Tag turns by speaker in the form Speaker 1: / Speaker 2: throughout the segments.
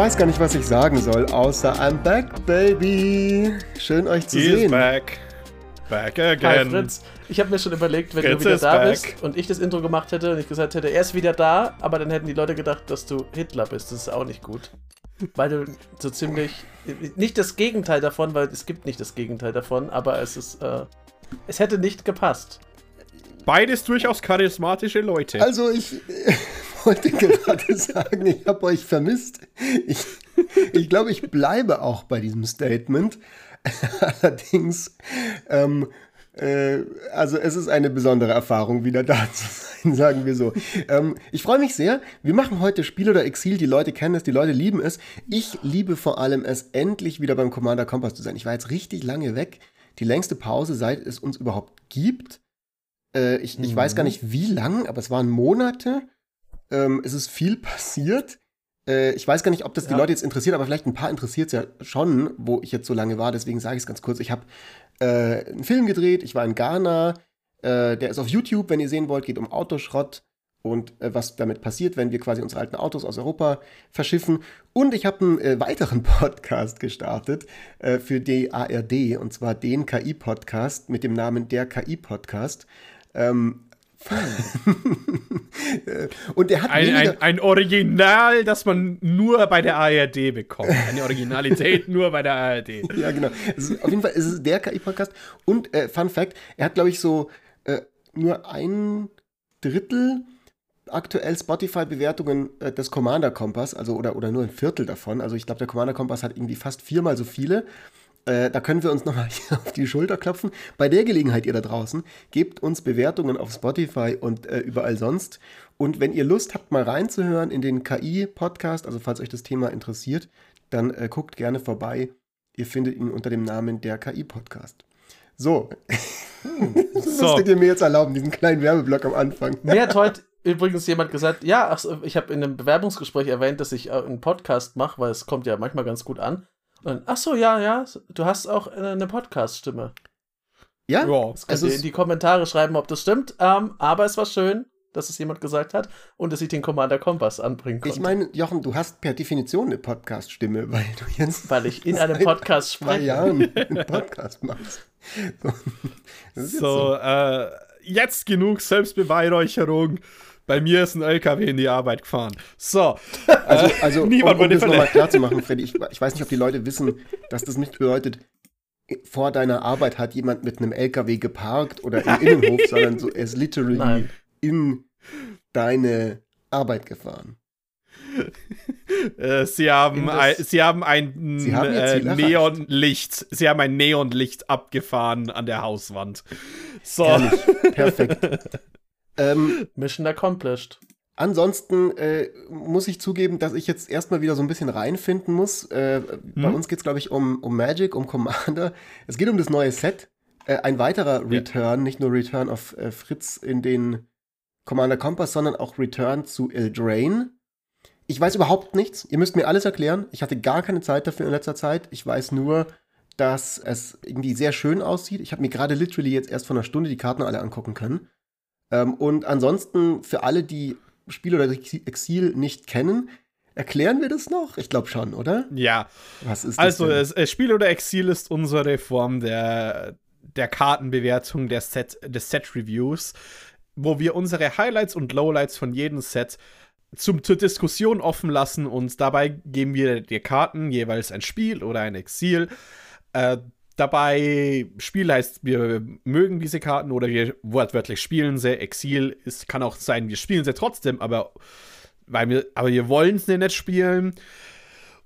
Speaker 1: weiß gar nicht, was ich sagen soll, außer I'm back, baby. Schön euch zu
Speaker 2: He's
Speaker 1: sehen.
Speaker 2: back. Back
Speaker 3: Hi
Speaker 2: again.
Speaker 3: Fritz, ich habe mir schon überlegt, wenn
Speaker 2: Fritz
Speaker 3: du wieder da
Speaker 2: back.
Speaker 3: bist und ich das Intro gemacht hätte und ich gesagt hätte, er ist wieder da, aber dann hätten die Leute gedacht, dass du Hitler bist. Das ist auch nicht gut. Weil du so ziemlich. Nicht das Gegenteil davon, weil es gibt nicht das Gegenteil davon, aber es ist. Äh, es hätte nicht gepasst.
Speaker 2: Beides durchaus charismatische Leute.
Speaker 1: Also ich wollte gerade sagen, ich habe euch vermisst. Ich, ich glaube, ich bleibe auch bei diesem Statement. Allerdings, ähm, äh, also es ist eine besondere Erfahrung, wieder da zu sein, sagen wir so. Ähm, ich freue mich sehr. Wir machen heute Spiel oder Exil. Die Leute kennen es, die Leute lieben es. Ich liebe vor allem es, endlich wieder beim Commander Kompass zu sein. Ich war jetzt richtig lange weg. Die längste Pause, seit es uns überhaupt gibt. Äh, ich, ich weiß gar nicht wie lang, aber es waren Monate. Ähm, es ist viel passiert. Äh, ich weiß gar nicht, ob das die
Speaker 3: Ja.
Speaker 1: Leute jetzt interessiert, aber vielleicht ein paar interessiert es ja schon, wo ich jetzt so lange war. Deswegen sage ich es ganz kurz. Ich habe äh, einen Film gedreht. Ich war in Ghana. Äh, der ist auf YouTube, wenn ihr sehen wollt. Geht um Autoschrott und äh, was damit passiert, wenn wir quasi unsere alten Autos aus Europa verschiffen. Und ich habe einen äh, weiteren Podcast gestartet äh, für die ARD, und zwar den KI-Podcast mit dem Namen Der KI-Podcast. Ähm, äh, und der hat
Speaker 2: Ein, ein, ein Original, das man nur bei der ARD bekommt. Eine Originalität nur bei der ARD.
Speaker 1: Ja, genau. Es ist, auf jeden Fall ist es der KI-Podcast. Und äh, Fun Fact, er hat, glaube ich, so äh, nur ein Drittel aktuell Spotify-Bewertungen äh, des Commander Kompass, also oder, oder nur ein Viertel davon. Also ich glaube, der Commander Kompass hat irgendwie fast viermal so viele. Äh, da können wir uns nochmal hier auf die Schulter klopfen. Bei der Gelegenheit, ihr da draußen, gebt uns Bewertungen auf Spotify und äh, überall sonst. Und wenn ihr Lust habt, mal reinzuhören in den KI-Podcast, also falls euch das Thema interessiert, dann äh, guckt gerne vorbei. Ihr findet ihn unter dem Namen der KI-Podcast. So. das
Speaker 2: So.
Speaker 1: musstet ihr mir jetzt erlauben, diesen kleinen Werbeblock am Anfang.
Speaker 3: Mir hat heute übrigens jemand gesagt, ja, ich habe in einem Bewerbungsgespräch erwähnt, dass ich äh, einen Podcast mache, weil es kommt ja manchmal ganz gut an. Und, ach so, ja, ja, du hast auch äh, eine Podcast-Stimme.
Speaker 1: Ja?
Speaker 2: Ja.
Speaker 3: Das könnt
Speaker 1: Also
Speaker 3: ihr in die Kommentare schreiben, ob das stimmt. Ähm, aber es war schön, dass es jemand gesagt hat und dass ich den Commander Kompass anbringen konnte.
Speaker 1: Ich meine, Jochen, du hast per Definition eine Podcast-Stimme, weil du jetzt
Speaker 3: weil ich in einem Podcast
Speaker 1: zwei
Speaker 3: spreche.
Speaker 1: Jahren einen Podcast machst. So, jetzt
Speaker 2: So, äh, jetzt genug Selbstbeweihräucherung. Bei mir ist ein LKW in die Arbeit gefahren. So,
Speaker 1: Also, also
Speaker 2: Niemand
Speaker 1: um, um das nochmal klar zu machen, Freddy, ich, ich weiß nicht, ob die Leute wissen, dass das nicht bedeutet, vor deiner Arbeit hat jemand mit einem LKW geparkt oder im Innenhof, sondern so, er ist literally
Speaker 3: Nein.
Speaker 1: in deine Arbeit gefahren.
Speaker 2: äh, sie haben
Speaker 3: das-
Speaker 2: ein, sie haben ein
Speaker 1: Sie haben
Speaker 2: äh. Neonlicht, sie haben ein Neonlicht abgefahren an der Hauswand. So,
Speaker 1: perfekt. ähm,
Speaker 3: Mission accomplished.
Speaker 1: Ansonsten äh, muss ich zugeben, dass ich jetzt erstmal wieder so ein bisschen reinfinden muss. Äh, Bei
Speaker 2: Hm?
Speaker 1: uns geht es, glaube ich, um, um Magic, um Commander. Es geht um das neue Set. Äh, ein weiterer Return, nicht nur Return auf äh, Fritz in den Commander Kompass, sondern auch Return zu Eldraine. Ich weiß überhaupt nichts. Ihr müsst mir alles erklären. Ich hatte gar keine Zeit dafür in letzter Zeit. Ich weiß nur, dass es irgendwie sehr schön aussieht. Ich habe mir gerade literally jetzt erst vor einer Stunde die Karten alle angucken können. Ähm, und ansonsten für alle, die Spiel oder Exil nicht kennen, erklären wir das noch? Ich glaube schon, oder?
Speaker 2: ja.
Speaker 1: Was ist
Speaker 2: Also,
Speaker 1: das?
Speaker 2: es Spiel oder Exil ist unsere Form der, der Kartenbewertung der Set, des Set-Reviews, wo wir unsere Highlights und Lowlights von jedem Set zum, zur Diskussion offen lassen und dabei geben wir dir Karten, jeweils ein Spiel oder ein Exil. Äh, dabei, Spiel heißt, wir mögen diese Karten oder wir wortwörtlich spielen sie. Exil ist, kann auch sein, wir spielen sie trotzdem, aber, weil wir, aber wir wollen sie nicht spielen.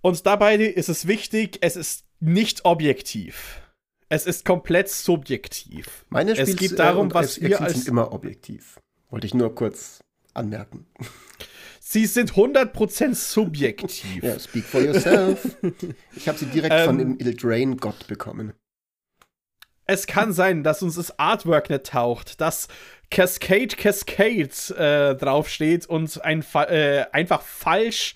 Speaker 2: Und dabei ist es wichtig, es ist nicht objektiv. Es ist komplett subjektiv.
Speaker 1: Meine
Speaker 2: es
Speaker 1: Spiels,
Speaker 2: geht darum,
Speaker 1: äh,
Speaker 2: was wir als.
Speaker 1: sind immer objektiv. Wollte ich nur kurz anmerken.
Speaker 2: Sie sind 100% subjektiv.
Speaker 1: Ja, speak for yourself. ich habe sie direkt von
Speaker 2: Ähm,
Speaker 1: dem Eldraine-Gott bekommen.
Speaker 2: Es kann sein, dass uns das Artwork nicht taucht, dass Cascade Cascade äh, draufsteht und ein, fa- äh, einfach falsch,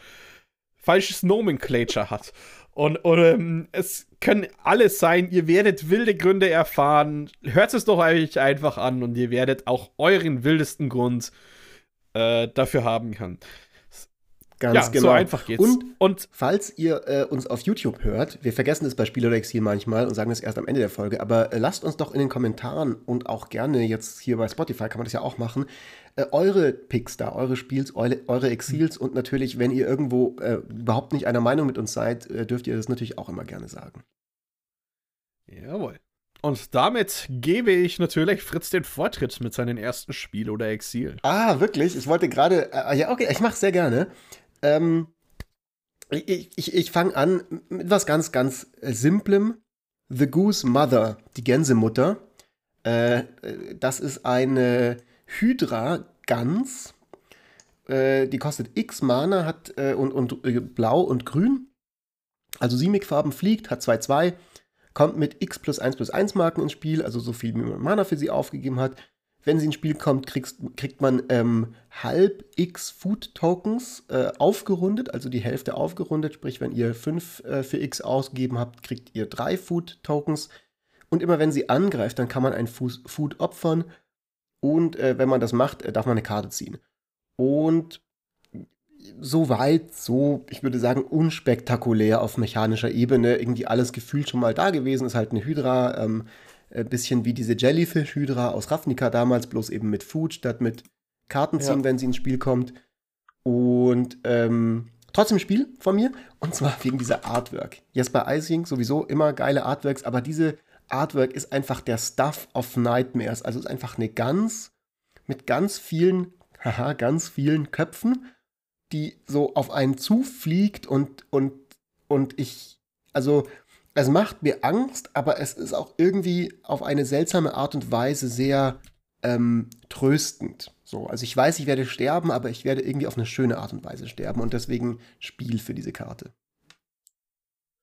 Speaker 2: falsches Nomenclature hat. Und, und ähm, es können alles sein, ihr werdet wilde Gründe erfahren. Hört es doch euch einfach an und ihr werdet auch euren wildesten Grund äh, dafür haben können.
Speaker 1: Ganz
Speaker 2: ja,
Speaker 1: genau.
Speaker 2: so einfach geht's.
Speaker 1: Und,
Speaker 2: Und
Speaker 1: falls ihr äh, uns auf YouTube hört, wir vergessen es bei Spiel oder Exil manchmal und sagen es erst am Ende der Folge, aber äh, lasst uns doch in den Kommentaren und auch gerne jetzt hier bei Spotify kann man das ja auch machen, äh, eure Picks da, eure Spiels, eure, eure Exils und natürlich, wenn ihr irgendwo äh, überhaupt nicht einer Meinung mit uns seid, äh, dürft ihr das natürlich auch immer gerne sagen.
Speaker 2: Jawohl. Und damit gebe ich natürlich Fritz den Vortritt mit seinem ersten Spiel oder Exil.
Speaker 1: Ah, wirklich? Ich wollte gerade. Äh, ja, okay, ich mache sehr gerne. Ähm, ich ich, ich fange an mit was ganz, ganz äh, Simplem. The Goose Mother, die Gänsemutter. Äh, äh, das ist eine Hydra-Gans. Äh, die kostet X Mana, hat äh, und, und blau und grün. Also Simic-Farben fliegt, hat 2-2 kommt mit X plus 1 plus 1 Marken ins Spiel, also so viel, wie man Mana für sie aufgegeben hat. Wenn sie ins Spiel kommt, kriegst, kriegt man ähm, halb X Food Tokens äh, aufgerundet, also die Hälfte aufgerundet. Sprich, wenn ihr 5 äh, für X ausgegeben habt, kriegt ihr 3 Food Tokens. Und immer wenn sie angreift, dann kann man ein Food opfern. Und äh, wenn man das macht, äh, darf man eine Karte ziehen. Und so weit, so, ich würde sagen, unspektakulär auf mechanischer Ebene. Irgendwie alles gefühlt schon mal da gewesen. Ist halt eine Hydra, ähm, ein bisschen wie diese Jellyfish-Hydra aus Ravnica damals, bloß eben mit Food statt mit Karten ziehen,
Speaker 3: Ja.
Speaker 1: wenn sie ins Spiel kommt. Und ähm, trotzdem Spiel von mir. Und zwar wegen dieser Artwork. Jetzt bei Icing sowieso immer geile Artworks, aber diese Artwork ist einfach der Stuff of Nightmares. Also ist einfach eine Gans mit ganz vielen, haha, ganz vielen Köpfen die so auf einen zufliegt und, und, und ich, also es macht mir Angst, aber es ist auch irgendwie auf eine seltsame Art und Weise sehr ähm, tröstend. So, also ich weiß, ich werde sterben, aber ich werde irgendwie auf eine schöne Art und Weise sterben und deswegen Spiel für diese Karte.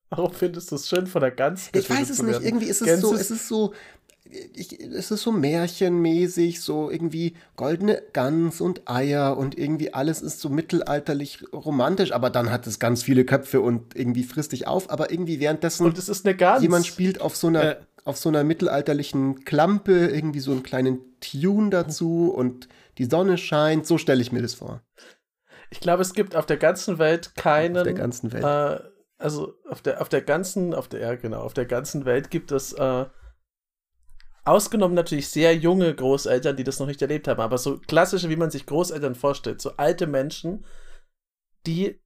Speaker 3: Warum findest du es schön von der Gans?
Speaker 1: Ich weiß es nicht, irgendwie ist es so, es ist so, ich, es ist so märchenmäßig, so irgendwie goldene Gans und Eier und irgendwie alles ist so mittelalterlich romantisch, aber dann hat es ganz viele Köpfe und irgendwie frisst dich auf, aber irgendwie währenddessen
Speaker 3: Und es ist eine Gans.
Speaker 1: jemand spielt auf so einer
Speaker 2: Äh.
Speaker 1: auf so einer mittelalterlichen Klampe irgendwie so einen kleinen Tune dazu und die Sonne scheint, so stelle ich mir das vor.
Speaker 3: Ich glaube, es gibt auf der ganzen Welt keinen.
Speaker 1: Auf der ganzen Welt.
Speaker 3: Äh, also auf der, auf der ganzen, auf der, ja genau, auf der ganzen Welt gibt es, äh, ausgenommen natürlich sehr junge Großeltern, die das noch nicht erlebt haben, aber so klassische, wie man sich Großeltern vorstellt, so alte Menschen, die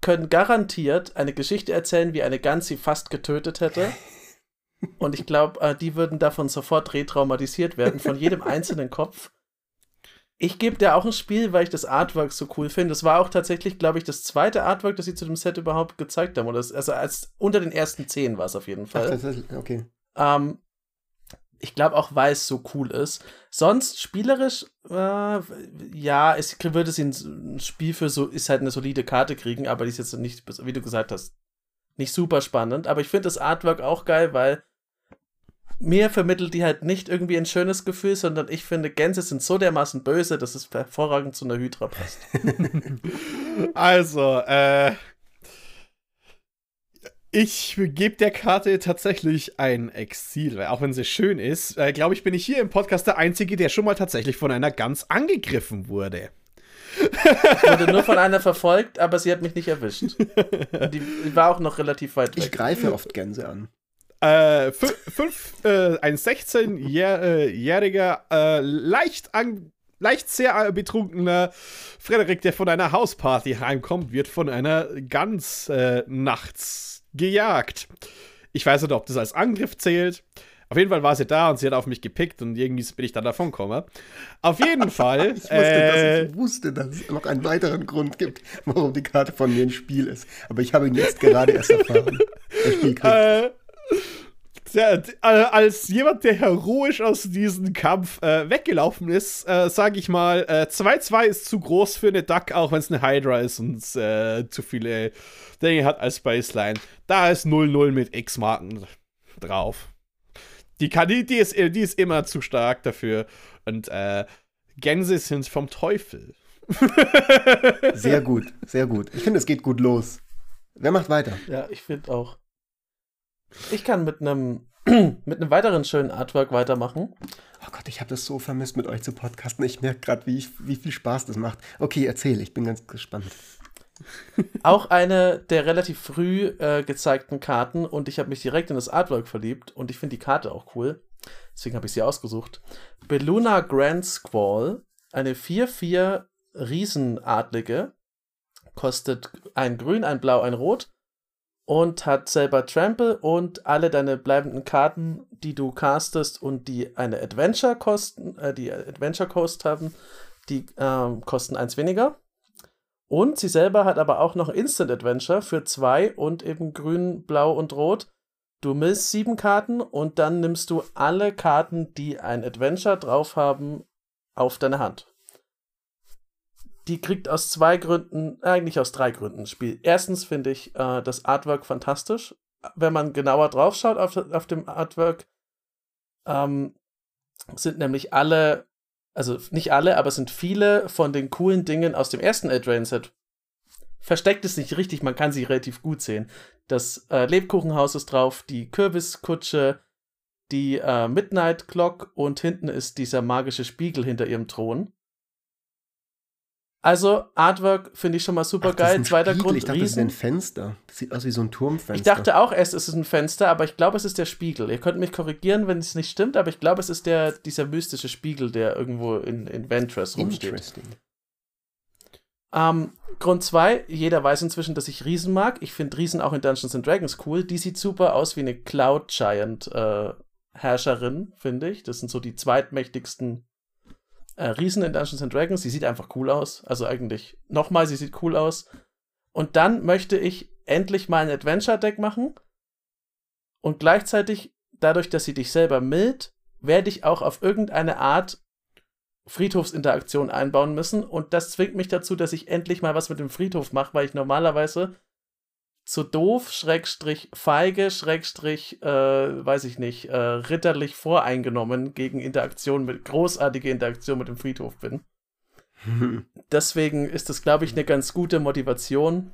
Speaker 3: können garantiert eine Geschichte erzählen, wie eine Gans sie fast getötet hätte. Und ich glaube, äh, die würden davon sofort retraumatisiert werden, von jedem einzelnen Kopf. Ich gebe dir auch ein Spiel, weil ich das Artwork so cool finde. Das war auch tatsächlich, glaube ich, das zweite Artwork, das sie zu dem Set überhaupt gezeigt haben. Oder das, also als unter den ersten zehn war es auf jeden
Speaker 1: Ach,
Speaker 3: Fall.
Speaker 1: das ist, okay.
Speaker 3: Ähm, ich glaube auch, weil es so cool ist. Sonst spielerisch, äh, ja, ich würde sie ein Spiel für so, ist halt eine solide Karte kriegen, aber die ist jetzt nicht, wie du gesagt hast, nicht super spannend. Aber ich finde das Artwork auch geil, weil mir vermittelt die halt nicht irgendwie ein schönes Gefühl, sondern ich finde, Gänse sind so dermaßen böse, dass es hervorragend zu einer Hydra passt.
Speaker 2: Also, äh. Ich gebe der Karte tatsächlich ein Exil, weil auch wenn sie schön ist, äh, glaube ich, bin ich hier im Podcast der Einzige, der schon mal tatsächlich von einer Gans angegriffen wurde.
Speaker 3: Ich wurde nur von einer verfolgt, aber sie hat mich nicht erwischt. Die, war auch noch relativ weit
Speaker 1: Ich
Speaker 3: weg.
Speaker 1: greife oft Gänse an.
Speaker 2: Äh, fü- fünf, äh, ein 16-jähriger, äh, leicht, an, leicht sehr betrunkener Frederik, der von einer Hausparty heimkommt, wird von einer Gans äh, nachts gejagt. Ich weiß nicht, ob das als Angriff zählt. Auf jeden Fall war sie da und sie hat auf mich gepickt und irgendwie bin ich dann davon gekommen. Auf jeden Fall.
Speaker 1: Ich wusste,
Speaker 2: äh,
Speaker 1: dass, ich wusste, dass es noch einen weiteren Grund gibt, warum die Karte von mir ein Spiel ist. Aber ich habe ihn jetzt gerade erst erfahren.
Speaker 2: Äh, der, äh, als jemand, der heroisch aus diesem Kampf äh, weggelaufen ist, äh, sage ich mal, äh, 2-2 ist zu groß für eine Duck, auch wenn es eine Hydra ist und äh, zu viele Dinge hat als Baseline. Da ist 0-0 mit X-Marken drauf. Die, kann, die, die, ist, die ist immer zu stark dafür. Und äh, Gänse sind vom Teufel.
Speaker 1: Sehr gut, sehr gut. Ich finde, es geht gut los. Wer macht weiter?
Speaker 3: Ja, ich finde auch. Ich kann mit einem mit einem weiteren schönen Artwork weitermachen.
Speaker 1: Oh Gott, ich habe das so vermisst, mit euch zu podcasten. Ich merke gerade, wie, wie viel Spaß das macht. Okay, erzähl, ich bin ganz gespannt.
Speaker 3: Auch eine der relativ früh äh, gezeigten Karten und ich habe mich direkt in das Artwork verliebt und ich finde die Karte auch cool. Deswegen habe ich sie ausgesucht. Belluna Grand Squall, eine 4-4 Riesenadlige, kostet ein Grün, ein Blau, ein Rot und hat selber Trample und alle deine bleibenden Karten, die du castest und die eine Adventure kosten, äh, die Adventure Cost haben, die ähm, kosten eins weniger. Und sie selber hat aber auch noch Instant Adventure für zwei und eben grün, blau und rot. Du misst sieben Karten und dann nimmst du alle Karten, die ein Adventure drauf haben, auf deine Hand. Die kriegt aus zwei Gründen, eigentlich aus drei Gründen Spiel. Erstens finde ich äh, das Artwork fantastisch. Wenn man genauer drauf schaut auf, auf dem Artwork, ähm, sind nämlich alle also nicht alle, aber es sind viele von den coolen Dingen aus dem ersten Eldraine-Set. Versteckt ist nicht richtig, man kann sie relativ gut sehen. Das äh, Lebkuchenhaus ist drauf, die Kürbiskutsche, die äh, Midnight Clock und hinten ist dieser magische Spiegel hinter ihrem Thron. Also, Artwork finde ich schon mal super Ach, geil. Zweiter
Speaker 1: Spiegel.
Speaker 3: Grund,
Speaker 1: ich dachte, Riesen. das ist ein Fenster. Das sieht aus wie so ein Turmfenster.
Speaker 3: Ich dachte auch erst, es ist ein Fenster, aber ich glaube, es ist der Spiegel. Ihr könnt mich korrigieren, wenn es nicht stimmt, aber ich glaube, es ist der, dieser mystische Spiegel, der irgendwo in, in Ventress rumsteht. Interesting. Ähm, Grund 2, jeder weiß inzwischen, dass ich Riesen mag. Ich finde Riesen auch in Dungeons and Dragons cool. Die sieht super aus wie eine Cloud Giant äh, Herrscherin, finde ich. Das sind so die zweitmächtigsten äh, Riesen in Dungeons and Dragons. Sie sieht einfach cool aus. Also eigentlich nochmal, sie sieht cool aus. Und dann möchte ich endlich mal ein Adventure-Deck machen. Und gleichzeitig, dadurch, dass sie dich selber mild, werde ich auch auf irgendeine Art Friedhofsinteraktion einbauen müssen. Und das zwingt mich dazu, dass ich endlich mal was mit dem Friedhof mache, weil ich normalerweise zu doof, Schrägstrich feige, Schrägstrich, äh, weiß ich nicht, äh, ritterlich voreingenommen gegen Interaktion mit, großartige Interaktion mit dem Friedhof bin. Deswegen ist das, glaube ich, eine ganz gute Motivation.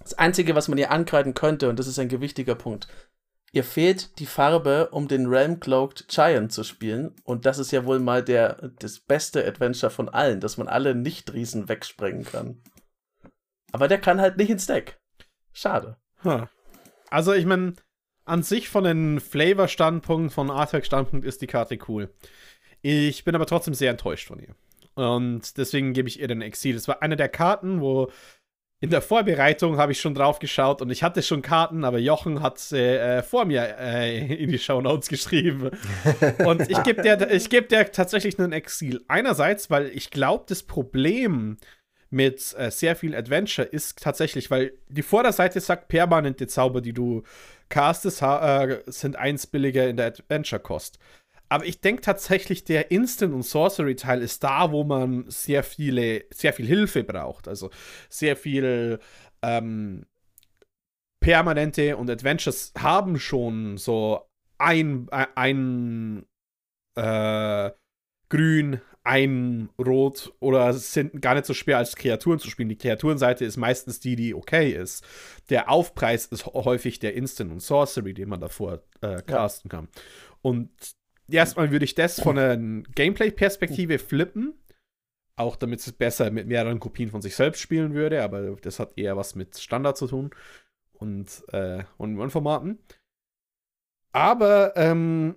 Speaker 3: Das Einzige, was man ihr ankreiden könnte, und das ist ein gewichtiger Punkt, ihr fehlt die Farbe, um den Realm Cloaked Giant zu spielen. Und das ist ja wohl mal der, das beste Adventure von allen, dass man alle Nicht-Riesen wegsprengen kann. Aber der kann halt nicht ins Deck. Schade.
Speaker 2: Huh. Also, ich meine, an sich von den Flavor-Standpunkt, von Artwork-Standpunkt ist die Karte cool. Ich bin aber trotzdem sehr enttäuscht von ihr. Und deswegen gebe ich ihr den Exil. Das war eine der Karten, wo in der Vorbereitung habe ich schon drauf geschaut und ich hatte schon Karten, aber Jochen hat sie äh, vor mir äh, in die Show Notes geschrieben. und ich gebe der, geb der tatsächlich einen Exil. Einerseits, weil ich glaube, das Problem mit äh, sehr viel Adventure ist tatsächlich, weil die Vorderseite sagt, permanente Zauber, die du castest, äh, sind eins billiger in der Adventure-Kost. Aber ich denke tatsächlich, der Instant- und Sorcery-Teil ist da, wo man sehr viele, sehr viel Hilfe braucht. Also sehr viel ähm, permanente und Adventures haben schon so ein, ein äh, Grün, ein Rot oder sind gar nicht so schwer als Kreaturen zu spielen. Die Kreaturenseite ist meistens die, die okay ist. Der Aufpreis ist häufig der Instant und Sorcery, den man davor äh, casten ja. kann. Und erstmal würde ich das von einer Gameplay-Perspektive flippen. Auch damit es besser mit mehreren Kopien von sich selbst spielen würde, aber das hat eher was mit Standard zu tun und, äh, und, und Formaten. Aber ähm,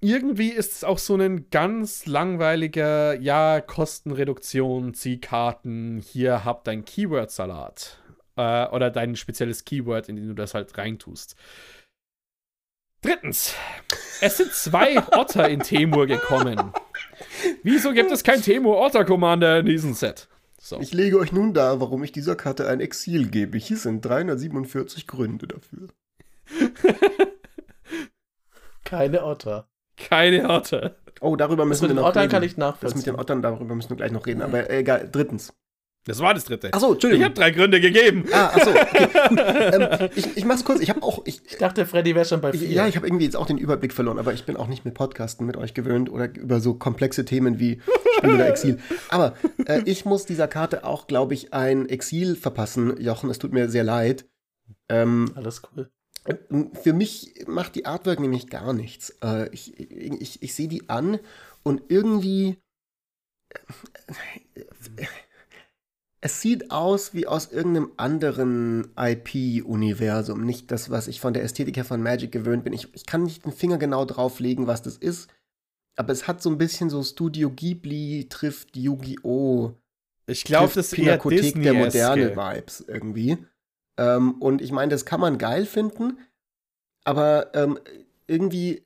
Speaker 2: irgendwie ist es auch so ein ganz langweiliger, ja, Kostenreduktion, Ziehkarten, hier habt dein Keyword-Salat. Äh, oder dein spezielles Keyword, in dem du das halt reintust. Drittens, es sind zwei Otter in Temur gekommen. Wieso gibt es kein Temur Otter Commander in diesem Set?
Speaker 1: So. Ich lege euch nun dar, warum ich dieser Karte ein Exil gebe. Hier sind 347 Gründe dafür.
Speaker 3: Keine Otter.
Speaker 2: Keine Otter.
Speaker 1: Oh, darüber müssen wir noch
Speaker 3: Ottern
Speaker 1: reden.
Speaker 3: kann ich nachvollziehen.
Speaker 1: Das mit den Ottern, darüber müssen wir gleich noch reden. Aber äh, egal, drittens.
Speaker 2: Das war das dritte.
Speaker 1: Achso, Entschuldigung.
Speaker 2: Ich habe drei Gründe gegeben.
Speaker 1: Ah, achso, okay, gut. Ähm, ich, ich mach's kurz. Ich habe auch. Ich,
Speaker 3: ich, dachte, Freddy wäre schon bei
Speaker 1: vier. Ja, ich habe irgendwie jetzt auch den Überblick verloren, aber ich bin auch nicht mit Podcasten mit euch gewöhnt oder über so komplexe Themen wie Spiel oder Exil. Aber äh, ich muss dieser Karte auch, glaube ich, ein Exil verpassen, Jochen. Es tut mir sehr leid. Ähm,
Speaker 3: Alles cool.
Speaker 1: Für mich macht die Artwork nämlich gar nichts. Äh, ich ich, ich sehe die an und irgendwie. es sieht aus wie aus irgendeinem anderen IP-Universum. Nicht das, was ich von der Ästhetik her von Magic gewöhnt bin. Ich, ich kann nicht den Finger genau drauflegen, was das ist. Aber es hat so ein bisschen so Studio Ghibli trifft Yu-Gi-Oh!
Speaker 2: Ich glaube, das ist eher Disney
Speaker 1: der moderne Vibes irgendwie. Ähm, und ich meine, das kann man geil finden, aber ähm, irgendwie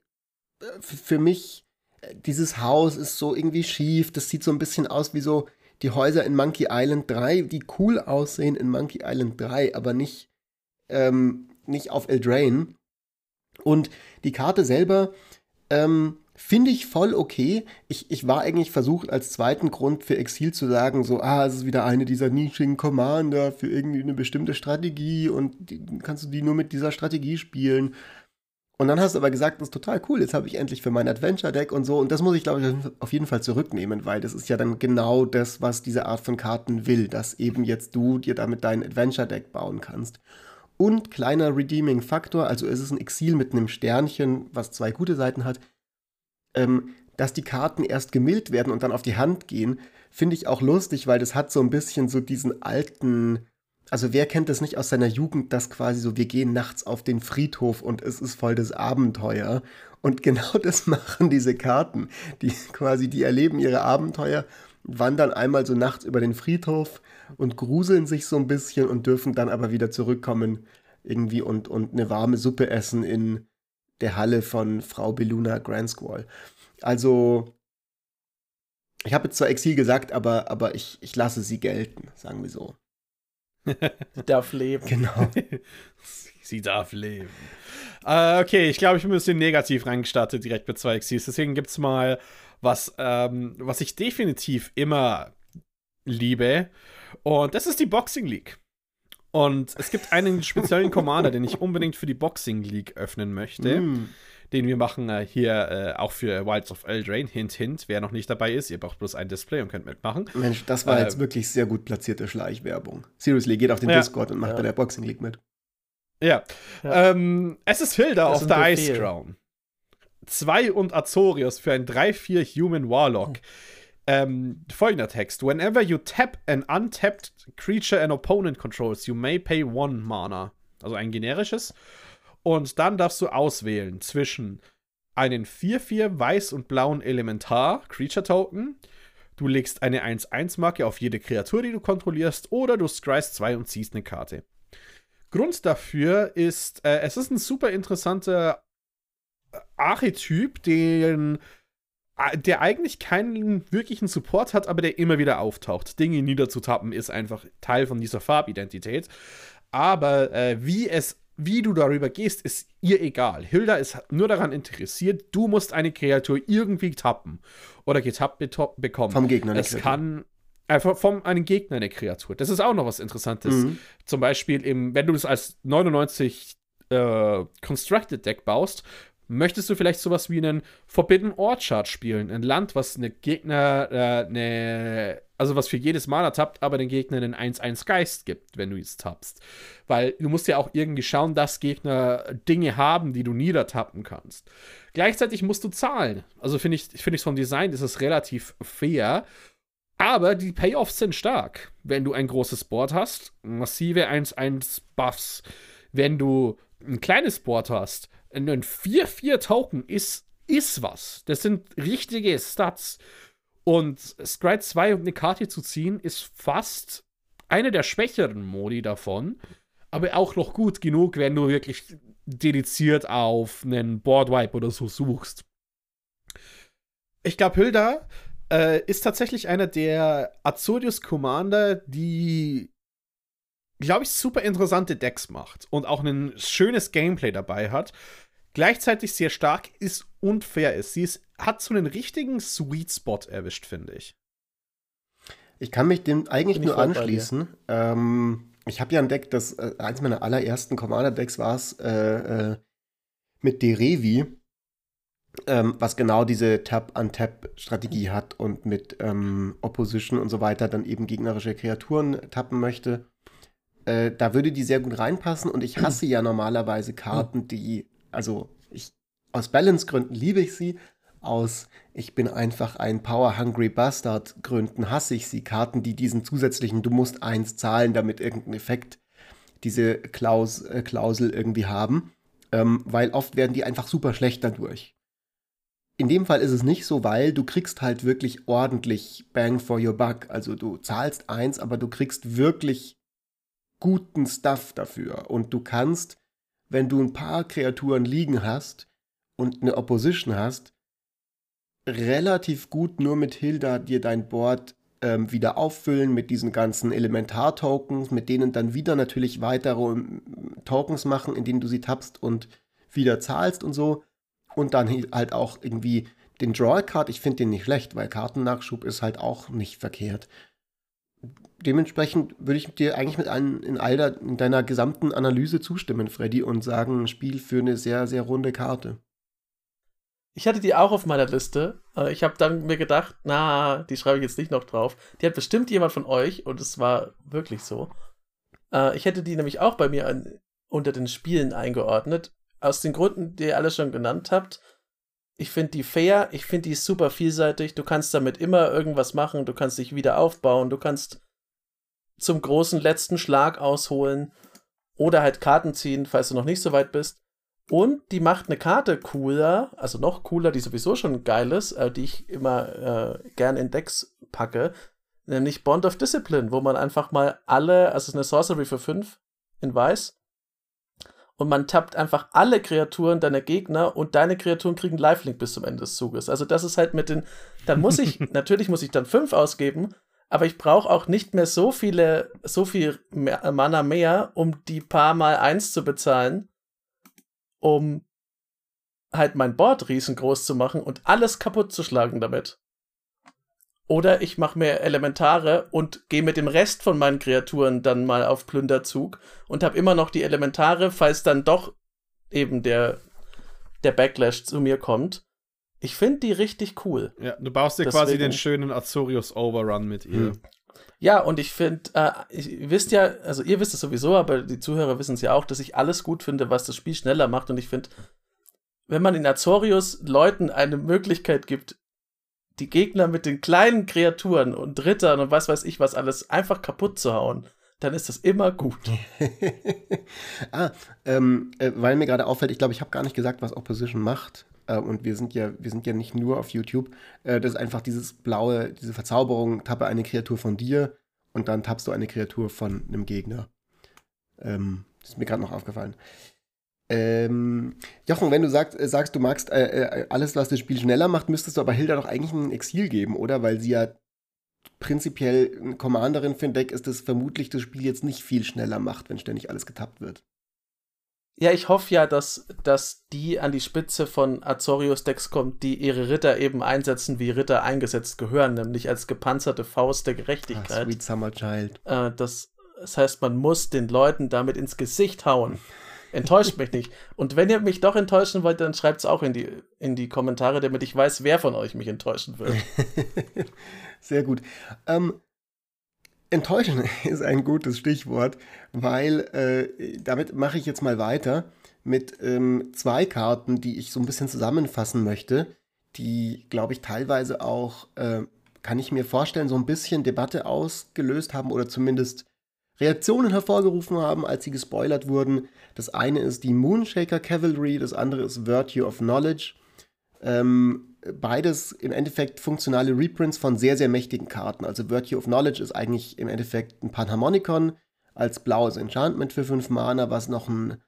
Speaker 1: äh, für mich, äh, dieses Haus ist so irgendwie schief. Das sieht so ein bisschen aus wie so die Häuser in Monkey Island 3, die cool aussehen in Monkey Island 3, aber nicht, ähm, nicht auf Eldraine. Und die Karte selber ähm, finde ich voll okay. Ich, ich war eigentlich versucht, als zweiten Grund für Exil zu sagen, so, ah, es ist wieder eine dieser nischigen Commander für irgendwie eine bestimmte Strategie und die, kannst du die nur mit dieser Strategie spielen. Und dann hast du aber gesagt, das ist total cool, jetzt habe ich endlich für mein Adventure-Deck und so. Und das muss ich, glaube ich, auf jeden Fall zurücknehmen, weil das ist ja dann genau das, was diese Art von Karten will, dass eben jetzt du dir damit dein Adventure-Deck bauen kannst. Und kleiner Redeeming-Faktor, also es ist ein Exil mit einem Sternchen, was zwei gute Seiten hat, ähm, dass die Karten erst gemildt werden und dann auf die Hand gehen, finde ich auch lustig, weil das hat so ein bisschen so diesen alten also wer kennt das nicht aus seiner Jugend, dass quasi so, wir gehen nachts auf den Friedhof und es ist voll das Abenteuer. Und genau das machen diese Karten. Die quasi, die erleben ihre Abenteuer, wandern einmal so nachts über den Friedhof und gruseln sich so ein bisschen und dürfen dann aber wieder zurückkommen irgendwie und, und eine warme Suppe essen in der Halle von Frau Beluna Grand Squall. Also, ich habe jetzt zwar Exil gesagt, aber, aber ich, ich lasse sie gelten, sagen wir so.
Speaker 3: Sie darf leben.
Speaker 1: Genau.
Speaker 2: Sie darf leben. Äh, okay, ich glaube, ich bin ein bisschen negativ reingestartet direkt mit zwei Xs. Deswegen gibt es mal was, ähm, was ich definitiv immer liebe. Und das ist die Boxing League. Und es gibt einen speziellen Commander, den ich unbedingt für die Boxing League öffnen möchte. Mm den wir machen äh, hier äh, auch für Wilds of Eldraine. Hint, hint. Wer noch nicht dabei ist, ihr braucht bloß ein Display und könnt mitmachen.
Speaker 1: Mensch, das war äh, jetzt wirklich sehr gut platzierte Schleichwerbung. Seriously, geht auf den ja. Discord und macht ja. bei der Boxing League mit.
Speaker 2: Ja. ja. Ähm, es ist Hilda auf der Ice Crown. Zwei und Azorius für ein 3-4 Human Warlock. Oh. Ähm, folgender Text. Whenever you tap an untapped creature an opponent controls, you may pay one mana. Also ein generisches. Und dann darfst du auswählen zwischen einen 4-4 weiß und blauen Elementar Creature Token. Du legst eine 1-1-Marke auf jede Kreatur, die du kontrollierst, oder du scryst 2 und ziehst eine Karte. Grund dafür ist, äh, es ist ein super interessanter Archetyp, den, der eigentlich keinen wirklichen Support hat, aber der immer wieder auftaucht. Dinge niederzutappen ist einfach Teil von dieser Farbidentität. Aber äh, wie es wie du darüber gehst, ist ihr egal. Hilda ist nur daran interessiert, du musst eine Kreatur irgendwie tappen oder getappt bekommen.
Speaker 1: Vom Gegner.
Speaker 2: Es Kreatur. kann einfach vom einem Gegner eine Kreatur. Das ist auch noch was Interessantes. Mhm. Zum Beispiel, im, wenn du es als 99 äh, Constructed Deck baust, möchtest du vielleicht sowas wie einen Forbidden Orchard spielen. Ein Land, was eine Gegner, äh, eine, also was für jedes Mana tappt, aber den Gegner einen 1-1 Geist gibt, wenn du es tappst. Weil du musst ja auch irgendwie schauen, dass Gegner Dinge haben, die du niedertappen kannst. Gleichzeitig musst du zahlen. Also finde ich, finde ich vom Design ist es relativ fair. Aber die Payoffs sind stark. Wenn du ein großes Board hast, massive 1-1 Buffs. Wenn du ein kleines Board hast, ein 4-4 ist, ist was. Das sind richtige Stats. Und Scry 2 um eine Karte zu ziehen, ist fast eine der schwächeren Modi davon. Aber auch noch gut genug, wenn du wirklich dediziert auf einen Boardwipe oder so suchst. Ich glaube, Hilda äh, ist tatsächlich einer der Azorius Commander, die glaube ich, super interessante Decks macht und auch ein schönes Gameplay dabei hat. Gleichzeitig sehr stark ist und fair ist. Sie ist, hat so einen richtigen Sweet Spot erwischt, finde ich.
Speaker 1: Ich kann mich dem eigentlich nur anschließen. Ähm, ich habe ja ein Deck, das äh, eins meiner allerersten Commander-Decks war es äh, äh, mit Derevi, ähm, was genau diese Tap-on-Tap-Strategie hat und mit ähm, Opposition und so weiter dann eben gegnerische Kreaturen tappen möchte. Äh, da würde die sehr gut reinpassen und ich hasse ja normalerweise Karten, die, also ich, aus Balance-Gründen liebe ich sie, aus Ich bin einfach ein Power-Hungry Bastard Gründen hasse ich sie. Karten, die diesen zusätzlichen Du musst eins zahlen, damit irgendein Effekt diese Klaus äh, Klausel irgendwie haben. Ähm, weil oft werden die einfach super schlecht dadurch. In dem Fall ist es nicht so, weil du kriegst halt wirklich ordentlich Bang for your buck. Also du zahlst eins, aber du kriegst wirklich guten Stuff dafür. Und du kannst, wenn du ein paar Kreaturen liegen hast und eine Opposition hast, relativ gut nur mit Hilda dir dein Board ähm, wieder auffüllen mit diesen ganzen Elementar-Tokens, mit denen dann wieder natürlich weitere ähm, Tokens machen, indem du sie tappst und wieder zahlst und so und dann halt auch irgendwie den Draw-Card, ich finde den nicht schlecht, weil Kartennachschub ist halt auch nicht verkehrt. Dementsprechend würde ich dir eigentlich mit allen in all der, in deiner gesamten Analyse zustimmen, Freddy, und sagen, Spiel für eine sehr, sehr runde Karte.
Speaker 3: Ich hatte die auch auf meiner Liste. Äh, ich habe dann mir gedacht, na, die schreibe ich jetzt nicht noch drauf. Die hat bestimmt jemand von euch und es war wirklich so. Äh, ich hätte die nämlich auch bei mir an, unter den Spielen eingeordnet aus den Gründen, die ihr alle schon genannt habt. Ich finde die fair, ich finde die super vielseitig. Du kannst damit immer irgendwas machen, du kannst dich wieder aufbauen, du kannst zum großen letzten Schlag ausholen oder halt Karten ziehen, falls du noch nicht so weit bist. Und die macht eine Karte cooler, also noch cooler, die sowieso schon geil ist, äh, die ich immer äh, gern in Decks packe, nämlich Bond of Discipline, wo man einfach mal alle, also es ist eine Sorcery für 5 in Weiß, und man tappt einfach alle Kreaturen deiner Gegner und deine Kreaturen kriegen Lifelink bis zum Ende des Zuges. Also das ist halt mit den, dann muss ich, natürlich muss ich dann fünf ausgeben, aber ich brauche auch nicht mehr so viele, so viel mehr, Mana mehr, um die paar mal eins zu bezahlen, um halt mein Board riesengroß zu machen und alles kaputt zu schlagen damit. Oder ich mache mir Elementare und gehe mit dem Rest von meinen Kreaturen dann mal auf Plünderzug und habe immer noch die Elementare, falls dann doch eben der, der Backlash zu mir kommt. Ich finde die richtig cool.
Speaker 2: Ja, du baust dir Deswegen, quasi den schönen Azorius Overrun mit ihr. Hm.
Speaker 3: Ja, und ich finde, äh, ihr wisst ja, also ihr wisst es sowieso, aber die Zuhörer wissen es ja auch, dass ich alles gut finde, was das Spiel schneller macht. Und ich finde, wenn man in Azorius Leuten eine Möglichkeit gibt, die Gegner mit den kleinen Kreaturen und Rittern und was weiß ich was alles einfach kaputt zu hauen, dann ist das immer gut.
Speaker 1: ah, ähm, äh, weil mir gerade auffällt, ich glaube, ich habe gar nicht gesagt, was Opposition macht. Äh, und wir sind ja, wir sind ja nicht nur auf YouTube. Äh, das ist einfach dieses blaue, diese Verzauberung, tappe eine Kreatur von dir und dann tappst du eine Kreatur von einem Gegner. Ähm, ist mir gerade noch aufgefallen. Ähm, Jochen, wenn du sagst, äh, sagst du magst äh, äh, alles, was das Spiel schneller macht, müsstest du aber Hilda doch eigentlich ein Exil geben, oder? Weil sie ja prinzipiell eine Commanderin für ein Deck ist, das vermutlich das Spiel jetzt nicht viel schneller macht, wenn ständig alles getappt wird.
Speaker 3: Ja, ich hoffe ja, dass, dass die an die Spitze von Azorius Decks kommt, die ihre Ritter eben einsetzen, wie Ritter eingesetzt gehören, nämlich als gepanzerte Faust der Gerechtigkeit. Ah,
Speaker 1: sweet Summer Child.
Speaker 3: Äh, das, das heißt, man muss den Leuten damit ins Gesicht hauen. Enttäuscht mich nicht. Und wenn ihr mich doch enttäuschen wollt, dann schreibt es auch in die, in die Kommentare, damit ich weiß, wer von euch mich enttäuschen will.
Speaker 1: Sehr gut. Ähm, enttäuschen ist ein gutes Stichwort, weil äh, damit mache ich jetzt mal weiter mit ähm, zwei Karten, die ich so ein bisschen zusammenfassen möchte, die, glaube ich, teilweise auch, äh, kann ich mir vorstellen, so ein bisschen Debatte ausgelöst haben oder zumindest Reaktionen hervorgerufen haben, als sie gespoilert wurden. Das eine ist die Moonshaker Cavalry, das andere ist Virtue of Knowledge. Ähm, beides im Endeffekt funktionale Reprints von sehr, sehr mächtigen Karten. Also Virtue of Knowledge ist eigentlich im Endeffekt ein Panharmonicon als blaues Enchantment für 5 Mana, was noch ein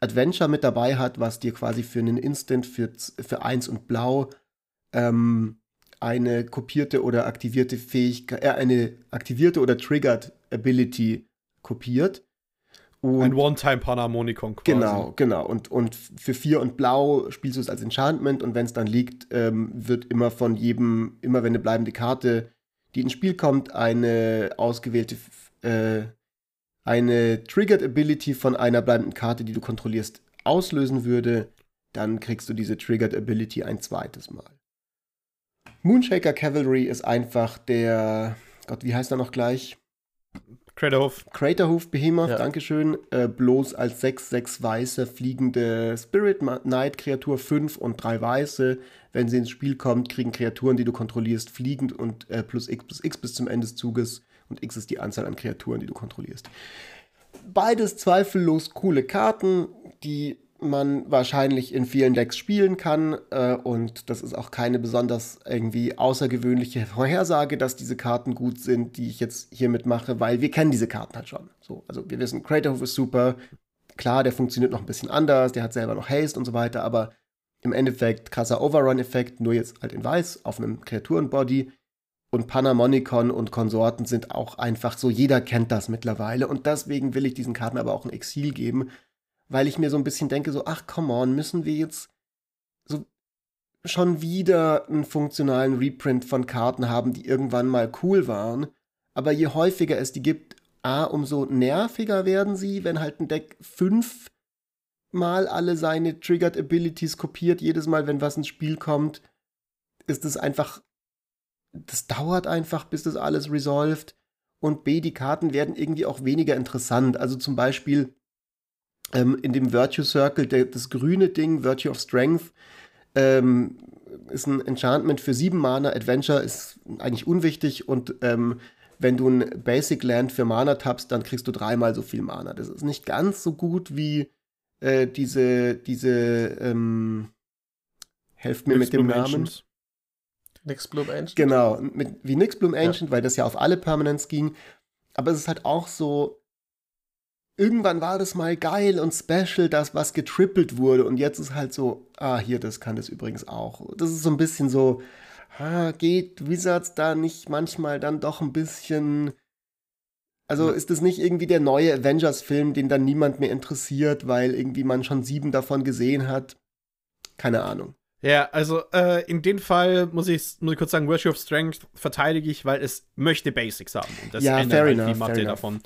Speaker 1: Adventure mit dabei hat, was dir quasi für einen Instant für, für 1 und blau ähm, eine kopierte oder aktivierte Fähigkeit, äh, eine aktivierte oder triggered Ability kopiert.
Speaker 2: Und ein One-Time-Panharmonikon
Speaker 1: quasi. Genau, genau. Und, und für vier und blau spielst du es als Enchantment und wenn es dann liegt, ähm, wird immer von jedem, immer wenn eine bleibende Karte, die ins Spiel kommt, eine ausgewählte, äh, eine Triggered Ability von einer bleibenden Karte, die du kontrollierst, auslösen würde, dann kriegst du diese Triggered Ability ein zweites Mal. Moonshaker Cavalry ist einfach der, Gott, wie heißt er noch gleich?
Speaker 2: Craterhoof.
Speaker 1: Craterhoof Behemoth, ja. Dankeschön. Äh, bloß als 6-6 weiße fliegende Spirit Knight Kreatur, 5 und 3 weiße. wenn sie ins Spiel kommt, kriegen Kreaturen, die du kontrollierst, fliegend und äh, plus x plus x bis zum Ende des Zuges und x ist die Anzahl an Kreaturen, die du kontrollierst. Beides zweifellos coole Karten, die man wahrscheinlich in vielen Decks spielen kann. Äh, und das ist auch keine besonders irgendwie außergewöhnliche Vorhersage, dass diese Karten gut sind, die ich jetzt hiermit mache, weil wir kennen diese Karten halt schon. So, also wir wissen, Craterhoof ist super. Klar, der funktioniert noch ein bisschen anders, der hat selber noch Haste und so weiter, aber im Endeffekt krasser Overrun-Effekt, nur jetzt halt in weiß auf einem Kreaturenbody. Und Panamonicon und Konsorten sind auch einfach so, jeder kennt das mittlerweile. Und deswegen will ich diesen Karten aber auch ein Exil geben, weil ich mir so ein bisschen denke, so, ach, come on, müssen wir jetzt so schon wieder einen funktionalen Reprint von Karten haben, die irgendwann mal cool waren. Aber je häufiger es die gibt, A, umso nerviger werden sie, wenn halt ein Deck fünf Mal alle seine Triggered Abilities kopiert, jedes Mal, wenn was ins Spiel kommt, ist es einfach, das dauert einfach, bis das alles resolved. Und B, die Karten werden irgendwie auch weniger interessant. Also zum Beispiel, ähm, in dem Virtue Circle, der, das grüne Ding, Virtue of Strength, ähm, ist ein Enchantment für sieben Mana. Adventure ist eigentlich unwichtig und ähm, wenn du ein Basic Land für Mana tappst, dann kriegst du dreimal so viel Mana. Das ist nicht ganz so gut wie äh, diese, diese, ähm, helft mir mit dem Namen.
Speaker 3: Nixbloom Ancient.
Speaker 1: Genau, mit, wie Nixbloom Ancient, ja. weil das ja auf alle Permanents ging. Aber es ist halt auch so, irgendwann war das mal geil und special, dass was getrippelt wurde und jetzt ist halt so, ah, hier, das kann das übrigens auch. Das ist so ein bisschen so, ah, geht Wizards da nicht manchmal dann doch ein bisschen. Also ist das nicht irgendwie der neue Avengers-Film, den dann niemand mehr interessiert, weil irgendwie man schon sieben davon gesehen hat? Keine Ahnung.
Speaker 2: Ja, also äh, in dem Fall muss ich, muss ich kurz sagen, Virtue of Strength verteidige ich, weil es möchte Basics haben. Und das
Speaker 1: ja,
Speaker 2: ändert
Speaker 1: fair
Speaker 2: halt
Speaker 1: enough,
Speaker 2: die Mathe davon.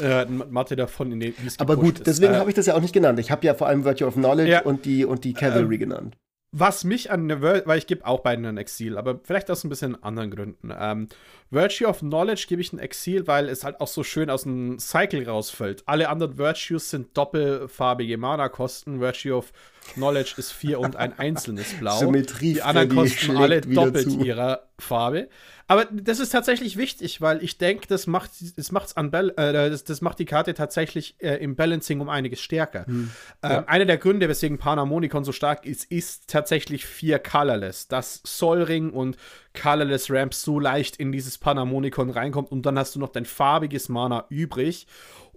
Speaker 2: Äh, Mathe davon in den
Speaker 1: Aber gut, deswegen äh, habe ich das ja auch nicht genannt. Ich habe ja vor allem Virtue of Knowledge ja, und die, und die Cavalry äh, genannt.
Speaker 2: Was mich an der Welt, weil ich gebe auch beiden ein Exil, aber vielleicht aus ein bisschen anderen Gründen. Ähm, Virtue of Knowledge gebe ich ein Exil, weil es halt auch so schön aus dem Cycle rausfällt. Alle anderen Virtues sind doppelfarbige Mana-Kosten. Virtue of Knowledge ist vier und ein einzelnes Blau.
Speaker 1: Symmetrie
Speaker 2: die anderen kosten alle doppelt zu. ihrer Farbe. Aber das ist tatsächlich wichtig, weil ich denke, das macht, das, macht's äh, das, das, macht die Karte tatsächlich äh, im Balancing um einiges stärker. Hm. Ähm, ja. Einer der Gründe, weswegen Panharmonicon so stark ist, ist tatsächlich vier Colorless. Dass Sol Ring und Colorless Ramp so leicht in dieses Panharmonicon reinkommt und dann hast du noch dein farbiges Mana übrig,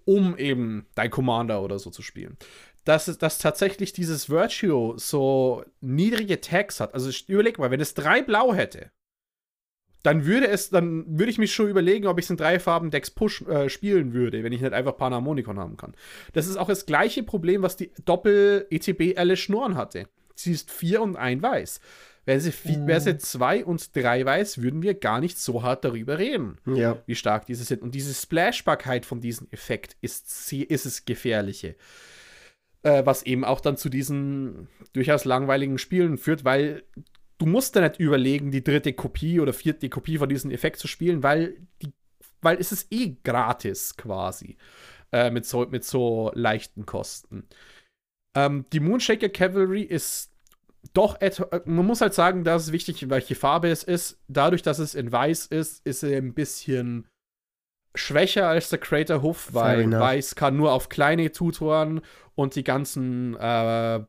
Speaker 2: um eben dein Commander oder so zu spielen dass, dass tatsächlich dieses Virtue so niedrige Tags hat. Also überleg mal, wenn es drei Blau hätte, dann würde es, dann würde ich mich schon überlegen, ob ich es in drei Farben Decks Push äh, spielen würde, wenn ich nicht einfach Panharmonikon haben kann. Das ist auch das gleiche Problem, was die Doppel-ETB Alice Schnorren hatte. Sie ist vier und ein Weiß. Wäre sie, mhm. wäre sie zwei und drei weiß, würden wir gar nicht so hart darüber reden,
Speaker 1: ja.
Speaker 2: wie stark diese sind. Und diese Splashbarkeit von diesem Effekt ist, ist es Gefährliche. Äh, was eben auch dann zu diesen durchaus langweiligen Spielen führt, weil du musst da nicht überlegen, die dritte Kopie oder vierte Kopie von diesem Effekt zu spielen, weil, die, weil es ist eh gratis quasi. Äh, mit, so, mit so leichten Kosten. Ähm, die Moonshaker Cavalry ist doch etwa, man muss halt sagen, da ist wichtig, welche Farbe es ist. Dadurch, dass es in weiß ist, ist er ein bisschen schwächer als der Crater Hoof, weil weiß kann nur auf kleine Tutoren und die ganzen äh,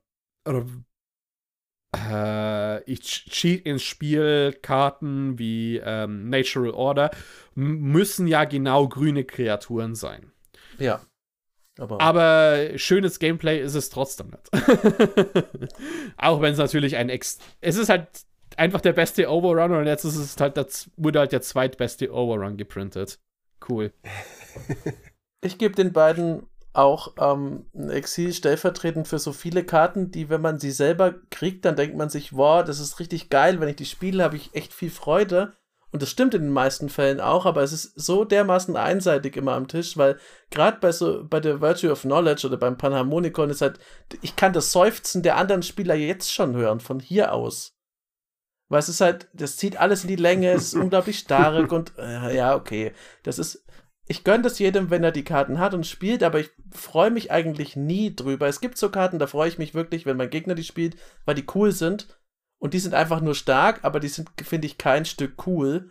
Speaker 2: äh, ich cheat ins Spiel Karten wie ähm, Natural Order müssen ja genau grüne Kreaturen sein.
Speaker 3: Ja.
Speaker 2: Aber, Aber schönes Gameplay ist es trotzdem nicht. Auch wenn es natürlich ein Ex. Es ist halt einfach der beste Overrun und jetzt ist es halt das, wurde halt der zweitbeste Overrun geprintet. Cool.
Speaker 3: Ich gebe den beiden auch ähm, ein Exil stellvertretend für so viele Karten, die, wenn man sie selber kriegt, dann denkt man sich, wow, das ist richtig geil, wenn ich die spiele, habe ich echt viel Freude. Und das stimmt in den meisten Fällen auch, aber es ist so dermaßen einseitig immer am Tisch, weil gerade bei so bei der Virtue of Knowledge oder beim Panharmonikon ist halt, ich kann das Seufzen der anderen Spieler jetzt schon hören, von hier aus. Weil es ist halt, das zieht alles in die Länge, es ist unglaublich stark und äh, ja, okay. Das ist ich gönne das jedem, wenn er die Karten hat und spielt, aber ich freue mich eigentlich nie drüber. Es gibt so Karten, da freue ich mich wirklich, wenn mein Gegner die spielt, weil die cool sind. und die sind einfach nur stark, aber die sind, finde ich, kein Stück cool.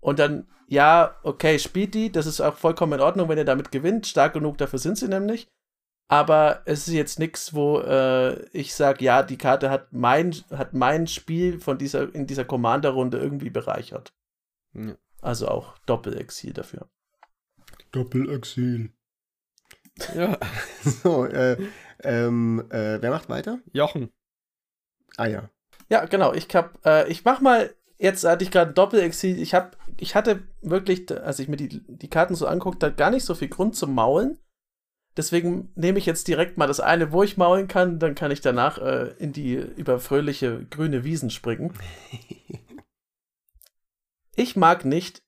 Speaker 3: Und dann, ja, okay, spielt die, das ist auch vollkommen in Ordnung, wenn ihr damit gewinnt. Stark genug dafür sind sie nämlich. Aber es ist jetzt nichts, wo äh, ich sage, ja, die Karte hat mein, hat mein Spiel von dieser, in dieser Commander-Runde irgendwie bereichert. Ja. Also auch Doppel-Exil dafür.
Speaker 1: Doppel-Exil. Ja. so, äh, ähm, äh, wer macht weiter?
Speaker 2: Jochen.
Speaker 1: Ah ja.
Speaker 3: Ja, genau. Ich hab, äh, ich mach mal, jetzt hatte ich gerade Doppel-Exil. Ich hab, ich hatte wirklich, als ich mir die, die Karten so anguckt, da gar nicht so viel Grund zum Maulen. Deswegen nehme ich jetzt direkt mal das eine, wo ich maulen kann, dann kann ich danach äh, in die über fröhliche grüne Wiesen springen. ich mag nicht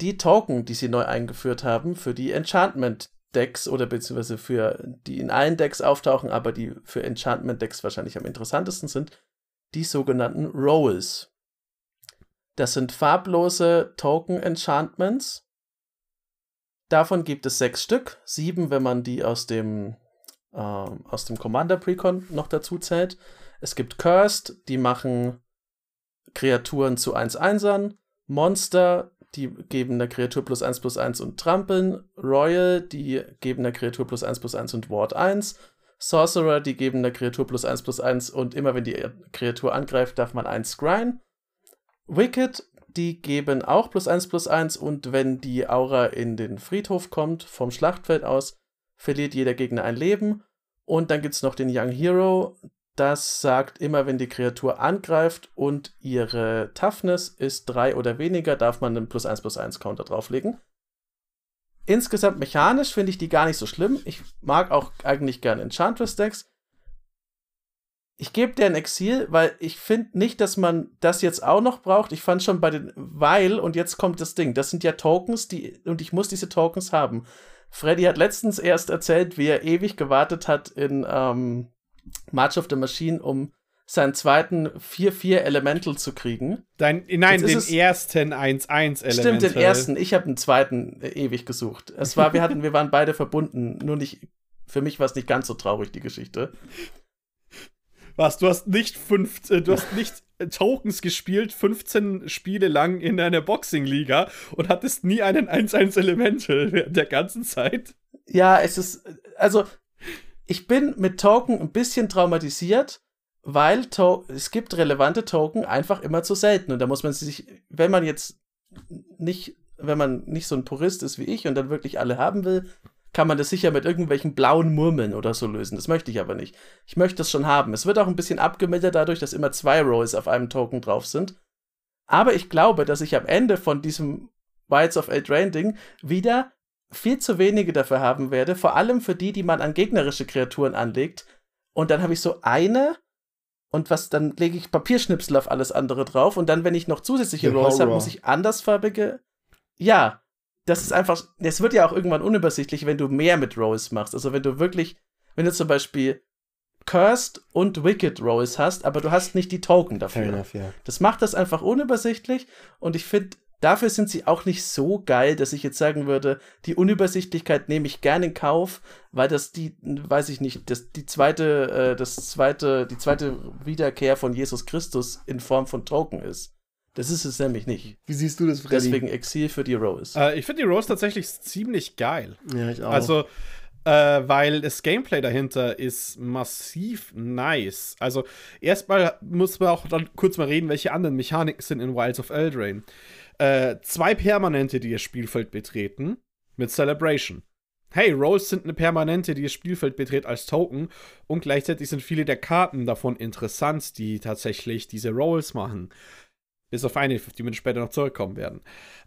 Speaker 3: die Token, die sie neu eingeführt haben für die Enchantment-Decks oder beziehungsweise für die in allen Decks auftauchen, aber die für Enchantment-Decks wahrscheinlich am interessantesten sind, die sogenannten Rolls. Das sind farblose Token-Enchantments, Davon gibt es sechs Stück, sieben, wenn man die aus dem, äh, aus dem Commander Precon noch dazu zählt. Es gibt Cursed, die machen Kreaturen zu 1-1ern. Monster, die geben einer Kreatur plus 1 plus 1 und Trampeln. Royal, die geben einer Kreatur plus 1 plus 1 und Ward 1. Sorcerer, die geben einer Kreatur plus 1 plus 1 und immer wenn die Kreatur angreift, darf man 1 scryen. Wicked, die geben auch plus 1 plus 1 und wenn die Aura in den Friedhof kommt, vom Schlachtfeld aus, verliert jeder Gegner ein Leben. Und dann gibt es noch den Young Hero. Das sagt immer, wenn die Kreatur angreift und ihre Toughness ist 3 oder weniger, darf man einen plus 1 plus 1 Counter drauflegen. Insgesamt mechanisch finde ich die gar nicht so schlimm. Ich mag auch eigentlich gerne Enchantress-Decks ich gebe dir ein Exil, weil ich finde nicht, dass man das jetzt auch noch braucht. Ich fand schon bei den, weil, und jetzt kommt das Ding, das sind ja Tokens, die, und ich muss diese Tokens haben. Freddy hat letztens erst erzählt, wie er ewig gewartet hat in ähm, March of the Machine, um seinen zweiten 4-4 Elemental zu kriegen.
Speaker 2: Dein, nein, den ersten 1-1 Elemental.
Speaker 3: Stimmt, den ersten. Ich habe den zweiten äh, ewig gesucht. Es war, wir hatten, wir waren beide verbunden, nur nicht, für mich war es nicht ganz so traurig, die Geschichte.
Speaker 2: Was? Du hast nicht fünf, äh, du hast nicht Tokens gespielt, 15 Spiele lang in einer Boxing-Liga und hattest nie einen 1-1 Elemental während der ganzen Zeit.
Speaker 3: Ja, es ist, also, ich bin mit Token ein bisschen traumatisiert, weil to es gibt relevante Token einfach immer zu selten. Und da muss man sich, wenn man jetzt nicht, wenn man nicht so ein Purist ist wie ich und dann wirklich alle haben will, kann man das sicher mit irgendwelchen blauen Murmeln oder so lösen. Das möchte ich aber nicht. Ich möchte das schon haben. Es wird auch ein bisschen abgemildert dadurch, dass immer zwei Rolls auf einem Token drauf sind. Aber ich glaube, dass ich am Ende von diesem Wilds of Eldraine Ding wieder viel zu wenige dafür haben werde, vor allem für die, die man an gegnerische Kreaturen anlegt. Und dann habe ich so eine und was, dann lege ich Papierschnipsel auf alles andere drauf und dann, wenn ich noch zusätzliche Rolls habe, muss ich andersfarbige. Ja, das ist einfach, es wird ja auch irgendwann unübersichtlich, wenn du mehr mit Rolls machst. Also wenn du wirklich, wenn du zum Beispiel Cursed und Wicked Rolls hast, aber du hast nicht die Token dafür. Enough, yeah. Das macht das einfach unübersichtlich und ich finde, dafür sind sie auch nicht so geil, dass ich jetzt sagen würde, die Unübersichtlichkeit nehme ich gerne in Kauf, weil das die, weiß ich nicht, das, die zweite, äh, das zweite, die zweite Wiederkehr von Jesus Christus in Form von Token ist. Das ist es nämlich nicht.
Speaker 1: Wie siehst du das,
Speaker 3: Freddy? Deswegen Exil für die Rose.
Speaker 2: Äh, ich finde die Rose tatsächlich ziemlich geil.
Speaker 1: Ja, ich auch.
Speaker 2: Also, äh, weil das Gameplay dahinter ist massiv nice. Also, erstmal muss man auch dann kurz mal reden, welche anderen Mechaniken sind in Wilds of Eldraine. Äh, zwei Permanente, die das Spielfeld betreten, mit Celebration. Hey, Rolls sind eine Permanente, die das Spielfeld betritt als Token und gleichzeitig sind viele der Karten davon interessant, die tatsächlich diese Rolls machen. Bis auf eine, auf die wir später noch zurückkommen werden.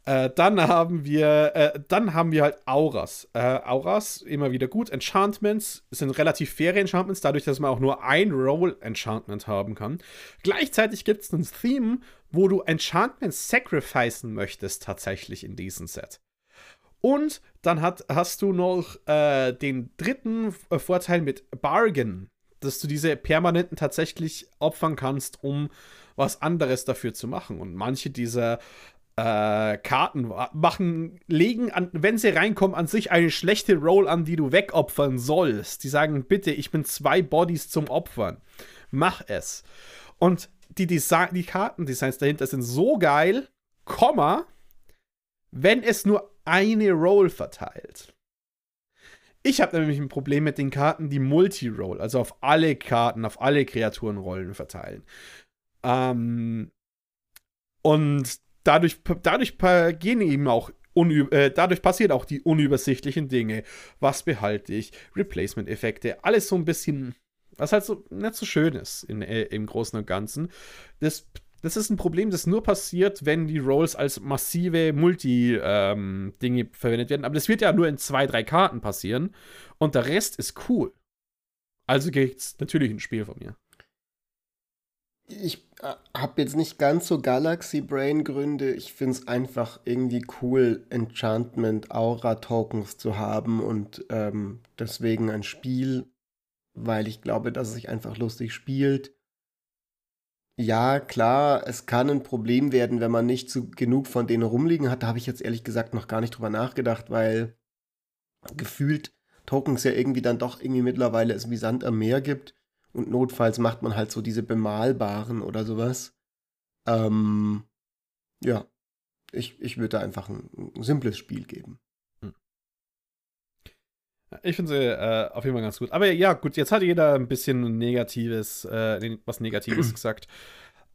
Speaker 2: Äh, dann haben wir, äh, dann haben wir halt Auras. Äh, Auras, immer wieder gut. Enchantments sind relativ faire Enchantments, dadurch, dass man auch nur ein Roll-Enchantment haben kann. Gleichzeitig gibt es ein Theme, wo du Enchantments sacrificen möchtest, tatsächlich in diesem Set. Und dann hat, hast du noch äh, den dritten äh, Vorteil mit Bargain, dass du diese permanenten tatsächlich opfern kannst, um was anderes dafür zu machen. Und manche dieser äh, Karten machen, legen, an, wenn sie reinkommen, an sich eine schlechte Roll an, die du wegopfern sollst. Die sagen, bitte, ich bin zwei Bodies zum Opfern. Mach es. Und die, Design, die Kartendesigns dahinter sind so geil, Komma, wenn es nur eine Roll verteilt. Ich habe nämlich ein Problem mit den Karten, die Multi-Roll, also auf alle Karten, auf alle Kreaturenrollen verteilen. Ähm, und dadurch, dadurch gehen eben auch äh, dadurch passieren auch die unübersichtlichen Dinge. Was behalte ich? Replacement-Effekte, alles so ein bisschen, was halt so nicht so schön ist in, äh, im Großen und Ganzen. Das das ist ein Problem, das nur passiert, wenn die Rolls als massive Multi-Dinge ähm, verwendet werden. Aber das wird ja nur in zwei, drei Karten passieren. Und der Rest ist cool. Also es natürlich ein Spiel von mir.
Speaker 1: Ich äh, habe jetzt nicht ganz so Galaxy Brain Gründe. Ich finde es einfach irgendwie cool, Enchantment Aura Tokens zu haben und ähm, deswegen ein Spiel, weil ich glaube, dass es sich einfach lustig spielt ja, klar, es kann ein Problem werden, wenn man nicht so genug von denen rumliegen hat. Da habe ich jetzt ehrlich gesagt noch gar nicht drüber nachgedacht, weil gefühlt Tokens ja irgendwie dann doch irgendwie mittlerweile es wie Sand am Meer gibt. Und notfalls macht man halt so diese bemalbaren oder sowas. Ähm, ja, ich, ich würde da einfach ein, ein simples Spiel geben.
Speaker 2: Ich finde sie äh, auf jeden Fall ganz gut. Aber ja, gut, jetzt hat jeder ein bisschen Negatives, äh, was Negatives gesagt.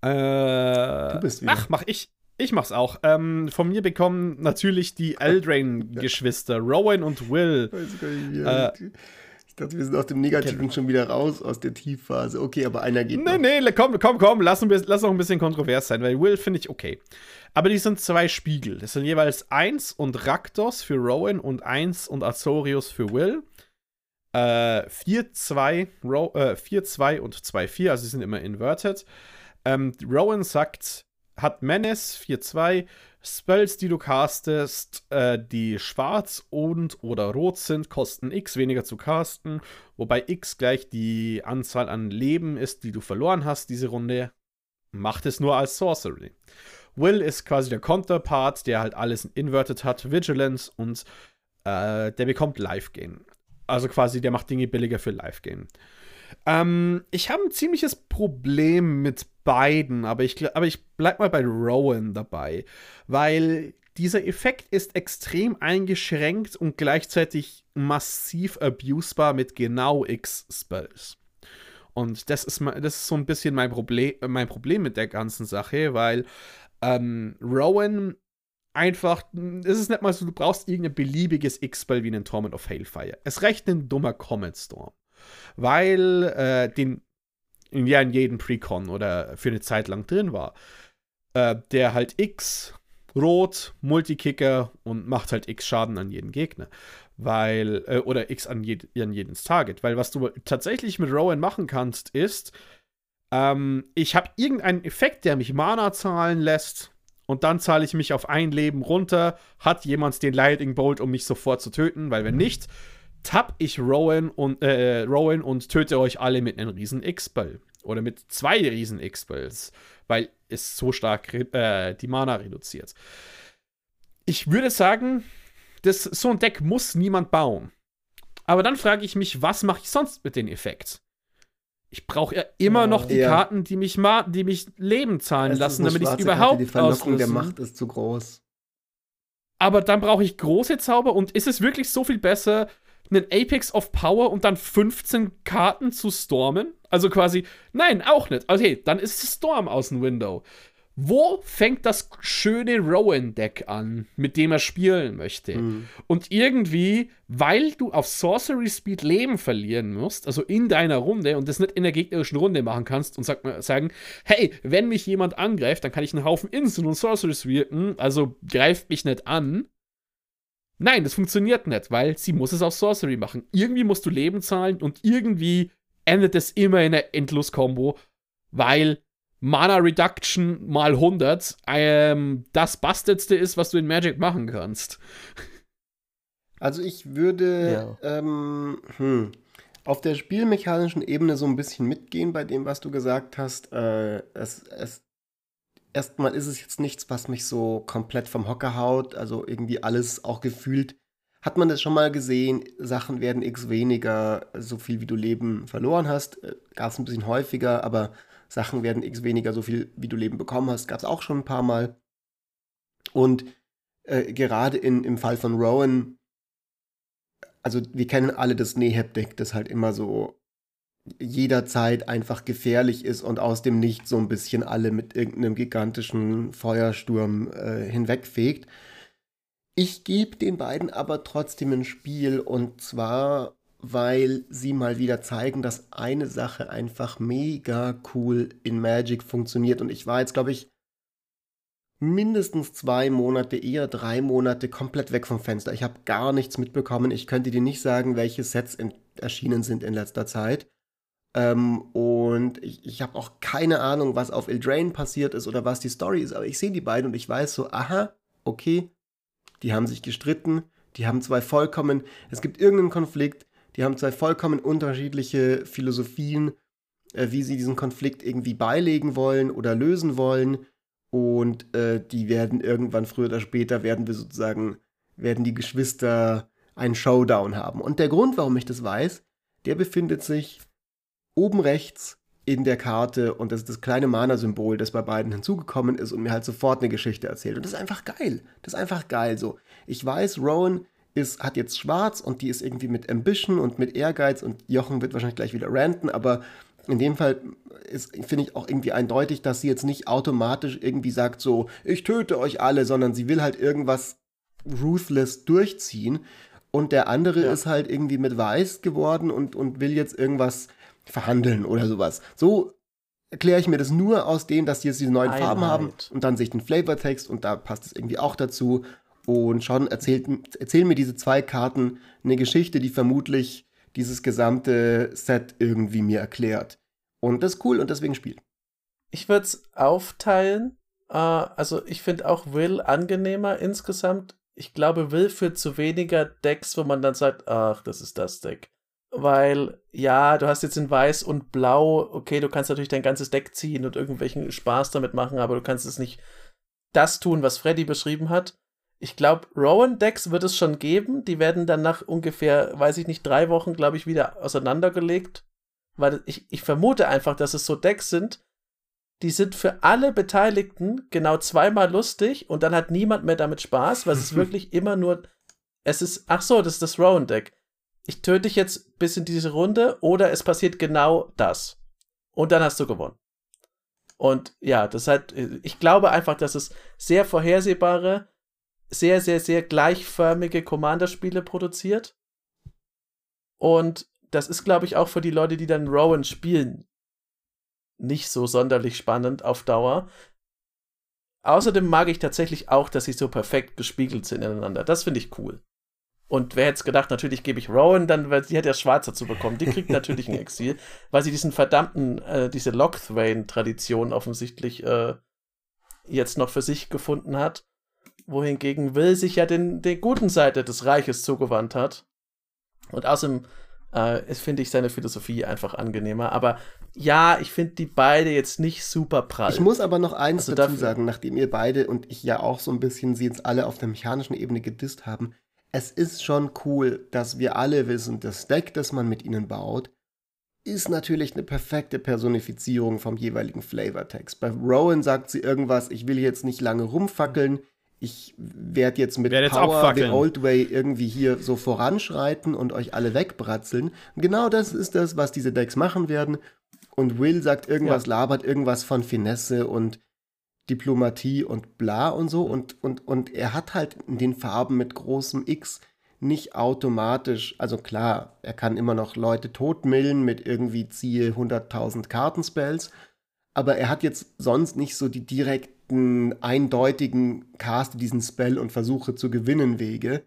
Speaker 2: Äh, du bist wieder. Ach, mach ich. Ich mach's auch. Ähm, von mir bekommen natürlich die Eldrain-Geschwister, Rowan und Will.
Speaker 1: Äh, ich dachte, wir sind aus dem Negativen schon wieder raus, aus der Tiefphase. Okay, aber einer geht.
Speaker 2: Nee, noch. nee, komm, komm, komm, lass, lass noch ein bisschen kontrovers sein, weil Will finde ich okay. Aber die sind zwei Spiegel. Das sind jeweils 1 und Raktos für Rowan und 1 und Azorius für Will. 4-2 äh, äh, und 2-4, also sie sind immer inverted. Ähm, Rowan sagt, hat Menace 4-2, Spells, die du castest, äh, die schwarz und oder rot sind, kosten X weniger zu casten, wobei X gleich die Anzahl an Leben ist, die du verloren hast diese Runde. Macht es nur als Sorcery. Will ist quasi der Counterpart, der halt alles inverted hat, Vigilance und äh, der bekommt Life Gain. Also quasi, der macht Dinge billiger für Life Gain. Ähm, ich habe ein ziemliches Problem mit beiden, aber ich, aber ich bleib mal bei Rowan dabei, weil dieser Effekt ist extrem eingeschränkt und gleichzeitig massiv abusbar mit genau X Spells. Und das ist, das ist so ein bisschen mein Problem, mein Problem mit der ganzen Sache, weil ähm, Rowan einfach, es ist nicht mal so, du brauchst irgendein beliebiges X-Spell wie einen Torment of Hailfire. Es reicht ein dummer Comet Storm weil äh, den ja in jedem Precon oder für eine Zeit lang drin war. Äh, der halt X rot, Multikicker und macht halt X Schaden an jeden Gegner. Weil, äh, oder X an, je, an jedes Target. Weil was du tatsächlich mit Rowan machen kannst, ist, ähm, ich habe irgendeinen Effekt, der mich Mana zahlen lässt. Und dann zahle ich mich auf ein Leben runter. Hat jemand den Lightning Bolt, um mich sofort zu töten? Weil wenn nicht, tapp ich Rowan und, äh, Rowan und töte euch alle mit einem riesen X-Spell. Oder mit zwei riesen X-Spells, weil es so stark äh, die Mana reduziert. Ich würde sagen, das, so ein Deck muss niemand bauen. Aber dann frage ich mich, was mache ich sonst mit dem Effekt? Ich brauche ja immer oh, noch die ja. Karten, die mich, die mich Leben zahlen es lassen, damit ich es überhaupt
Speaker 1: Die Verlockung der Macht ist zu groß.
Speaker 2: Aber dann brauche ich große Zauber und ist es wirklich so viel besser, einen Apex of Power und dann 15 Karten zu stormen? Also quasi, nein, auch nicht. Okay, dann ist Storm aus dem Window. Wo fängt das schöne Rowan-Deck an, mit dem er spielen möchte? Mhm. Und irgendwie, weil du auf Sorcery Speed Leben verlieren musst, also in deiner Runde und das nicht in der gegnerischen Runde machen kannst und sag, sagen, hey, wenn mich jemand angreift, dann kann ich einen Haufen Instant und Sorcery wirken, also greift mich nicht an, Nein, das funktioniert nicht, weil sie muss es auf Sorcery machen. Irgendwie musst du Leben zahlen und irgendwie endet es immer in einer Endlos-Kombo, weil Mana Reduction mal 100 ähm, das Bastardste ist, was du in Magic machen kannst.
Speaker 1: Also ich würde ja. ähm, hm, auf der spielmechanischen Ebene so ein bisschen mitgehen bei dem, was du gesagt hast. Äh, es, es erstmal ist es jetzt nichts, was mich so komplett vom Hocker haut. Also irgendwie alles auch gefühlt. Hat man das schon mal gesehen? Sachen werden x weniger, so viel wie du Leben verloren hast. Äh, Gab es ein bisschen häufiger, aber Sachen werden x weniger so viel, wie du Leben bekommen hast. Gab es auch schon ein paar Mal. Und äh, gerade in, im Fall von Rowan, also wir kennen alle das Neheb-Deck, das halt immer so jederzeit einfach gefährlich ist und aus dem Nichts so ein bisschen alle mit irgendeinem gigantischen Feuersturm äh, hinwegfegt. Ich gebe den beiden aber trotzdem ein Spiel und zwar, weil sie mal wieder zeigen, dass eine Sache einfach mega cool in Magic funktioniert. Und ich war jetzt, glaube ich, mindestens zwei Monate, eher drei Monate komplett weg vom Fenster. Ich habe gar nichts mitbekommen. Ich könnte dir nicht sagen, welche Sets erschienen sind in letzter Zeit. Ähm, und ich, ich habe auch keine Ahnung, was auf Eldraine passiert ist oder was die Story ist. Aber ich sehe die beiden und ich weiß so, aha, okay, die haben sich gestritten, die haben zwei vollkommen, es gibt irgendeinen Konflikt, die haben zwei vollkommen unterschiedliche Philosophien, äh, wie sie diesen Konflikt irgendwie beilegen wollen oder lösen wollen. Und äh, die werden irgendwann früher oder später werden wir sozusagen, werden die Geschwister einen Showdown haben. Und der Grund, warum ich das weiß, der befindet sich oben rechts in der Karte und das ist das kleine Mana-Symbol, das bei beiden hinzugekommen ist und mir halt sofort eine Geschichte erzählt. Und das ist einfach geil. Das ist einfach geil so. Ich weiß, Rowan ist, hat jetzt schwarz und die ist irgendwie mit Ambition und mit Ehrgeiz und Jochen wird wahrscheinlich gleich wieder ranten, aber in dem Fall finde ich auch irgendwie eindeutig, dass sie jetzt nicht automatisch irgendwie sagt so, ich töte euch alle, sondern sie will halt irgendwas ruthless durchziehen. Und der andere ja. ist halt irgendwie mit weiß geworden und, und will jetzt irgendwas verhandeln oder sowas. So erkläre ich mir das nur aus dem, dass die jetzt diese neuen Einheit. Farben haben und dann sehe ich den Flavortext und da passt es irgendwie auch dazu. Und schon erzählt, erzählen mir diese zwei Karten eine Geschichte, die vermutlich dieses gesamte Set irgendwie mir erklärt. Und das ist cool und deswegen spielt.
Speaker 3: Ich würde es aufteilen. Uh, also ich finde auch Will angenehmer insgesamt. Ich glaube, Will führt zu weniger Decks, wo man dann sagt, ach, das ist das Deck weil ja, du hast jetzt in Weiß und Blau, okay, du kannst natürlich dein ganzes Deck ziehen und irgendwelchen Spaß damit machen, aber du kannst es nicht das tun, was Freddy beschrieben hat. Ich glaube, Rowan-Decks wird es schon geben. Die werden dann nach ungefähr, weiß ich nicht, drei Wochen, glaube ich, wieder auseinandergelegt. Weil ich, ich vermute einfach, dass es so Decks sind, die sind für alle Beteiligten genau zweimal lustig und dann hat niemand mehr damit Spaß, weil es ist wirklich immer nur. Es ist, ach so, das ist das Rowan-Deck ich töte dich jetzt bis in diese Runde oder es passiert genau das. Und dann hast du gewonnen. Und ja, das hat, ich glaube einfach, dass es sehr vorhersehbare, sehr, sehr, sehr gleichförmige Commander-Spiele produziert. Und das ist, glaube ich, auch für die Leute, die dann Rowan spielen, nicht so sonderlich spannend auf Dauer. Außerdem mag ich tatsächlich auch, dass sie so perfekt gespiegelt sind ineinander. Das finde ich cool. Und wer hätte es gedacht, natürlich gebe ich Rowan, dann, weil sie hat ja Schwarz dazu bekommen. Die kriegt natürlich ein Exil, weil sie diesen verdammten, äh, diese Lockthwain-Tradition offensichtlich äh, jetzt noch für sich gefunden hat. Wohingegen Will sich ja den, der guten Seite des Reiches zugewandt hat. Und außerdem äh, finde ich seine Philosophie einfach angenehmer. Aber ja, ich finde die beide jetzt nicht super prall.
Speaker 1: Ich muss aber noch eins also dazu sagen, nachdem ihr beide und ich ja auch so ein bisschen sie jetzt alle auf der mechanischen Ebene gedisst haben es ist schon cool, dass wir alle wissen, das Deck, das man mit ihnen baut, ist natürlich eine perfekte Personifizierung vom jeweiligen Flavortext. Bei Rowan sagt sie irgendwas, ich will jetzt nicht lange rumfackeln, ich werde jetzt mit
Speaker 2: werd
Speaker 1: Power the Old Way irgendwie hier so voranschreiten und euch alle wegbratzeln. Und genau das ist das, was diese Decks machen werden. Und Will sagt irgendwas, ja. labert irgendwas von Finesse und Diplomatie und bla und so. Und, und, und er hat halt in den Farben mit großem X nicht automatisch, also klar, er kann immer noch Leute totmillen mit irgendwie ziehe 100.000 Kartenspells, aber er hat jetzt sonst nicht so die direkten, eindeutigen Caste diesen Spell und Versuche zu gewinnen Wege.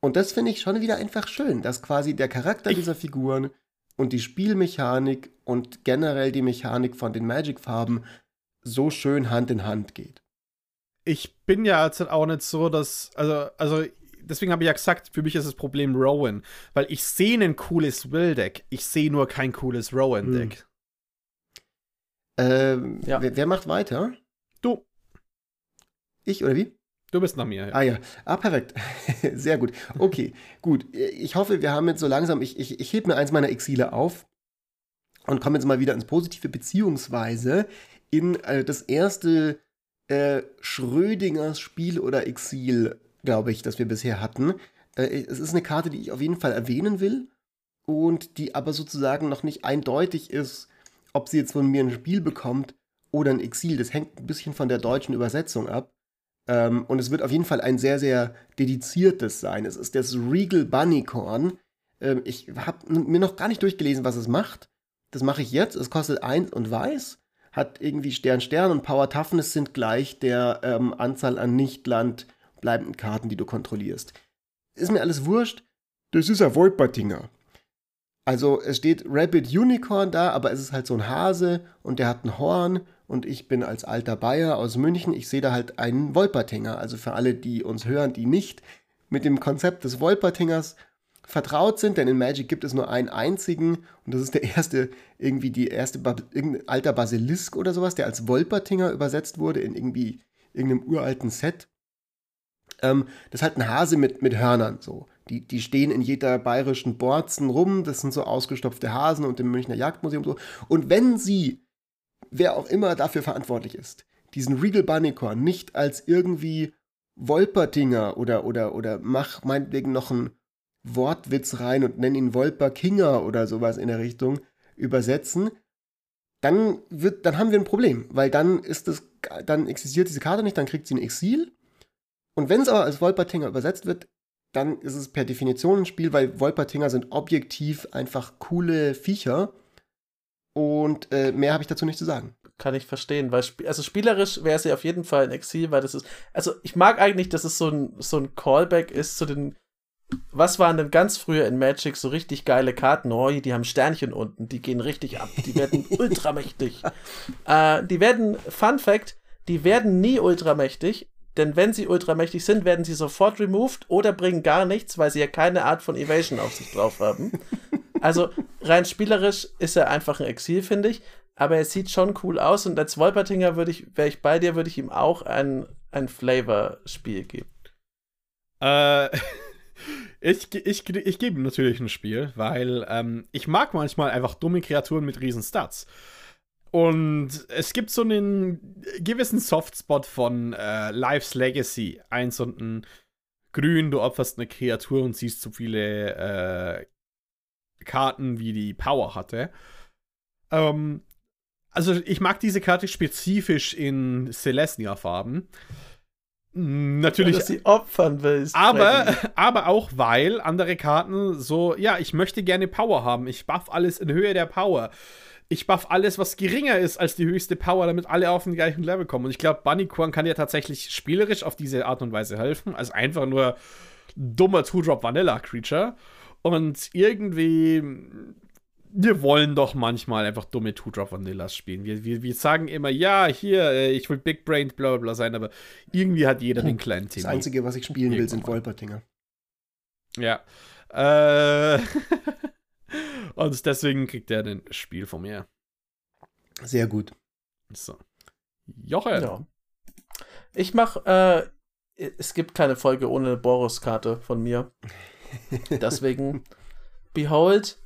Speaker 1: Und das finde ich schon wieder einfach schön, dass quasi der Charakter dieser Figuren und die Spielmechanik und generell die Mechanik von den Magic-Farben so schön Hand in Hand geht.
Speaker 2: Ich bin ja jetzt auch nicht so, dass, also, also deswegen habe ich ja gesagt, für mich ist das Problem Rowan, weil ich sehe ein cooles Will-Deck, ich sehe nur kein cooles Rowan-Deck.
Speaker 1: Hm. Ähm, ja. wer, wer, macht weiter?
Speaker 2: Du.
Speaker 1: Ich oder wie?
Speaker 2: Du bist nach mir.
Speaker 1: Ja. Ah ja, ah perfekt. Sehr gut. Okay, gut. Ich hoffe, wir haben jetzt so langsam, ich, ich, ich hebe mir eins meiner Exile auf und kommen jetzt mal wieder ins Positive, beziehungsweise in äh, das erste äh, Schrödingers Spiel oder Exil, glaube ich, das wir bisher hatten. Äh, es ist eine Karte, die ich auf jeden Fall erwähnen will und die aber sozusagen noch nicht eindeutig ist, ob sie jetzt von mir ein Spiel bekommt oder ein Exil. Das hängt ein bisschen von der deutschen Übersetzung ab. Ähm, und es wird auf jeden Fall ein sehr, sehr dediziertes sein. Es ist das Regal Bunnycorn. Ähm, ich habe mir noch gar nicht durchgelesen, was es macht. Das mache ich jetzt. Es kostet 1 und weiß. Hat irgendwie Stern, Stern und Power Toughness sind gleich der ähm, Anzahl an nicht landbleibenden Karten, die du kontrollierst. Ist mir alles wurscht. Das ist ein Wolpertinger. Also es steht Rabbit Unicorn da, aber es ist halt so ein Hase und der hat ein Horn und ich bin als alter Bayer aus München, ich sehe da halt einen Wolpertinger. Also für alle, die uns hören, die nicht mit dem Konzept des Wolpertingers vertraut sind, denn in Magic gibt es nur einen einzigen und das ist der erste, irgendwie die erste, ba irgendein alter Basilisk oder sowas, der als Wolpertinger übersetzt wurde in irgendwie irgendeinem uralten Set. Ähm, das ist halt ein Hase mit, mit Hörnern so. Die, die stehen in jeder bayerischen Borzen rum, das sind so ausgestopfte Hasen und im Münchner Jagdmuseum so. Und wenn sie, wer auch immer dafür verantwortlich ist, diesen Regal Bunnycorn nicht als irgendwie Wolpertinger oder, oder, oder mach meinetwegen noch einen Wortwitz rein und nenn ihn Wolperkinger oder sowas in der Richtung übersetzen, dann, wird, dann haben wir ein Problem, weil dann ist das, dann existiert diese Karte nicht, dann kriegt sie ein Exil. Und wenn es aber als Wolpertinger übersetzt wird, dann ist es per Definition ein Spiel, weil Wolpertinger sind objektiv einfach coole Viecher. Und äh, mehr habe ich dazu nicht zu sagen.
Speaker 3: Kann ich verstehen, weil sp also spielerisch wäre sie auf jeden Fall ein Exil, weil das ist. Also ich mag eigentlich, dass es so ein, so ein Callback ist zu den. Was waren denn ganz früher in Magic so richtig geile Karten? Oh, die haben Sternchen unten, die gehen richtig ab, die werden ultramächtig. Äh, die werden, Fun Fact, die werden nie ultramächtig, denn wenn sie ultramächtig sind, werden sie sofort removed oder bringen gar nichts, weil sie ja keine Art von Evasion auf sich drauf haben. Also rein spielerisch ist er einfach ein Exil, finde ich. Aber er sieht schon cool aus und als Wolpertinger würde ich, wäre ich bei dir, würde ich ihm auch ein, ein Flavor-Spiel geben.
Speaker 2: Äh, ich, ich, ich gebe ihm natürlich ein Spiel, weil ähm, ich mag manchmal einfach dumme Kreaturen mit riesen Stats. Und es gibt so einen gewissen Softspot von äh, Life's Legacy. Eins und ein Grün, du opferst eine Kreatur und siehst so viele äh, Karten, wie die Power hatte. Ähm, also ich mag diese Karte spezifisch in Celestia-Farben. Natürlich.
Speaker 3: Dass sie opfern willst.
Speaker 2: Aber, aber auch, weil andere Karten so, ja, ich möchte gerne Power haben. Ich buff alles in Höhe der Power ich buff alles, was geringer ist als die höchste Power, damit alle auf den gleichen Level kommen. Und ich glaube, Bunnycorn kann dir tatsächlich spielerisch auf diese Art und Weise helfen. Also einfach nur dummer Two-Drop-Vanilla-Creature. Und irgendwie, wir wollen doch manchmal einfach dumme Two-Drop-Vanillas spielen. Wir, wir, wir sagen immer, ja, hier, äh, ich will Big Brain, bla bla bla sein, aber irgendwie hat jeder den kleinen Thema.
Speaker 1: Das Einzige, was ich spielen will, sind Wolpertinger.
Speaker 2: Ja. Äh. Und deswegen kriegt er ein Spiel von mir.
Speaker 1: Sehr gut.
Speaker 2: So. Jochen. Ja.
Speaker 3: Ich mach, äh, es gibt keine Folge ohne eine Boros-Karte von mir. Deswegen, behold,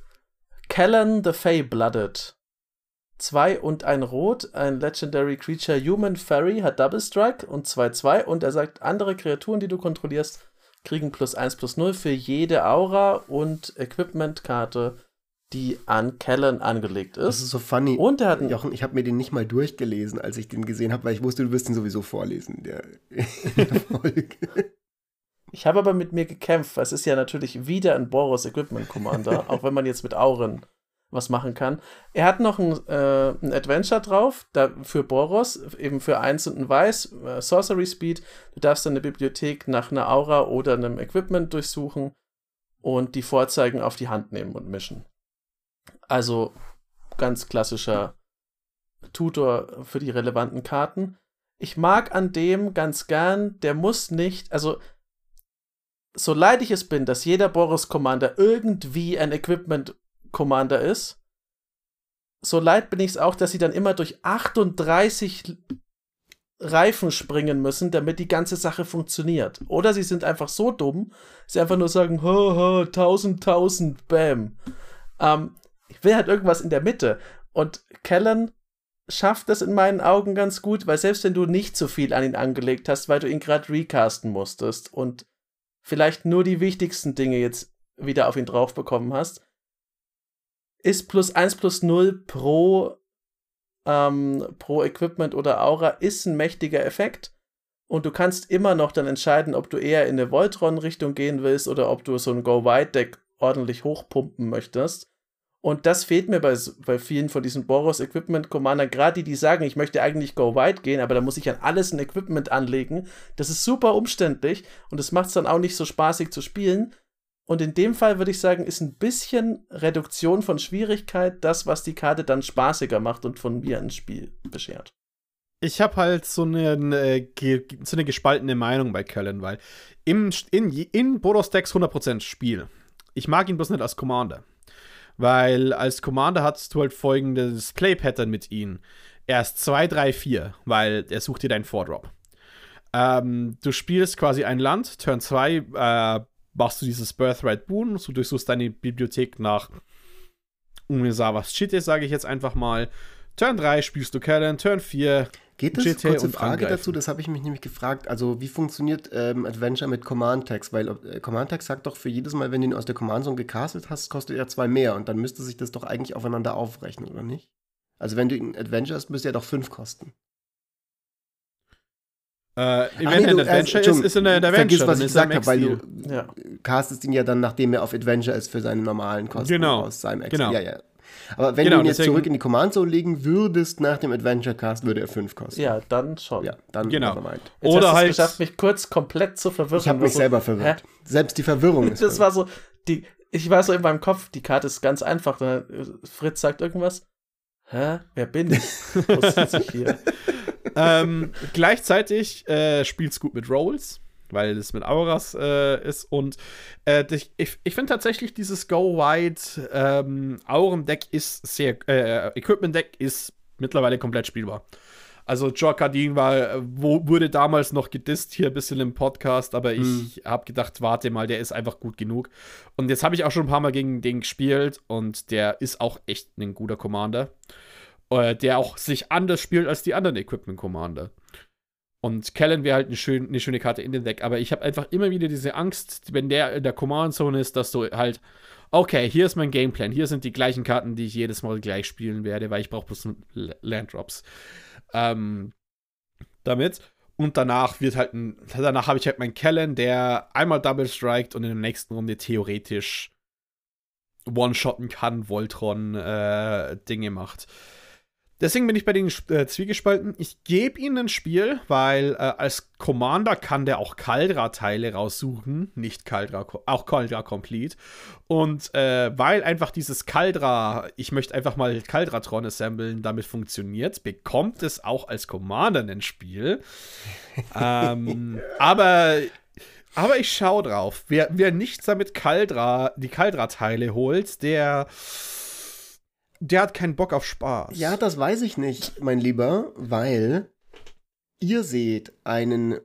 Speaker 3: Callan the Fey-Blooded. Zwei und ein Rot, ein Legendary Creature Human Fairy hat Double Strike und 2-2 und er sagt, andere Kreaturen, die du kontrollierst, kriegen plus 1 plus 0 für jede Aura und Equipment-Karte, die an Kellen angelegt ist. Das
Speaker 1: ist so funny.
Speaker 3: Und er hat
Speaker 1: Jochen, ich habe mir den nicht mal durchgelesen, als ich den gesehen habe, weil ich wusste, du wirst ihn sowieso vorlesen der, in der
Speaker 3: Folge. Ich habe aber mit mir gekämpft, weil es ist ja natürlich wieder ein Boros Equipment Commander, auch wenn man jetzt mit Auren was machen kann. Er hat noch ein, äh, ein Adventure drauf, da für Boros, eben für eins und ein Weiß, äh, Sorcery Speed. Du darfst dann eine Bibliothek nach einer Aura oder einem Equipment durchsuchen und die Vorzeigen auf die Hand nehmen und mischen. Also ganz klassischer Tutor für die relevanten Karten. Ich mag an dem ganz gern, der muss nicht, also so leid ich es bin, dass jeder Boros Commander irgendwie ein Equipment Commander ist. So leid bin ich es auch, dass sie dann immer durch 38 Reifen springen müssen, damit die ganze Sache funktioniert. Oder sie sind einfach so dumm, sie einfach nur sagen, ha, ha, 1000, 1000, bam. Ähm, ich will halt irgendwas in der Mitte. Und Kellen schafft das in meinen Augen ganz gut, weil selbst wenn du nicht so viel an ihn angelegt hast, weil du ihn gerade recasten musstest und vielleicht nur die wichtigsten Dinge jetzt wieder auf ihn drauf bekommen hast, ist plus 1 plus 0 pro, ähm, pro Equipment oder Aura ist ein mächtiger Effekt. Und du kannst immer noch dann entscheiden, ob du eher in eine Voltron-Richtung gehen willst oder ob du so ein Go-Wide-Deck ordentlich hochpumpen möchtest. Und das fehlt mir bei, bei vielen von diesen Boros Equipment Commander, gerade die, die sagen, ich möchte eigentlich Go Wide gehen, aber da muss ich an alles ein Equipment anlegen. Das ist super umständlich und das macht es dann auch nicht so spaßig zu spielen. Und in dem Fall würde ich sagen, ist ein bisschen Reduktion von Schwierigkeit das, was die Karte dann spaßiger macht und von mir ein Spiel beschert.
Speaker 2: Ich habe halt so eine, eine, so eine gespaltene Meinung bei Kellen, weil im, in, in Boros Decks 100% Spiel. Ich mag ihn bloß nicht als Commander. Weil als Commander hast du halt folgendes Play-Pattern mit ihm. Er ist 2, 3, 4, weil er sucht dir deinen Vordrop. Ähm, du spielst quasi ein Land, Turn 2 äh, machst du dieses Birthright Boon, du durchsuchst deine Bibliothek nach Umesawas Chitte, sage ich jetzt einfach mal. Turn 3 spielst du Kellen, Turn 4
Speaker 1: Geht das? GT Kurze Frage angreifen. dazu, das habe ich mich nämlich gefragt. Also, wie funktioniert ähm, Adventure mit Command Text? Weil äh, Command Text sagt doch für jedes Mal, wenn du ihn aus der Command Zone gecastet hast, kostet er zwei mehr. Und dann müsste sich das doch eigentlich aufeinander aufrechnen, oder nicht? Also, wenn du ihn Adventure hast, müsste er doch fünf kosten.
Speaker 2: Äh, wenn nee, er ein Adventure ist, ist er ein Adventure.
Speaker 1: Vergiss, was ich gesagt habe, weil du ja. castest ihn ja dann, nachdem er auf Adventure ist, für seine normalen Kosten
Speaker 2: genau.
Speaker 1: aus seinem
Speaker 2: Ex. Genau.
Speaker 1: Ja, ja. Aber wenn genau, du ihn jetzt deswegen, zurück in die Command Zone legen würdest nach dem Adventure Cast, würde er 5 kosten.
Speaker 3: Ja, dann schon.
Speaker 1: Ja, dann
Speaker 2: genau.
Speaker 3: Jetzt Oder hast halt geschafft, mich kurz komplett zu verwirren.
Speaker 1: Ich habe mich so, selber verwirrt. Hä? Selbst die Verwirrung
Speaker 3: ist. das war so, die, ich war so in meinem Kopf, die Karte ist ganz einfach. Fritz sagt irgendwas. Hä? Wer bin ich? Was sitze ich hier?
Speaker 2: ähm, gleichzeitig äh, spielt's gut mit Rolls weil es mit Auras äh, ist. Und äh, ich, ich finde tatsächlich dieses Go Wide ähm, Auren-Deck ist sehr, äh, Equipment-Deck ist mittlerweile komplett spielbar. Also Jorkadin war, wo, wurde damals noch gedisst hier ein bisschen im Podcast, aber ich hm. habe gedacht, warte mal, der ist einfach gut genug. Und jetzt habe ich auch schon ein paar Mal gegen den gespielt und der ist auch echt ein guter Commander, äh, der auch sich anders spielt als die anderen Equipment Commander. Und Kellen wäre halt eine, schön, eine schöne Karte in dem Deck. Aber ich habe einfach immer wieder diese Angst, wenn der in der Command Zone ist, dass du halt, okay, hier ist mein Gameplan. Hier sind die gleichen Karten, die ich jedes Mal gleich spielen werde, weil ich brauche bloß Landdrops. Ähm, damit. Und danach wird halt ein, danach habe ich halt meinen Kellen, der einmal Double strikt und in der nächsten Runde theoretisch One-Shotten kann, Voltron äh, Dinge macht. Deswegen bin ich bei den äh, Zwiegespalten. Ich gebe ihnen ein Spiel, weil äh, als Commander kann der auch Caldra-Teile raussuchen, nicht Caldra, auch Caldra Complete. Und äh, weil einfach dieses Caldra, ich möchte einfach mal Caldratron assemblen, damit funktioniert, bekommt es auch als Commander ein Spiel. ähm, aber aber ich schaue drauf. Wer, wer nichts damit Caldra, die Caldra-Teile holt, der der hat keinen Bock auf Spaß.
Speaker 1: Ja, das weiß ich nicht, mein Lieber, weil ihr seht einen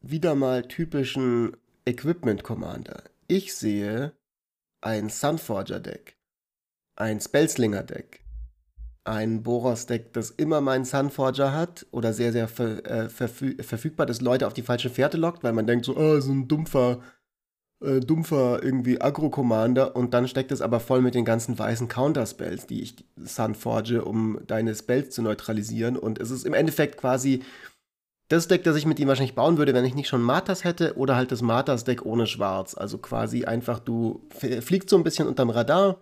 Speaker 1: wieder mal typischen Equipment Commander. Ich sehe ein Sunforger Deck, ein Spellslinger Deck, ein Boros Deck, das immer meinen Sunforger hat oder sehr, sehr ver, äh, verfü verfügbar, das Leute auf die falsche Fährte lockt, weil man denkt so, oh, so ein dumpfer äh, dumpfer irgendwie Agro-Commander und dann steckt es aber voll mit den ganzen weißen Counterspells, die ich Sunforge, um deine Spells zu neutralisieren. Und es ist im Endeffekt quasi das Deck, das ich mit ihm wahrscheinlich bauen würde, wenn ich nicht schon Martas hätte oder halt das Martas-Deck ohne Schwarz. Also quasi einfach, du fliegst so ein bisschen unterm Radar,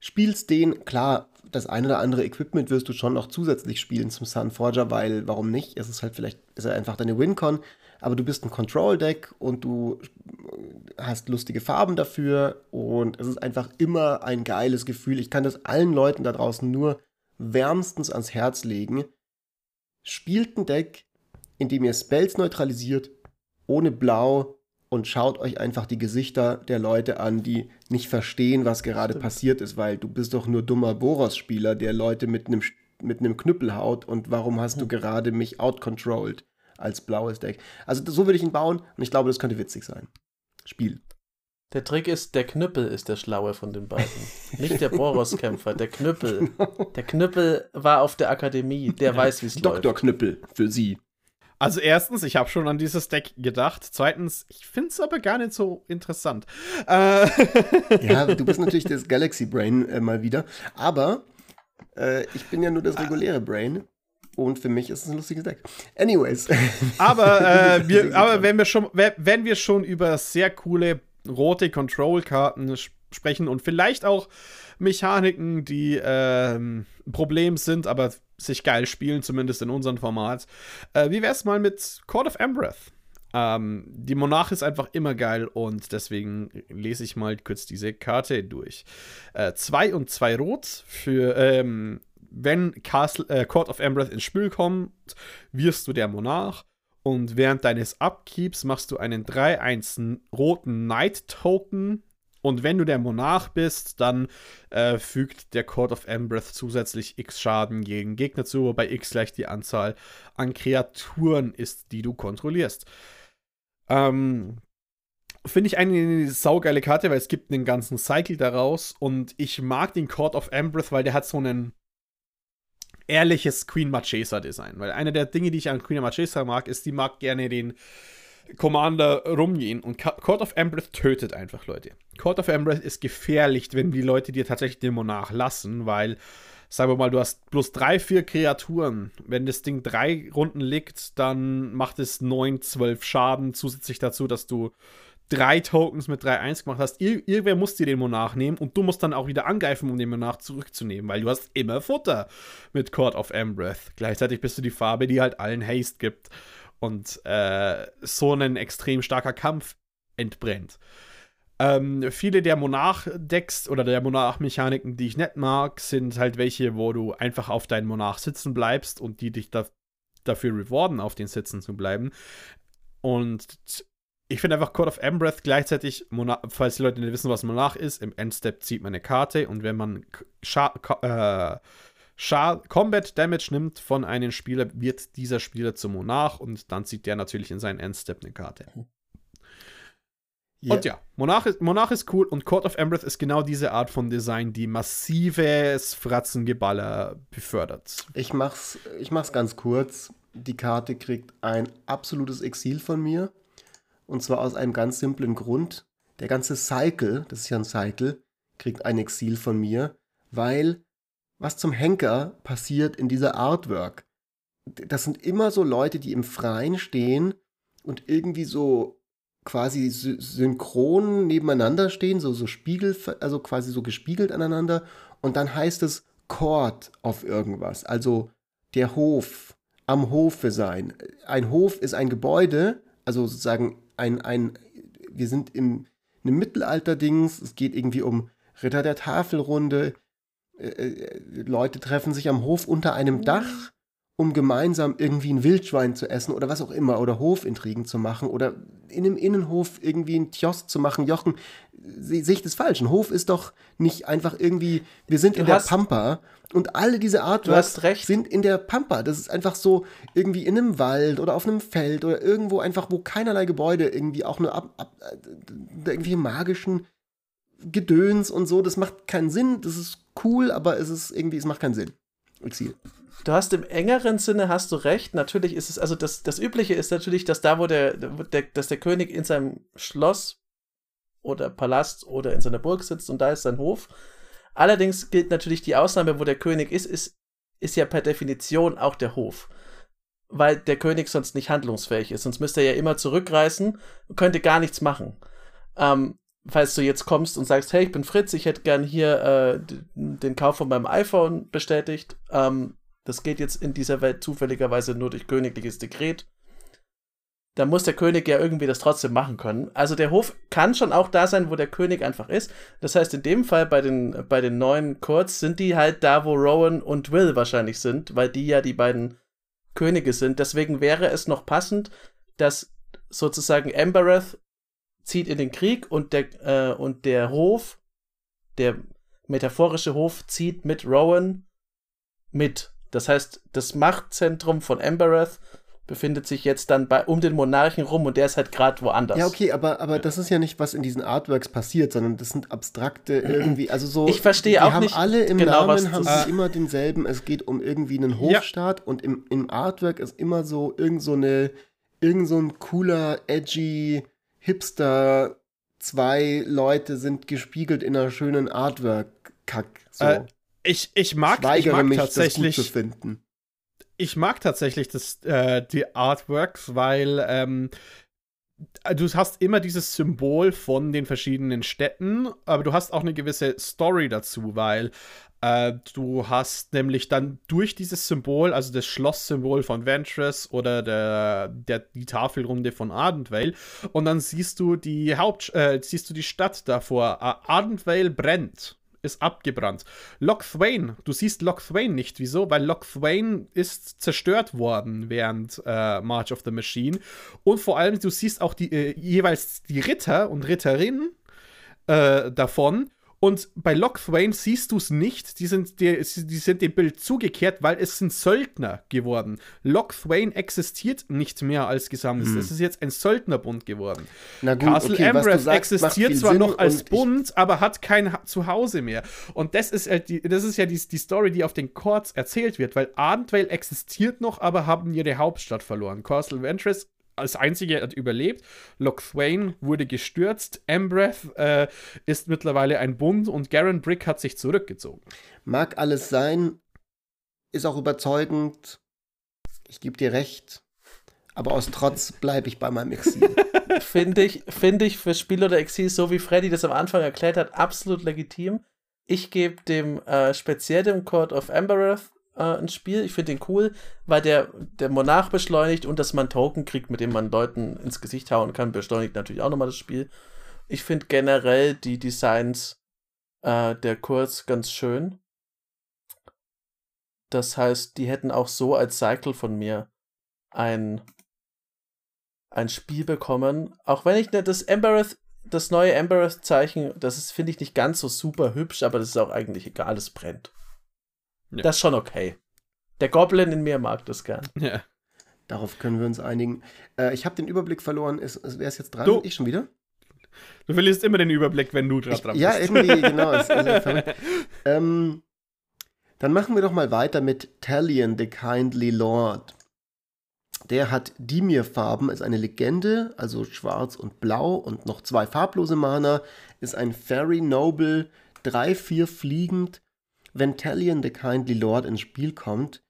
Speaker 1: spielst den, klar, das ein oder andere Equipment wirst du schon noch zusätzlich spielen zum Sunforger, weil warum nicht? Es ist halt vielleicht, ist er einfach deine Wincon, aber du bist ein Control-Deck und du hast lustige Farben dafür und es ist einfach immer ein geiles Gefühl. Ich kann das allen Leuten da draußen nur wärmstens ans Herz legen. Spielt ein Deck, in dem ihr Spells neutralisiert, ohne Blau und schaut euch einfach die Gesichter der Leute an, die nicht verstehen, was gerade Stimmt. passiert ist, weil du bist doch nur dummer Boros-Spieler, der Leute mit einem mit einem Knüppel haut und warum hast hm. du gerade mich outcontrolled? als blaues Deck. Also so würde ich ihn bauen und ich glaube, das könnte witzig sein. Spiel.
Speaker 3: Der Trick ist, der Knüppel ist der Schlaue von den beiden. Nicht der Boros-Kämpfer, der Knüppel. Der Knüppel war auf der Akademie, der weiß, wie es läuft.
Speaker 1: Dr. Knüppel für sie.
Speaker 2: Also erstens, ich habe schon an dieses Deck gedacht. Zweitens, ich finde es aber gar nicht so interessant. Äh
Speaker 1: ja, du bist natürlich das Galaxy Brain äh, mal wieder. Aber äh, ich bin ja nur das reguläre Brain. Und für mich ist es ein lustiges Deck. Anyways.
Speaker 2: Aber, äh, wir, aber wenn, wir schon, wenn wir schon über sehr coole rote Control-Karten sprechen und vielleicht auch Mechaniken, die ähm, ein Problem sind, aber sich geil spielen, zumindest in unserem Format. Äh, wie wär's mal mit Court of Embreth? Ähm, die Monarch ist einfach immer geil und deswegen lese ich mal kurz diese Karte durch. Äh, zwei und zwei Rot für, ähm, wenn Castle, äh, Court of Embreth ins Spiel kommt, wirst du der Monarch. Und während deines Upkeeps machst du einen 3-1 roten Knight Token und wenn du der Monarch bist, dann äh, fügt der Court of Embreth zusätzlich X Schaden gegen Gegner zu, wobei X gleich die Anzahl an Kreaturen ist, die du kontrollierst. Ähm, Finde ich eine saugeile Karte, weil es gibt einen ganzen Cycle daraus und ich mag den Court of Embreth, weil der hat so ein ehrliches Queen Marchesa Design. Weil eine der Dinge, die ich an Queen Marchesa mag, ist, die mag gerne den Commander rumgehen und Court of Embreth tötet einfach Leute. Court of Embreth ist gefährlich, wenn die Leute dir tatsächlich den Monarch lassen, weil, sagen wir mal, du hast bloß drei, vier Kreaturen. Wenn das Ding drei Runden liegt, dann macht es neun, zwölf Schaden zusätzlich dazu, dass du drei Tokens mit 3-1 gemacht hast. Ir irgendwer muss dir den Monarch nehmen und du musst dann auch wieder angreifen, um den Monarch zurückzunehmen, weil du hast immer Futter mit Court of Embreth. Gleichzeitig bist du die Farbe, die halt allen Haste gibt und äh, so ein extrem starker Kampf entbrennt. Ähm, viele der Monarch-Decks oder der Monarch-Mechaniken, die ich nicht mag, sind halt welche, wo du einfach auf deinen Monarch sitzen bleibst und die dich da dafür rewarden, auf den Sitzen zu bleiben. Und ich finde einfach Code of Embreth gleichzeitig, Monarch, falls die Leute nicht wissen, was Monarch ist, im Endstep zieht man eine Karte und wenn man Scha äh, Combat Damage nimmt von einem Spieler, wird dieser Spieler zum Monarch und dann zieht der natürlich in seinen Endstep eine Karte. Yeah. Und ja, Monarch ist, Monarch ist cool und Court of Embreth ist genau diese Art von Design, die massives Fratzengeballer befördert.
Speaker 1: Ich mach's, ich mach's ganz kurz. Die Karte kriegt ein absolutes Exil von mir. Und zwar aus einem ganz simplen Grund. Der ganze Cycle, das ist ja ein Cycle, kriegt ein Exil von mir, weil was zum Henker passiert in dieser Artwork. Das sind immer so Leute, die im Freien stehen und irgendwie so quasi synchron nebeneinander stehen, so, so Spiegel, also quasi so gespiegelt aneinander. Und dann heißt es Court auf irgendwas, also der Hof, am Hofe sein. Ein Hof ist ein Gebäude, also sozusagen ein, ein wir sind im, einem Mittelalter-Dings, es geht irgendwie um Ritter der Tafelrunde, äh, äh, Leute treffen sich am Hof unter einem mhm. Dach, um gemeinsam irgendwie ein Wildschwein zu essen oder was auch immer oder Hofintrigen zu machen oder in einem Innenhof irgendwie ein Kiosk zu machen. Jochen, sehe ich das falsch? Ein Hof ist doch nicht einfach irgendwie, wir sind in du der Pampa und alle diese Artworks sind in der Pampa. Das ist einfach so irgendwie in einem Wald oder auf einem Feld oder irgendwo einfach, wo keinerlei Gebäude irgendwie auch nur ab, ab, äh, irgendwie magischen Gedöns und so. Das macht keinen Sinn. Das ist cool, aber es ist irgendwie, es macht keinen Sinn. Exil.
Speaker 3: Du hast im engeren Sinne hast du recht. Natürlich ist es, also das, das Übliche ist natürlich, dass da, wo der, der, dass der König in seinem Schloss oder Palast oder in seiner Burg sitzt und da ist sein Hof. Allerdings gilt natürlich die Ausnahme, wo der König ist, ist, ist ja per Definition auch der Hof. Weil der König sonst nicht handlungsfähig ist. Sonst müsste er ja immer zurückreißen und könnte gar nichts machen. Ähm, falls du jetzt kommst und sagst, hey, ich bin Fritz, ich hätte gern hier äh, den Kauf von meinem iPhone bestätigt. Ähm, das geht jetzt in dieser Welt zufälligerweise nur durch königliches Dekret. Da muss der König ja irgendwie das trotzdem machen können. Also der Hof kann schon auch da sein, wo der König einfach ist. Das heißt, in dem Fall bei den, bei den neuen Courts sind die halt da, wo Rowan und Will wahrscheinlich sind, weil die ja die beiden Könige sind. Deswegen wäre es noch passend, dass sozusagen Embereth zieht in den Krieg und der, äh, und der Hof, der metaphorische Hof, zieht mit Rowan mit. Das heißt, das Machtzentrum von Embereth befindet sich jetzt dann bei, um den Monarchen rum und der ist halt gerade woanders.
Speaker 1: Ja, okay, aber, aber das ist ja nicht, was in diesen Artworks passiert, sondern das sind abstrakte irgendwie, also so.
Speaker 3: Ich verstehe auch
Speaker 1: haben
Speaker 3: nicht
Speaker 1: alle im
Speaker 3: genau, was
Speaker 1: Namen haben sie immer denselben. Es geht um irgendwie einen Hofstaat und im, im Artwork ist immer so irgend so eine, irgend so ein cooler, edgy Hipster. Zwei Leute sind gespiegelt in einer schönen Artwork-Kack. So.
Speaker 2: Äh, Ich, ich mag, ich
Speaker 1: Weigere
Speaker 2: mag
Speaker 1: mich, das gut
Speaker 2: tatsächlich.
Speaker 1: zu finden.
Speaker 2: ich mag tatsächlich das, äh, die Artworks, weil ähm, du hast immer dieses Symbol von den verschiedenen Städten, aber du hast auch eine gewisse Story dazu, weil äh, du hast nämlich dann durch dieses Symbol, also das Schlosssymbol von Ventress oder der, der, die Tafelrunde von Ardenvale, und dann siehst du die Haupt, äh, siehst du die Stadt davor. Äh, Ardenvale brennt ist abgebrannt. Loch Thwain, du siehst Loch Thwain nicht. Wieso? Weil Loch Thwain ist zerstört worden während äh, March of the Machine. Und vor allem, du siehst auch die, äh, jeweils die Ritter und Ritterinnen äh, davon. Und bei Loch Thwain siehst du es nicht. Die sind, die, die sind dem Bild zugekehrt, weil es sind Söldner geworden. Loch Thwain existiert nicht mehr als Gesamtes. Es ist jetzt ein Söldnerbund geworden.
Speaker 1: Na gut,
Speaker 2: Castle
Speaker 1: okay,
Speaker 2: Ambreth
Speaker 1: sagst,
Speaker 2: existiert zwar
Speaker 1: Sinn
Speaker 2: noch als Bund, aber hat kein Ha- Zuhause mehr. Und das ist, halt die, das ist ja die, die Story, die auf den Courts erzählt wird, weil Arndvale existiert noch, aber haben ihre Hauptstadt verloren. Castle Ventress als einzige hat überlebt. Loch Thwain wurde gestürzt. Ambreth äh, ist mittlerweile ein Bund und Garen Brick hat sich zurückgezogen.
Speaker 1: Mag alles sein, ist auch überzeugend. Ich gebe dir recht. Aber aus Trotz bleibe ich bei meinem Exil.
Speaker 3: Finde ich, finde ich für Spiel oder Exil, so wie Freddy das am Anfang erklärt hat, absolut legitim. Ich gebe dem äh, speziell dem Court of Ambereth äh, ein Spiel. Ich finde den cool, weil der, der Monarch beschleunigt und dass man Token kriegt, mit dem man Leuten ins Gesicht hauen kann, beschleunigt natürlich auch nochmal das Spiel. Ich finde generell die Designs äh, der Kurz ganz schön. Das heißt, die hätten auch so als Cycle von mir ein ein Spiel bekommen. Auch wenn ich ne, das Embereth, das neue Embereth-Zeichen, das ist, finde ich, nicht ganz so super hübsch, aber das ist auch eigentlich egal, es brennt.
Speaker 2: Ja.
Speaker 3: Das ist schon okay. Der Goblin in mir mag das gern.
Speaker 2: Ja.
Speaker 1: Darauf können wir uns einigen. Äh, ich habe den Überblick verloren. Ist, ist, wer ist jetzt dran?
Speaker 2: Du.
Speaker 1: Ich schon wieder?
Speaker 2: Du verlierst immer den Überblick, wenn du
Speaker 1: Ich,
Speaker 2: dran
Speaker 1: ja,
Speaker 2: bist.
Speaker 1: irgendwie, genau. Ist, also ähm, dann machen wir doch mal weiter mit Talion, the Kindly Lord. Der hat Dimir-Farben, ist eine Legende, also schwarz und blau und noch zwei farblose Mana, ist ein Fairy Noble, 3-4 fliegend. Wenn Talion, the Kindly Lord ins Spiel kommt,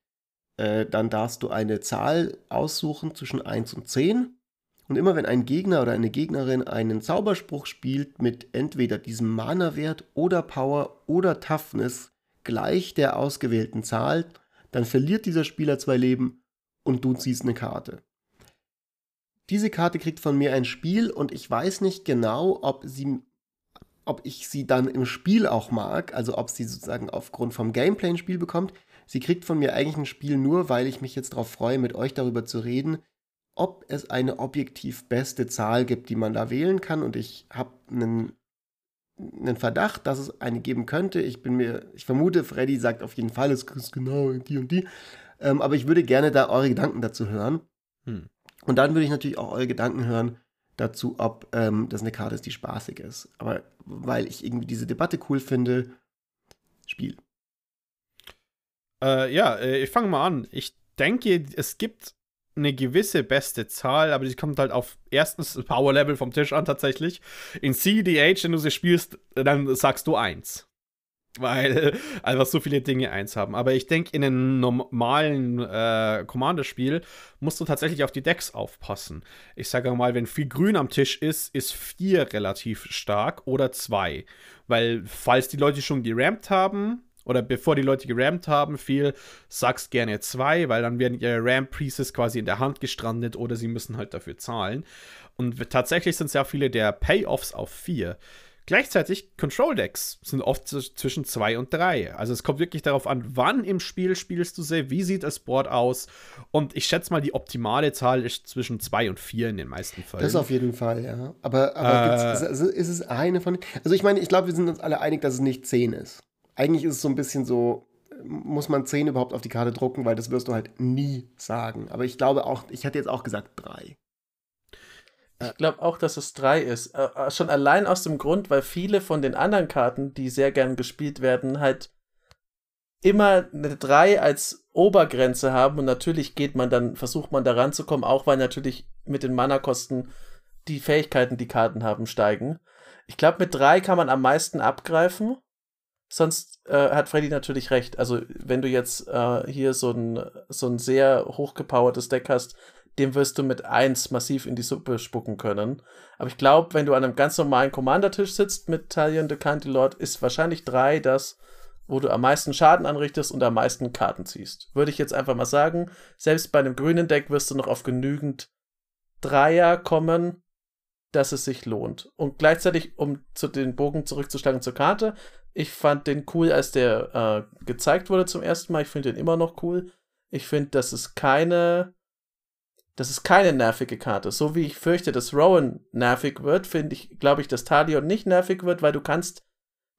Speaker 1: äh, dann darfst du eine Zahl aussuchen zwischen 1 und 10. Und immer wenn ein Gegner oder eine Gegnerin einen Zauberspruch spielt mit entweder diesem Mana-Wert oder Power oder Toughness gleich der ausgewählten Zahl, dann verliert dieser Spieler zwei Leben und du ziehst eine Karte. Diese Karte kriegt von mir ein Spiel und ich weiß nicht genau, ob sie ob ich sie dann im Spiel auch mag, also ob sie sozusagen aufgrund vom Gameplay ein Spiel bekommt. Sie kriegt von mir eigentlich ein Spiel nur, weil ich mich jetzt darauf freue, mit euch darüber zu reden, ob es eine objektiv beste Zahl gibt, die man da wählen kann. Und ich habe einen, einen Verdacht, dass es eine geben könnte. Ich bin mir, ich vermute, Freddy sagt auf jeden Fall, es ist genau die und die. Ähm, aber ich würde gerne da eure Gedanken dazu hören.
Speaker 2: Hm.
Speaker 1: Und dann würde ich natürlich auch eure Gedanken hören dazu, ob ähm, das eine Karte ist, die spaßig ist. Aber weil ich irgendwie diese Debatte cool finde, Spiel.
Speaker 2: Äh, ja, äh, ich fange mal an. Ich denke, es gibt eine gewisse beste Zahl, aber die kommt halt auf erstens Power Level vom Tisch an tatsächlich. In CDH, wenn du sie spielst, dann sagst du eins. Weil einfach so viele Dinge eins haben. Aber ich denke, in einem normalen äh, Commander-Spiel musst du tatsächlich auf die Decks aufpassen. Ich sage mal, wenn viel Grün am Tisch ist, ist vier relativ stark oder zwei. Weil, falls die Leute schon gerampt haben, oder bevor die Leute gerammt haben, viel, sagst gerne zwei, weil dann werden ihre Ramp-Pieces quasi in der Hand gestrandet oder sie müssen halt dafür zahlen. Und tatsächlich sind sehr viele der Payoffs auf vier. Gleichzeitig Control-Decks sind oft zwischen zwei und drei. Also es kommt wirklich darauf an, wann im Spiel spielst du sie, wie sieht das Board aus. Und ich schätze mal, die optimale Zahl ist zwischen zwei und vier in den meisten Fällen.
Speaker 1: Das auf jeden Fall, ja. Aber, aber
Speaker 2: Äh.
Speaker 1: ist, ist es eine von. Also ich meine, ich glaube, wir sind uns alle einig, dass es nicht 10 ist. Eigentlich ist es so ein bisschen so, muss man 10 überhaupt auf die Karte drucken, weil das wirst du halt nie sagen. Aber ich glaube auch, ich hätte jetzt auch gesagt 3.
Speaker 3: Ich glaube auch, dass es 3 ist. Äh, äh, schon allein aus dem Grund, weil viele von den anderen Karten, die sehr gern gespielt werden, halt immer eine 3 als Obergrenze haben und natürlich geht man dann, versucht man da ranzukommen, auch weil natürlich mit den Mana-Kosten die Fähigkeiten, die Karten haben, steigen. Ich glaube, mit 3 kann man am meisten abgreifen. Sonst äh, hat Freddy natürlich recht. Also, wenn du jetzt äh, hier so ein, so ein sehr hochgepowertes Deck hast, dem wirst du mit 1 massiv in die Suppe spucken können. Aber ich glaube, wenn du an einem ganz normalen Commander-Tisch sitzt mit Talion de Cantilord, ist wahrscheinlich 3 das, wo du am meisten Schaden anrichtest und am meisten Karten ziehst. Würde ich jetzt einfach mal sagen. Selbst bei einem grünen Deck wirst du noch auf genügend Dreier kommen, dass es sich lohnt. Und gleichzeitig, um zu den Bogen zurückzuschlagen zur Karte, ich fand den cool, als der äh, gezeigt wurde zum ersten Mal. Ich finde den immer noch cool. Ich finde, das ist keine. Das ist keine nervige Karte. So wie ich fürchte, dass Rowan nervig wird, finde ich, glaube ich, dass Talion nicht nervig wird, weil du kannst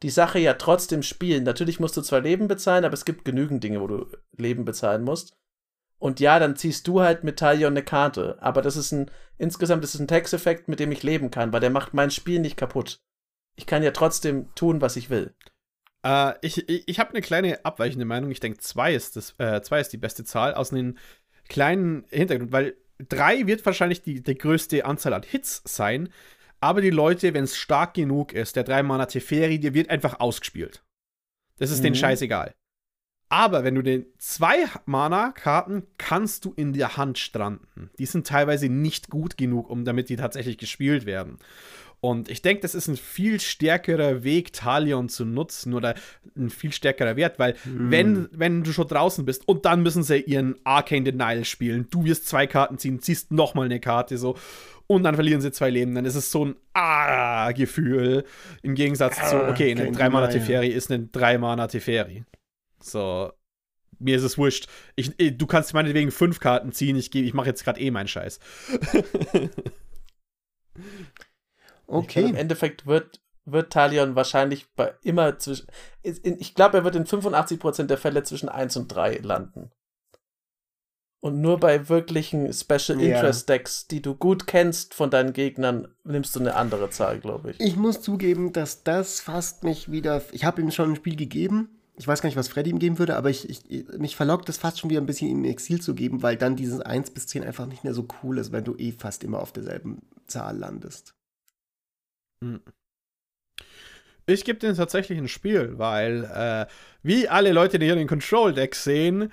Speaker 3: die Sache ja trotzdem spielen. Natürlich musst du zwar Leben bezahlen, aber es gibt genügend Dinge, wo du Leben bezahlen musst. Und ja, dann ziehst du halt mit Talion eine Karte. Aber das ist ein, insgesamt ist es ein Texteffekt, mit dem ich leben kann, weil der macht mein Spiel nicht kaputt. Ich kann ja trotzdem tun, was ich will.
Speaker 2: Äh, ich ich, ich habe eine kleine abweichende Meinung. Ich denke, zwei äh, zwei ist die beste Zahl aus einem kleinen Hintergrund, weil drei wird wahrscheinlich die, die größte Anzahl an Hits sein. Aber die Leute, wenn es stark genug ist, der 3-Mana Teferi, der wird einfach ausgespielt. Das ist mhm. denen scheißegal. Aber wenn du den 2-Mana-Karten kannst du in der Hand stranden. Die sind teilweise nicht gut genug, um damit die tatsächlich gespielt werden. Und ich denke, das ist ein viel stärkerer Weg, Talion zu nutzen oder ein viel stärkerer Wert, weil mm. wenn, wenn du schon draußen bist und dann müssen sie ihren Arcane Denial spielen, du wirst zwei Karten ziehen, ziehst nochmal eine Karte so und dann verlieren sie zwei Leben, dann ist es so ein Ah-Gefühl im Gegensatz ah, zu, okay, eine 3-Mana-Teferi ist eine 3-Mana-Teferi. So, mir ist es wurscht. Ich, du kannst meinetwegen fünf Karten ziehen, ich, ich mache jetzt gerade eh meinen Scheiß.
Speaker 3: Okay. Glaub, Im Endeffekt wird, wird Talion wahrscheinlich bei immer zwischen. Ich glaube, er wird in 85% der Fälle zwischen 1 und 3 landen. Und nur bei wirklichen Special Interest Decks, die du gut kennst von deinen Gegnern, nimmst du eine andere Zahl, glaube ich.
Speaker 1: Ich muss zugeben, dass das fast mich wieder. Ich habe ihm schon ein Spiel gegeben. Ich weiß gar nicht, was Freddy ihm geben würde, aber ich, ich, mich verlockt es fast schon wieder ein bisschen ihm Exil zu geben, weil dann dieses 1 bis 10 einfach nicht mehr so cool ist, wenn du eh fast immer auf derselben Zahl landest. Hm.
Speaker 2: Ich gebe denen tatsächlich ein Spiel, weil, äh, wie alle Leute, die hier den Control-Deck sehen,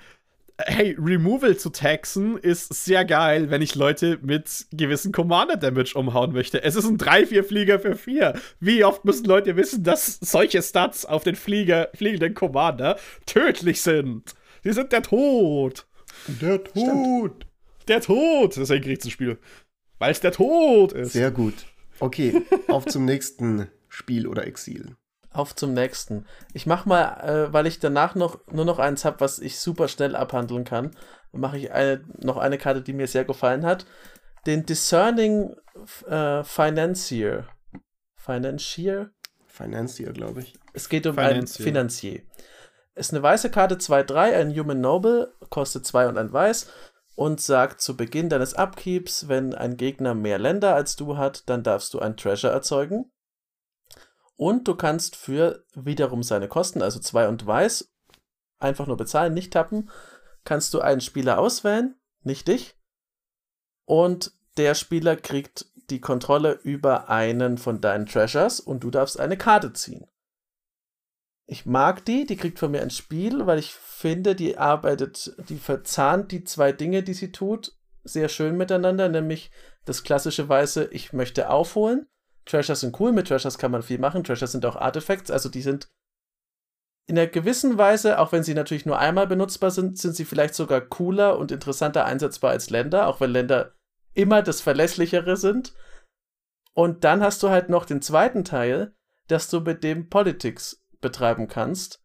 Speaker 2: hey, Removal zu taxen ist sehr geil, wenn ich Leute mit gewissen Commander-Damage umhauen möchte. Es ist ein 3-4-Flieger für 4. Wie oft müssen Leute wissen, dass solche Stats auf den Flieger, fliegenden Commander tödlich sind? Sie sind der Tod.
Speaker 1: Der Tod. Stimmt.
Speaker 2: Der Tod. Deswegen kriegt ein Spiel. Weil es der Tod ist.
Speaker 1: Sehr gut. Okay, auf zum nächsten Spiel oder Exil.
Speaker 3: Auf zum nächsten. Ich mach mal, äh, weil ich danach noch nur noch eins habe, was ich super schnell abhandeln kann, mache ich eine, noch eine Karte, die mir sehr gefallen hat. Den Discerning äh, Financier. Financier?
Speaker 1: Financier, glaube ich.
Speaker 3: Es geht um Financier. einen Finanzier. Ist eine weiße Karte 2-3, ein Human Noble, kostet 2 und ein Weiß und sagt zu Beginn deines Upkeeps, wenn ein Gegner mehr Länder als du hat, dann darfst du ein Treasure erzeugen. Und du kannst für wiederum seine Kosten, also zwei und weiß, einfach nur bezahlen, nicht tappen, kannst du einen Spieler auswählen, nicht dich. Und der Spieler kriegt die Kontrolle über einen von deinen Treasures und du darfst eine Karte ziehen. Ich mag die, die kriegt von mir ein Spiel, weil ich finde, die arbeitet, die verzahnt die zwei Dinge, die sie tut, sehr schön miteinander, nämlich das klassische Weiße, ich möchte aufholen. Treasures sind cool, mit Treasures kann man viel machen. Treasures sind auch Artefacts, also die sind in einer gewissen Weise, auch wenn sie natürlich nur einmal benutzbar sind, sind sie vielleicht sogar cooler und interessanter einsetzbar als Länder, auch wenn Länder immer das Verlässlichere sind. Und dann hast du halt noch den zweiten Teil, dass du mit dem Politics betreiben kannst.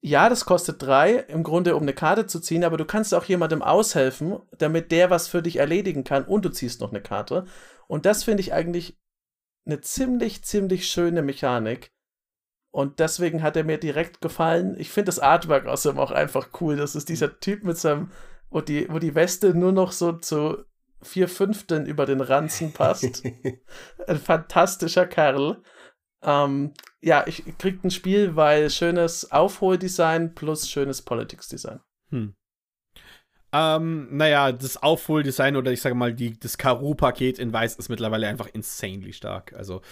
Speaker 3: Ja, das kostet drei, im Grunde, um eine Karte zu ziehen, aber du kannst auch jemandem aushelfen, damit der was für dich erledigen kann und du ziehst noch eine Karte. Und das finde ich eigentlich eine ziemlich, ziemlich schöne Mechanik. Und deswegen hat er mir direkt gefallen. Ich finde das Artwork außerdem auch einfach cool. Das ist dieser Typ mit seinem, wo die, wo die Weste nur noch so zu vier Fünften über den Ranzen passt. Ein fantastischer Kerl. Ähm, ja, ich krieg ein Spiel, weil schönes Aufholdesign plus schönes Politics-Design. Hm.
Speaker 2: Ähm, naja, das Aufholdesign oder ich sage mal, die, das Karu-Paket in Weiß ist mittlerweile einfach insanely stark. Also,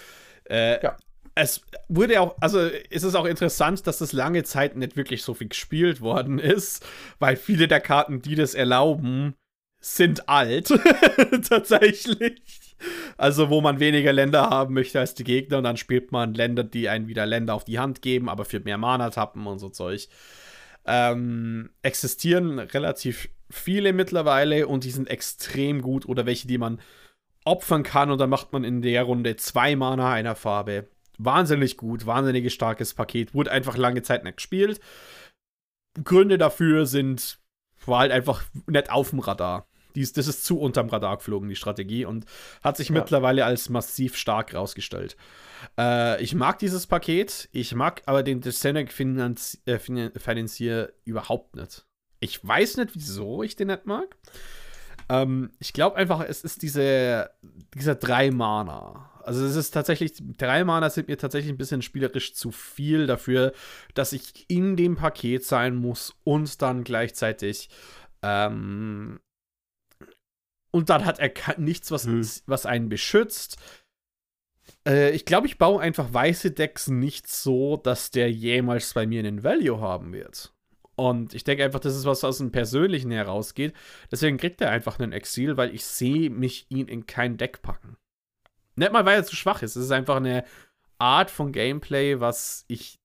Speaker 2: äh, ja. es wurde auch, also es ist auch interessant, dass das lange Zeit nicht wirklich so viel gespielt worden ist, weil viele der Karten, die das erlauben, sind alt. Tatsächlich. Also, wo man weniger Länder haben möchte als die Gegner und dann spielt man Länder, die einen wieder Länder auf die Hand geben, aber für mehr Mana tappen und so Zeug. Ähm, existieren relativ viele mittlerweile und die sind extrem gut oder welche, die man opfern kann und dann macht man in der Runde zwei Mana einer Farbe. Wahnsinnig gut, wahnsinnig starkes Paket, wurde einfach lange Zeit nicht gespielt. Gründe dafür sind, war halt einfach nicht auf dem Radar. Dies, das ist zu unterm Radar geflogen, die Strategie, und hat sich ja. mittlerweile als massiv stark rausgestellt. Äh, ich mag dieses Paket, ich mag aber den Finanz äh, Financier überhaupt nicht. Ich weiß nicht, wieso ich den nicht mag. Ähm, ich glaube einfach, es ist diese, dieser drei Mana. Also es ist tatsächlich, drei Mana sind mir tatsächlich ein bisschen spielerisch zu viel dafür, dass ich in dem Paket sein muss und dann gleichzeitig ähm, und dann hat er nichts, was, hm. was einen beschützt. Äh, ich glaube, ich baue einfach weiße Decks nicht so, dass der jemals bei mir einen Value haben wird. Und ich denke einfach, das ist was aus dem Persönlichen herausgeht. Deswegen kriegt er einfach einen Exil, weil ich sehe mich ihn in kein Deck packen. Nicht mal, weil er zu schwach ist. Es ist einfach eine Art von Gameplay, was ich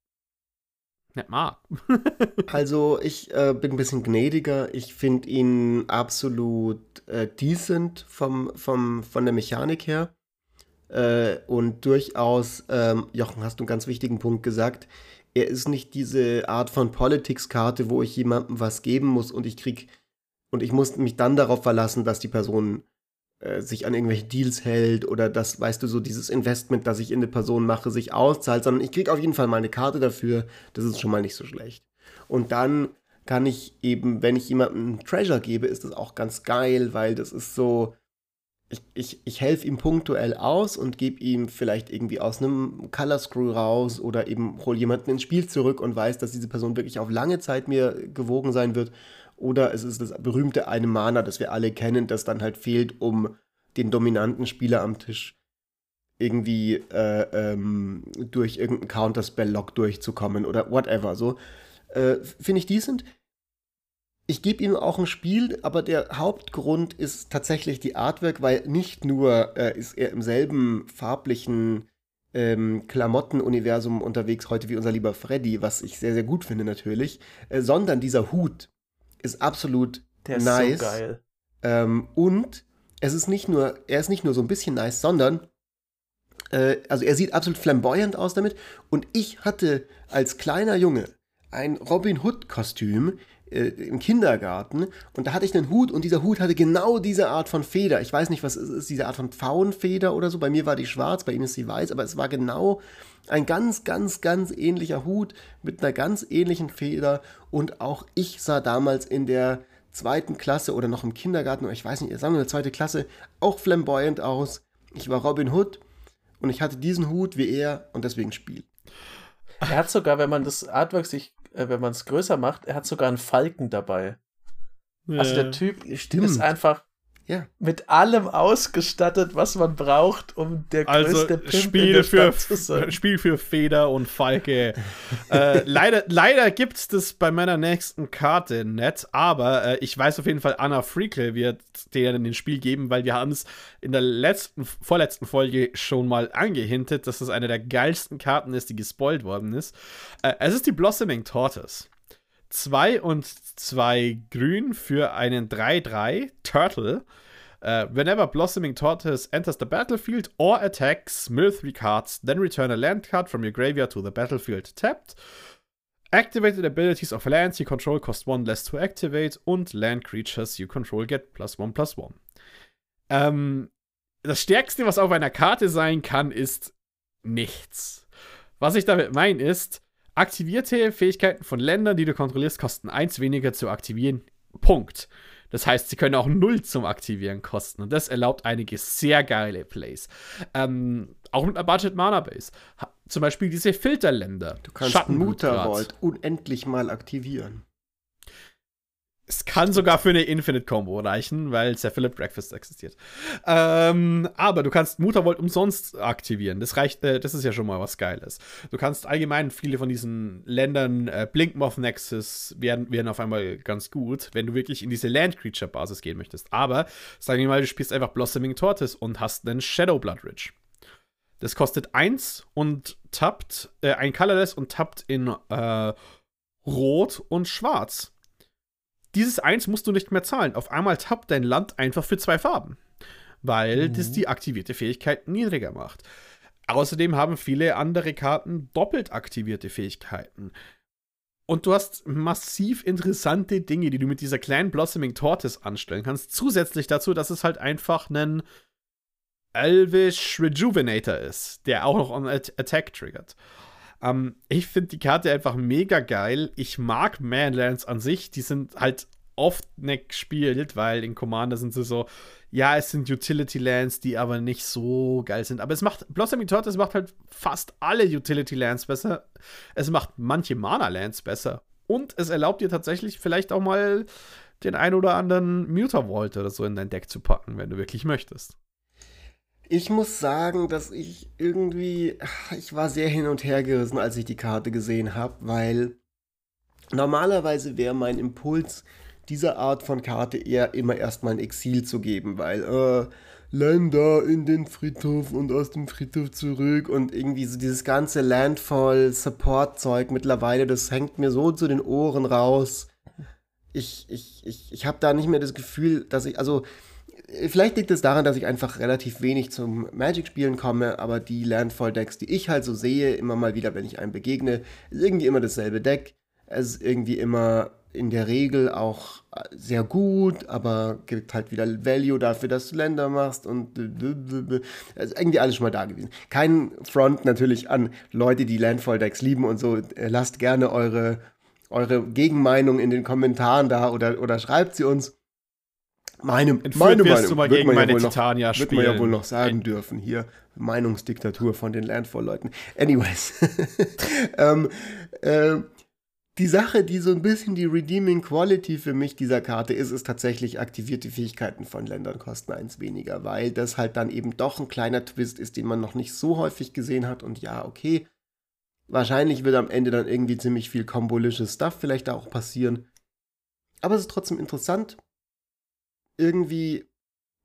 Speaker 2: nicht mag.
Speaker 1: also ich äh, bin ein bisschen gnädiger. Ich finde ihn absolut äh, decent vom, vom, von der Mechanik her. Äh, und durchaus, ähm, Jochen, hast du einen ganz wichtigen Punkt gesagt. Er ist nicht diese Art von Politics-Karte, wo ich jemandem was geben muss und ich krieg und ich muss mich dann darauf verlassen, dass die Person äh, sich an irgendwelche Deals hält oder das, weißt du, so dieses Investment, das ich in eine Person mache, sich auszahlt, sondern ich kriege auf jeden Fall mal eine Karte dafür. Das ist schon mal nicht so schlecht. Und dann kann ich eben, wenn ich jemandem Treasure gebe, ist das auch ganz geil, weil das ist so, ich, ich, ich helfe ihm punktuell aus und gebe ihm vielleicht irgendwie aus einem Color Screw raus oder eben hole jemanden ins Spiel zurück und weiß, dass diese Person wirklich auf lange Zeit mir gewogen sein wird oder es ist das berühmte eine Mana, das wir alle kennen, das dann halt fehlt, um den dominanten Spieler am Tisch irgendwie äh, ähm, durch irgendeinen Counterspell-Lock durchzukommen oder whatever. So äh, finde ich decent. Ich gebe ihm auch ein Spiel, aber der Hauptgrund ist tatsächlich die Artwork, weil nicht nur äh, ist er im selben farblichen ähm, Klamottenuniversum unterwegs heute wie unser lieber Freddy, was ich sehr, sehr gut finde natürlich, äh, sondern dieser Hut, ist absolut Der ist nice. so geil. Ähm, und es ist nicht nur, er ist nicht nur so ein bisschen nice, sondern äh, also er sieht absolut flamboyant aus damit. Und ich hatte als kleiner Junge ein Robin Hood-Kostüm äh, im Kindergarten und da hatte ich einen Hut und dieser Hut hatte genau diese Art von Feder. Ich weiß nicht, was ist, ist diese Art von Pfauenfeder oder so. Bei mir war die schwarz, bei ihm ist sie weiß, aber es war genau ein ganz, ganz, ganz ähnlicher Hut mit einer ganz ähnlichen Feder. Und auch ich sah damals in der zweiten Klasse oder noch im Kindergarten, oder ich weiß nicht, sagen wir in der zweiten Klasse, auch flamboyant aus. Ich war Robin Hood und ich hatte diesen Hut wie er und deswegen Spiel.
Speaker 3: Er hat sogar, wenn man das Artwork sich, äh, wenn man es größer macht, er hat sogar einen Falken dabei. Ja. Also der Typ Stimmt. ist einfach ja. Mit allem ausgestattet, was man braucht, um der
Speaker 2: also größte
Speaker 3: Pimp
Speaker 2: Spiel in für, zu sein. Spiel für Feder und Falke. äh, leider leider gibt es das bei meiner nächsten Karte nicht, aber äh, ich weiß auf jeden Fall, Anna Freakle wird denen den Spiel geben, weil wir haben es in der letzten, vorletzten Folge schon mal angehintet, dass es eine der geilsten Karten ist, die gespoilt worden ist. Äh, es ist die Blossoming Tortoise. 2 und 2 grün für einen 3-3 Turtle. Uh, whenever Blossoming Tortoise enters the battlefield or attacks, mill three cards, then return a land card from your graveyard to the battlefield tapped. Activated abilities of lands you control cost one less to activate und land creatures you control get plus one plus one. Ähm, das Stärkste, was auf einer Karte sein kann, ist nichts. Was ich damit meine ist, aktivierte Fähigkeiten von Ländern, die du kontrollierst, kosten eins weniger zu aktivieren. Punkt. Das heißt, sie können auch null zum Aktivieren kosten. Und das erlaubt einige sehr geile Plays. Ähm, auch mit einer Budget Mana Base. Zum Beispiel diese Filterländer.
Speaker 1: Du kannst Muttervolt unendlich mal aktivieren.
Speaker 2: Es kann sogar für eine Infinite Combo reichen, weil Sir Philip Breakfast existiert. Ähm, aber du kannst Muttervolt umsonst aktivieren. Das reicht, äh, das ist ja schon mal was Geiles. Du kannst allgemein viele von diesen Ländern, äh, Blinkmoth Nexus werden, werden auf einmal ganz gut, wenn du wirklich in diese Land Creature Basis gehen möchtest. Aber sagen wir mal, du spielst einfach Blossoming Tortoise und hast einen Shadow Blood Ridge. Das kostet 1 und tappt, äh, ein Colorless und tappt in äh, Rot und Schwarz dieses Eins musst du nicht mehr zahlen. Auf einmal tappt dein Land einfach für zwei Farben, weil mhm. das die aktivierte Fähigkeit niedriger macht. Außerdem haben viele andere Karten doppelt aktivierte Fähigkeiten. Und du hast massiv interessante Dinge, die du mit dieser kleinen Blossoming Tortoise anstellen kannst. Zusätzlich dazu, dass es halt einfach ein Elvish Rejuvenator ist, der auch noch on Attack triggert. Ähm, ich finde die Karte einfach mega geil. Ich mag Manlands an sich. Die sind halt oft nicht gespielt, weil in Commander sind sie so, ja, es sind Utility Lands, die aber nicht so geil sind. Aber es macht, Blossoming Tortoise macht halt fast alle Utility Lands besser. Es macht manche Mana Lands besser. Und es erlaubt dir tatsächlich vielleicht auch mal den ein oder anderen Muter Vault oder so in dein Deck zu packen, wenn du wirklich möchtest.
Speaker 1: Ich muss sagen, dass ich irgendwie, ich war sehr hin und her gerissen, als ich die Karte gesehen habe, weil normalerweise wäre mein Impuls, dieser Art von Karte eher immer erstmal ein Exil zu geben, weil äh, Länder in den Friedhof und aus dem Friedhof zurück und irgendwie so dieses ganze Landfall-Support-Zeug mittlerweile, das hängt mir so zu den Ohren raus. Ich, ich, ich, ich habe da nicht mehr das Gefühl, dass ich, also Vielleicht liegt es daran, dass ich einfach relativ wenig zum Magic-Spielen komme, aber die Landfall-Decks, die ich halt so sehe, immer mal wieder, wenn ich einem begegne, ist irgendwie immer dasselbe Deck. Es ist irgendwie immer in der Regel auch sehr gut, aber gibt halt wieder Value dafür, dass du Länder machst und also irgendwie alles schon mal da gewesen. Kein Front natürlich an Leute, die Landfall-Decks lieben und so. Lasst gerne eure, eure Gegenmeinung in den Kommentaren da oder, oder schreibt sie uns. Meine, Entführt meine Meinung
Speaker 2: du mal gegen man meine ja Titania
Speaker 1: noch, Wird man ja wohl noch sagen dürfen hier. Meinungsdiktatur von den Landfall-Leuten. Anyways. ähm, äh, die Sache, die so ein bisschen die Redeeming Quality für mich dieser Karte ist, ist tatsächlich aktivierte Fähigkeiten von Ländern kosten eins weniger, weil das halt dann eben doch ein kleiner Twist ist, den man noch nicht so häufig gesehen hat. Und ja, okay, wahrscheinlich wird am Ende dann irgendwie ziemlich viel kombolisches Stuff vielleicht auch passieren. Aber es ist trotzdem interessant irgendwie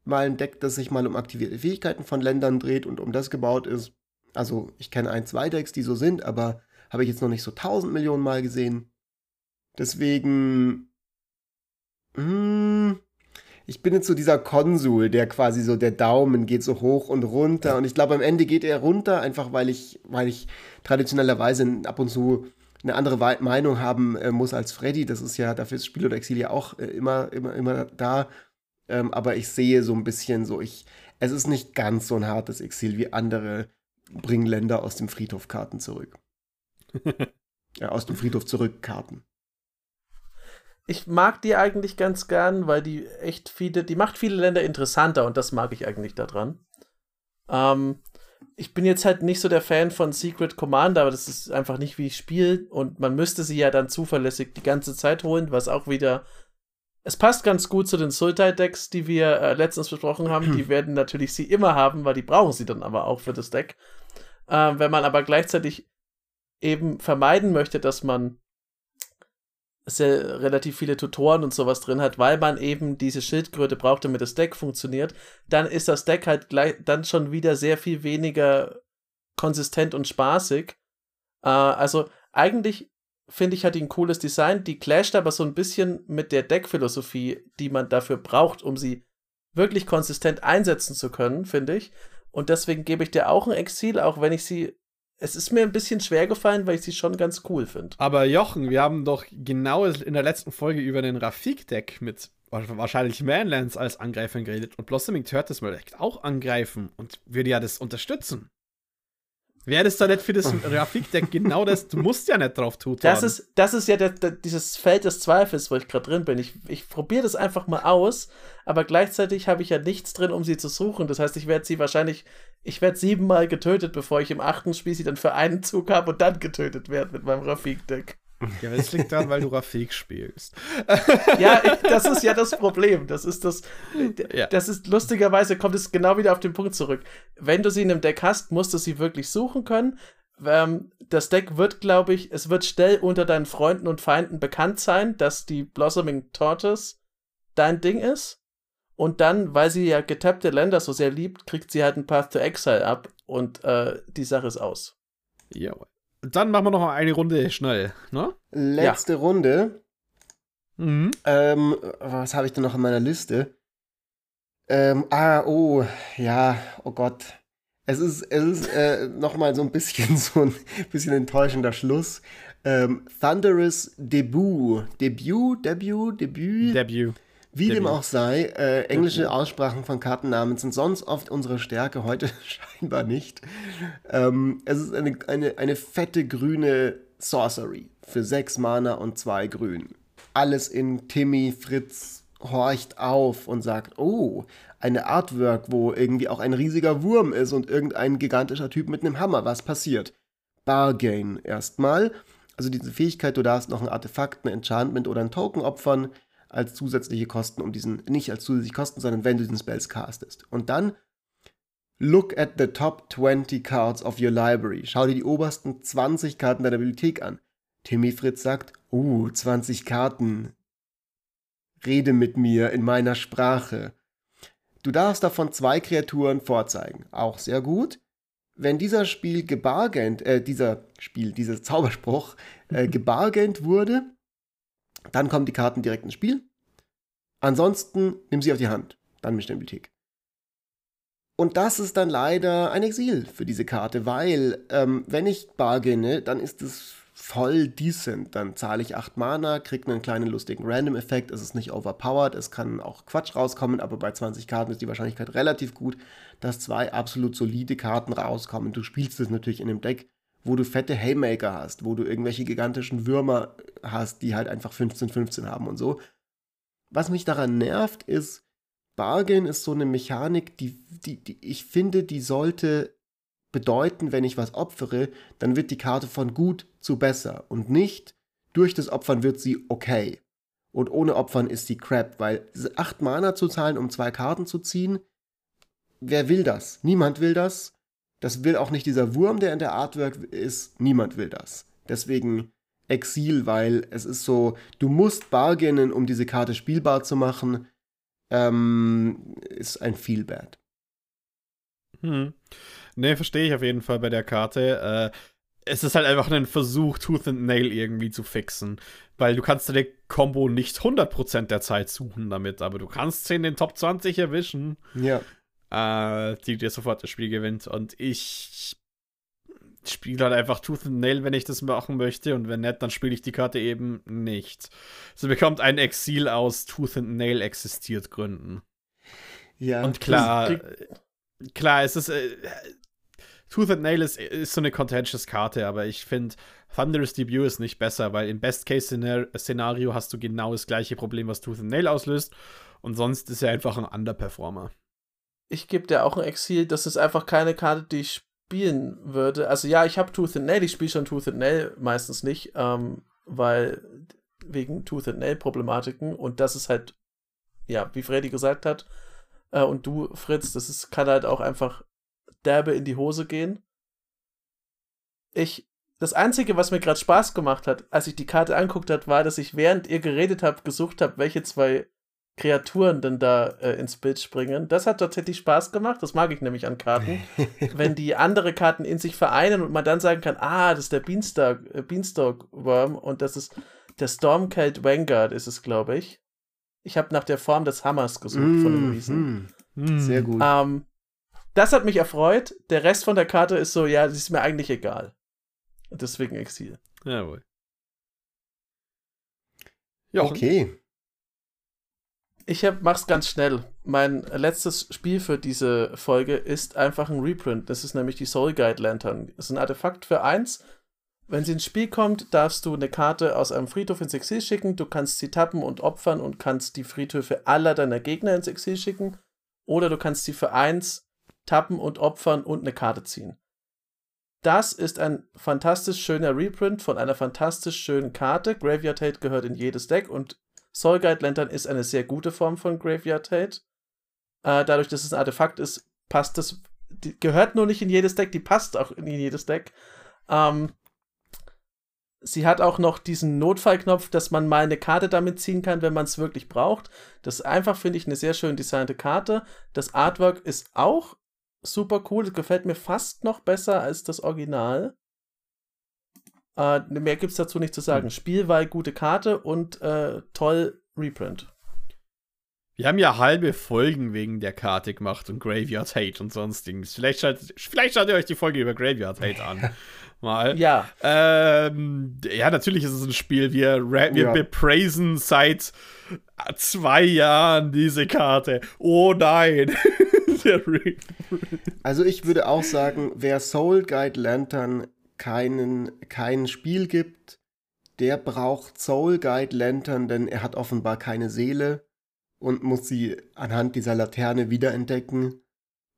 Speaker 1: mal ein Deck, das sich mal um aktivierte Fähigkeiten von Ländern dreht und um das gebaut ist. Also ich kenne ein, zwei Decks, die so sind, aber habe ich jetzt noch nicht so tausend Millionen Mal gesehen. Deswegen, hm, ich bin jetzt so dieser Konsul, der quasi so der Daumen geht so hoch und runter und ich glaube am Ende geht er runter, einfach weil ich, weil ich traditionellerweise ab und zu eine andere Meinung haben äh, muss als Freddy. Das ist ja, dafür ist Spiel oder Exil ja auch äh, immer, immer, immer da. Ähm, aber ich sehe so ein bisschen so, ich, es ist nicht ganz so ein hartes Exil wie andere bringen Länder aus dem Friedhof Karten zurück. ja, aus dem Friedhof zurück Karten.
Speaker 3: Ich mag die eigentlich ganz gern, weil die echt viele, die macht viele Länder interessanter und das mag ich eigentlich daran. Ähm, ich bin jetzt halt nicht so der Fan von Secret Commander, aber das ist einfach nicht, wie ich spiele und man müsste sie ja dann zuverlässig die ganze Zeit holen, was auch wieder es passt ganz gut zu den Sultai-Decks, die wir äh, letztens besprochen haben. Die werden natürlich sie immer haben, weil die brauchen sie dann aber auch für das Deck. Äh, wenn man aber gleichzeitig eben vermeiden möchte, dass man sehr relativ viele Tutoren und sowas drin hat, weil man eben diese Schildkröte braucht, damit das Deck funktioniert, dann ist das Deck halt gleich, dann schon wieder sehr viel weniger konsistent und spaßig. Äh, also eigentlich finde ich, hat die ein cooles Design. Die clasht aber so ein bisschen mit der Deckphilosophie, die man dafür braucht, um sie wirklich konsistent einsetzen zu können, finde ich. Und deswegen gebe ich dir auch ein Exil, auch wenn ich sie. Es ist mir ein bisschen schwer gefallen, weil ich sie schon ganz cool finde.
Speaker 2: Aber Jochen, wir haben doch genau in der letzten Folge über den Rafik-Deck mit wahrscheinlich Manlands als Angreifer geredet und Blossoming Turtles will auch angreifen und würde ja das unterstützen. Wäre das da nicht für das Rafik-Deck genau das? Du musst ja nicht drauf tun.
Speaker 3: Das ist, das ist ja der, der, dieses Feld des Zweifels, wo ich gerade drin bin. Ich, ich probiere das einfach mal aus, aber gleichzeitig habe ich ja nichts drin, um sie zu suchen. Das heißt, ich werde sie wahrscheinlich, ich werde siebenmal getötet, bevor ich im achten Spiel sie dann für einen Zug habe und dann getötet werde mit meinem Rafik-Deck.
Speaker 2: Ja, das liegt daran, weil du Rafik spielst.
Speaker 3: ja, ich, das ist ja das Problem. Das ist das. Ja. Das ist lustigerweise kommt es genau wieder auf den Punkt zurück. Wenn du sie in einem Deck hast, musst du sie wirklich suchen können. Ähm, das Deck wird, glaube ich, es wird schnell unter deinen Freunden und Feinden bekannt sein, dass die Blossoming Tortoise dein Ding ist. Und dann, weil sie ja getappte Länder so sehr liebt, kriegt sie halt einen Path to Exile ab und äh, die Sache ist aus.
Speaker 2: Jawohl. Dann machen wir noch eine Runde schnell, ne?
Speaker 1: Letzte ja. Runde. Mhm. Ähm, was habe ich denn noch in meiner Liste? Ähm, ah, oh, ja, oh Gott. Es ist, es ist äh, noch mal so ein bisschen so ein bisschen enttäuschender Schluss. Ähm, Thunderous Debut. Debut, Debut, Debut.
Speaker 2: Debut.
Speaker 1: Wie dem auch sei, äh, englische Aussprachen von Kartennamen sind sonst oft unsere Stärke, heute scheinbar nicht. Ähm, es ist eine, eine, eine fette grüne Sorcery für sechs Mana und zwei Grün. Alles in Timmy Fritz horcht auf und sagt, oh, eine Artwork, wo irgendwie auch ein riesiger Wurm ist und irgendein gigantischer Typ mit einem Hammer. Was passiert? Bargain erstmal. Also diese Fähigkeit, du darfst noch ein Artefakt, ein Enchantment oder ein Token opfern als zusätzliche Kosten, um diesen, nicht als zusätzliche Kosten, sondern wenn du diesen Spells castest. Und dann Look at the top 20 cards of your library. Schau dir die obersten 20 Karten deiner Bibliothek an. Timmy Fritz sagt, uh, 20 Karten. Rede mit mir in meiner Sprache. Du darfst davon zwei Kreaturen vorzeigen. Auch sehr gut. Wenn dieser Spiel gebargent, äh, dieser Spiel, dieser Zauberspruch äh, gebargent wurde, dann kommen die Karten direkt ins Spiel. Ansonsten nimm sie auf die Hand. Dann mischt in die Bibliothek. Und das ist dann leider ein Exil für diese Karte, weil ähm, wenn ich bargaine, dann ist es voll decent. Dann zahle ich 8 Mana, kriege einen kleinen lustigen Random-Effekt. Es ist nicht overpowered, es kann auch Quatsch rauskommen, aber bei 20 Karten ist die Wahrscheinlichkeit relativ gut, dass zwei absolut solide Karten rauskommen. Du spielst es natürlich in dem Deck wo du fette Haymaker hast, wo du irgendwelche gigantischen Würmer hast, die halt einfach 15-15 haben und so. Was mich daran nervt, ist, Bargain ist so eine Mechanik, die, die, die ich finde, die sollte bedeuten, wenn ich was opfere, dann wird die Karte von gut zu besser und nicht durch das Opfern wird sie okay. Und ohne Opfern ist sie crap, weil 8 Mana zu zahlen, um zwei Karten zu ziehen, wer will das? Niemand will das. Das will auch nicht dieser Wurm, der in der Artwork ist. Niemand will das. Deswegen Exil, weil es ist so, du musst bargainen, um diese Karte spielbar zu machen. Ähm, ist ein Feelbad.
Speaker 2: Hm. Ne, verstehe ich auf jeden Fall bei der Karte. Äh, es ist halt einfach ein Versuch, Tooth and Nail irgendwie zu fixen. Weil du kannst deine Combo nicht 100% der Zeit suchen damit, aber du kannst sie in den Top 20 erwischen.
Speaker 1: Ja
Speaker 2: äh, die dir sofort das Spiel gewinnt. Und ich spiele halt einfach Tooth and Nail, wenn ich das machen möchte. Und wenn nicht, dann spiele ich die Karte eben nicht. Sie bekommt ein Exil aus Tooth and Nail existiert Gründen.
Speaker 1: Ja.
Speaker 2: Und klar, klar, es ist. Äh, Tooth and Nail ist, ist so eine contentious Karte, aber ich finde, Thunderous Debut ist nicht besser, weil im Best-Case-Szenario hast du genau das gleiche Problem, was Tooth and Nail auslöst. Und sonst ist er einfach ein Underperformer
Speaker 3: ich gebe dir auch ein Exil. Das ist einfach keine Karte, die ich spielen würde. Also ja, ich habe Tooth and Nail, ich spiele schon Tooth and Nail meistens nicht, ähm, weil wegen Tooth and Nail Problematiken und das ist halt, ja, wie Freddy gesagt hat, äh, und du, Fritz, das ist, kann halt auch einfach derbe in die Hose gehen. Ich, das Einzige, was mir gerade Spaß gemacht hat, als ich die Karte anguckt habe, war, dass ich während ihr geredet habt, gesucht habe, welche zwei Kreaturen dann da äh, ins Bild springen. Das hat tatsächlich Spaß gemacht. Das mag ich nämlich an Karten. wenn die andere Karten in sich vereinen und man dann sagen kann, ah, das ist der Beanstalk, äh, Beanstalk Worm und das ist der Stormcade Vanguard ist es, glaube ich. Ich habe nach der Form des Hammers gesucht mm, von dem Riesen.
Speaker 1: Mm, sehr gut.
Speaker 3: Ähm, das hat mich erfreut. Der Rest von der Karte ist so, ja, das ist mir eigentlich egal. Deswegen Exil.
Speaker 2: Jawohl.
Speaker 1: Ja, okay.
Speaker 3: Ich hab, mach's ganz schnell. Mein letztes Spiel für diese Folge ist einfach ein Reprint. Das ist nämlich die Soul Guide Lantern. Das ist ein Artefakt für eins. Wenn sie ins Spiel kommt, darfst du eine Karte aus einem Friedhof ins Exil schicken. Du kannst sie tappen und opfern und kannst die Friedhöfe aller deiner Gegner ins Exil schicken. Oder du kannst sie für eins tappen und opfern und eine Karte ziehen. Das ist ein fantastisch schöner Reprint von einer fantastisch schönen Karte. Graveyard Hate gehört in jedes Deck und Soul Guide Lantern ist eine sehr gute Form von Graveyard Hate. Äh, dadurch, dass es ein Artefakt ist, passt es. Die gehört nur nicht in jedes Deck, die passt auch in jedes Deck. Ähm, sie hat auch noch diesen Notfallknopf, dass man mal eine Karte damit ziehen kann, wenn man es wirklich braucht. Das ist einfach, finde ich, eine sehr schön designte Karte. Das Artwork ist auch super cool. Das gefällt mir fast noch besser als das Original. Äh, mehr gibt es dazu nicht zu sagen. Mhm. Spielwahl, gute Karte und äh, toll Reprint.
Speaker 2: Wir haben ja halbe Folgen wegen der Karte gemacht und Graveyard Hate und sonstiges. Vielleicht schaut, vielleicht schaut ihr euch die Folge über Graveyard Hate an. Mal.
Speaker 3: Ja.
Speaker 2: Ähm, ja, natürlich ist es ein Spiel. Wir, wir ja. bepraisen seit zwei Jahren diese Karte. Oh nein.
Speaker 1: also ich würde auch sagen, wer Soul Guide Lantern keinen, kein Spiel gibt, der braucht Soul Guide Lantern, denn er hat offenbar keine Seele und muss sie anhand dieser Laterne wiederentdecken.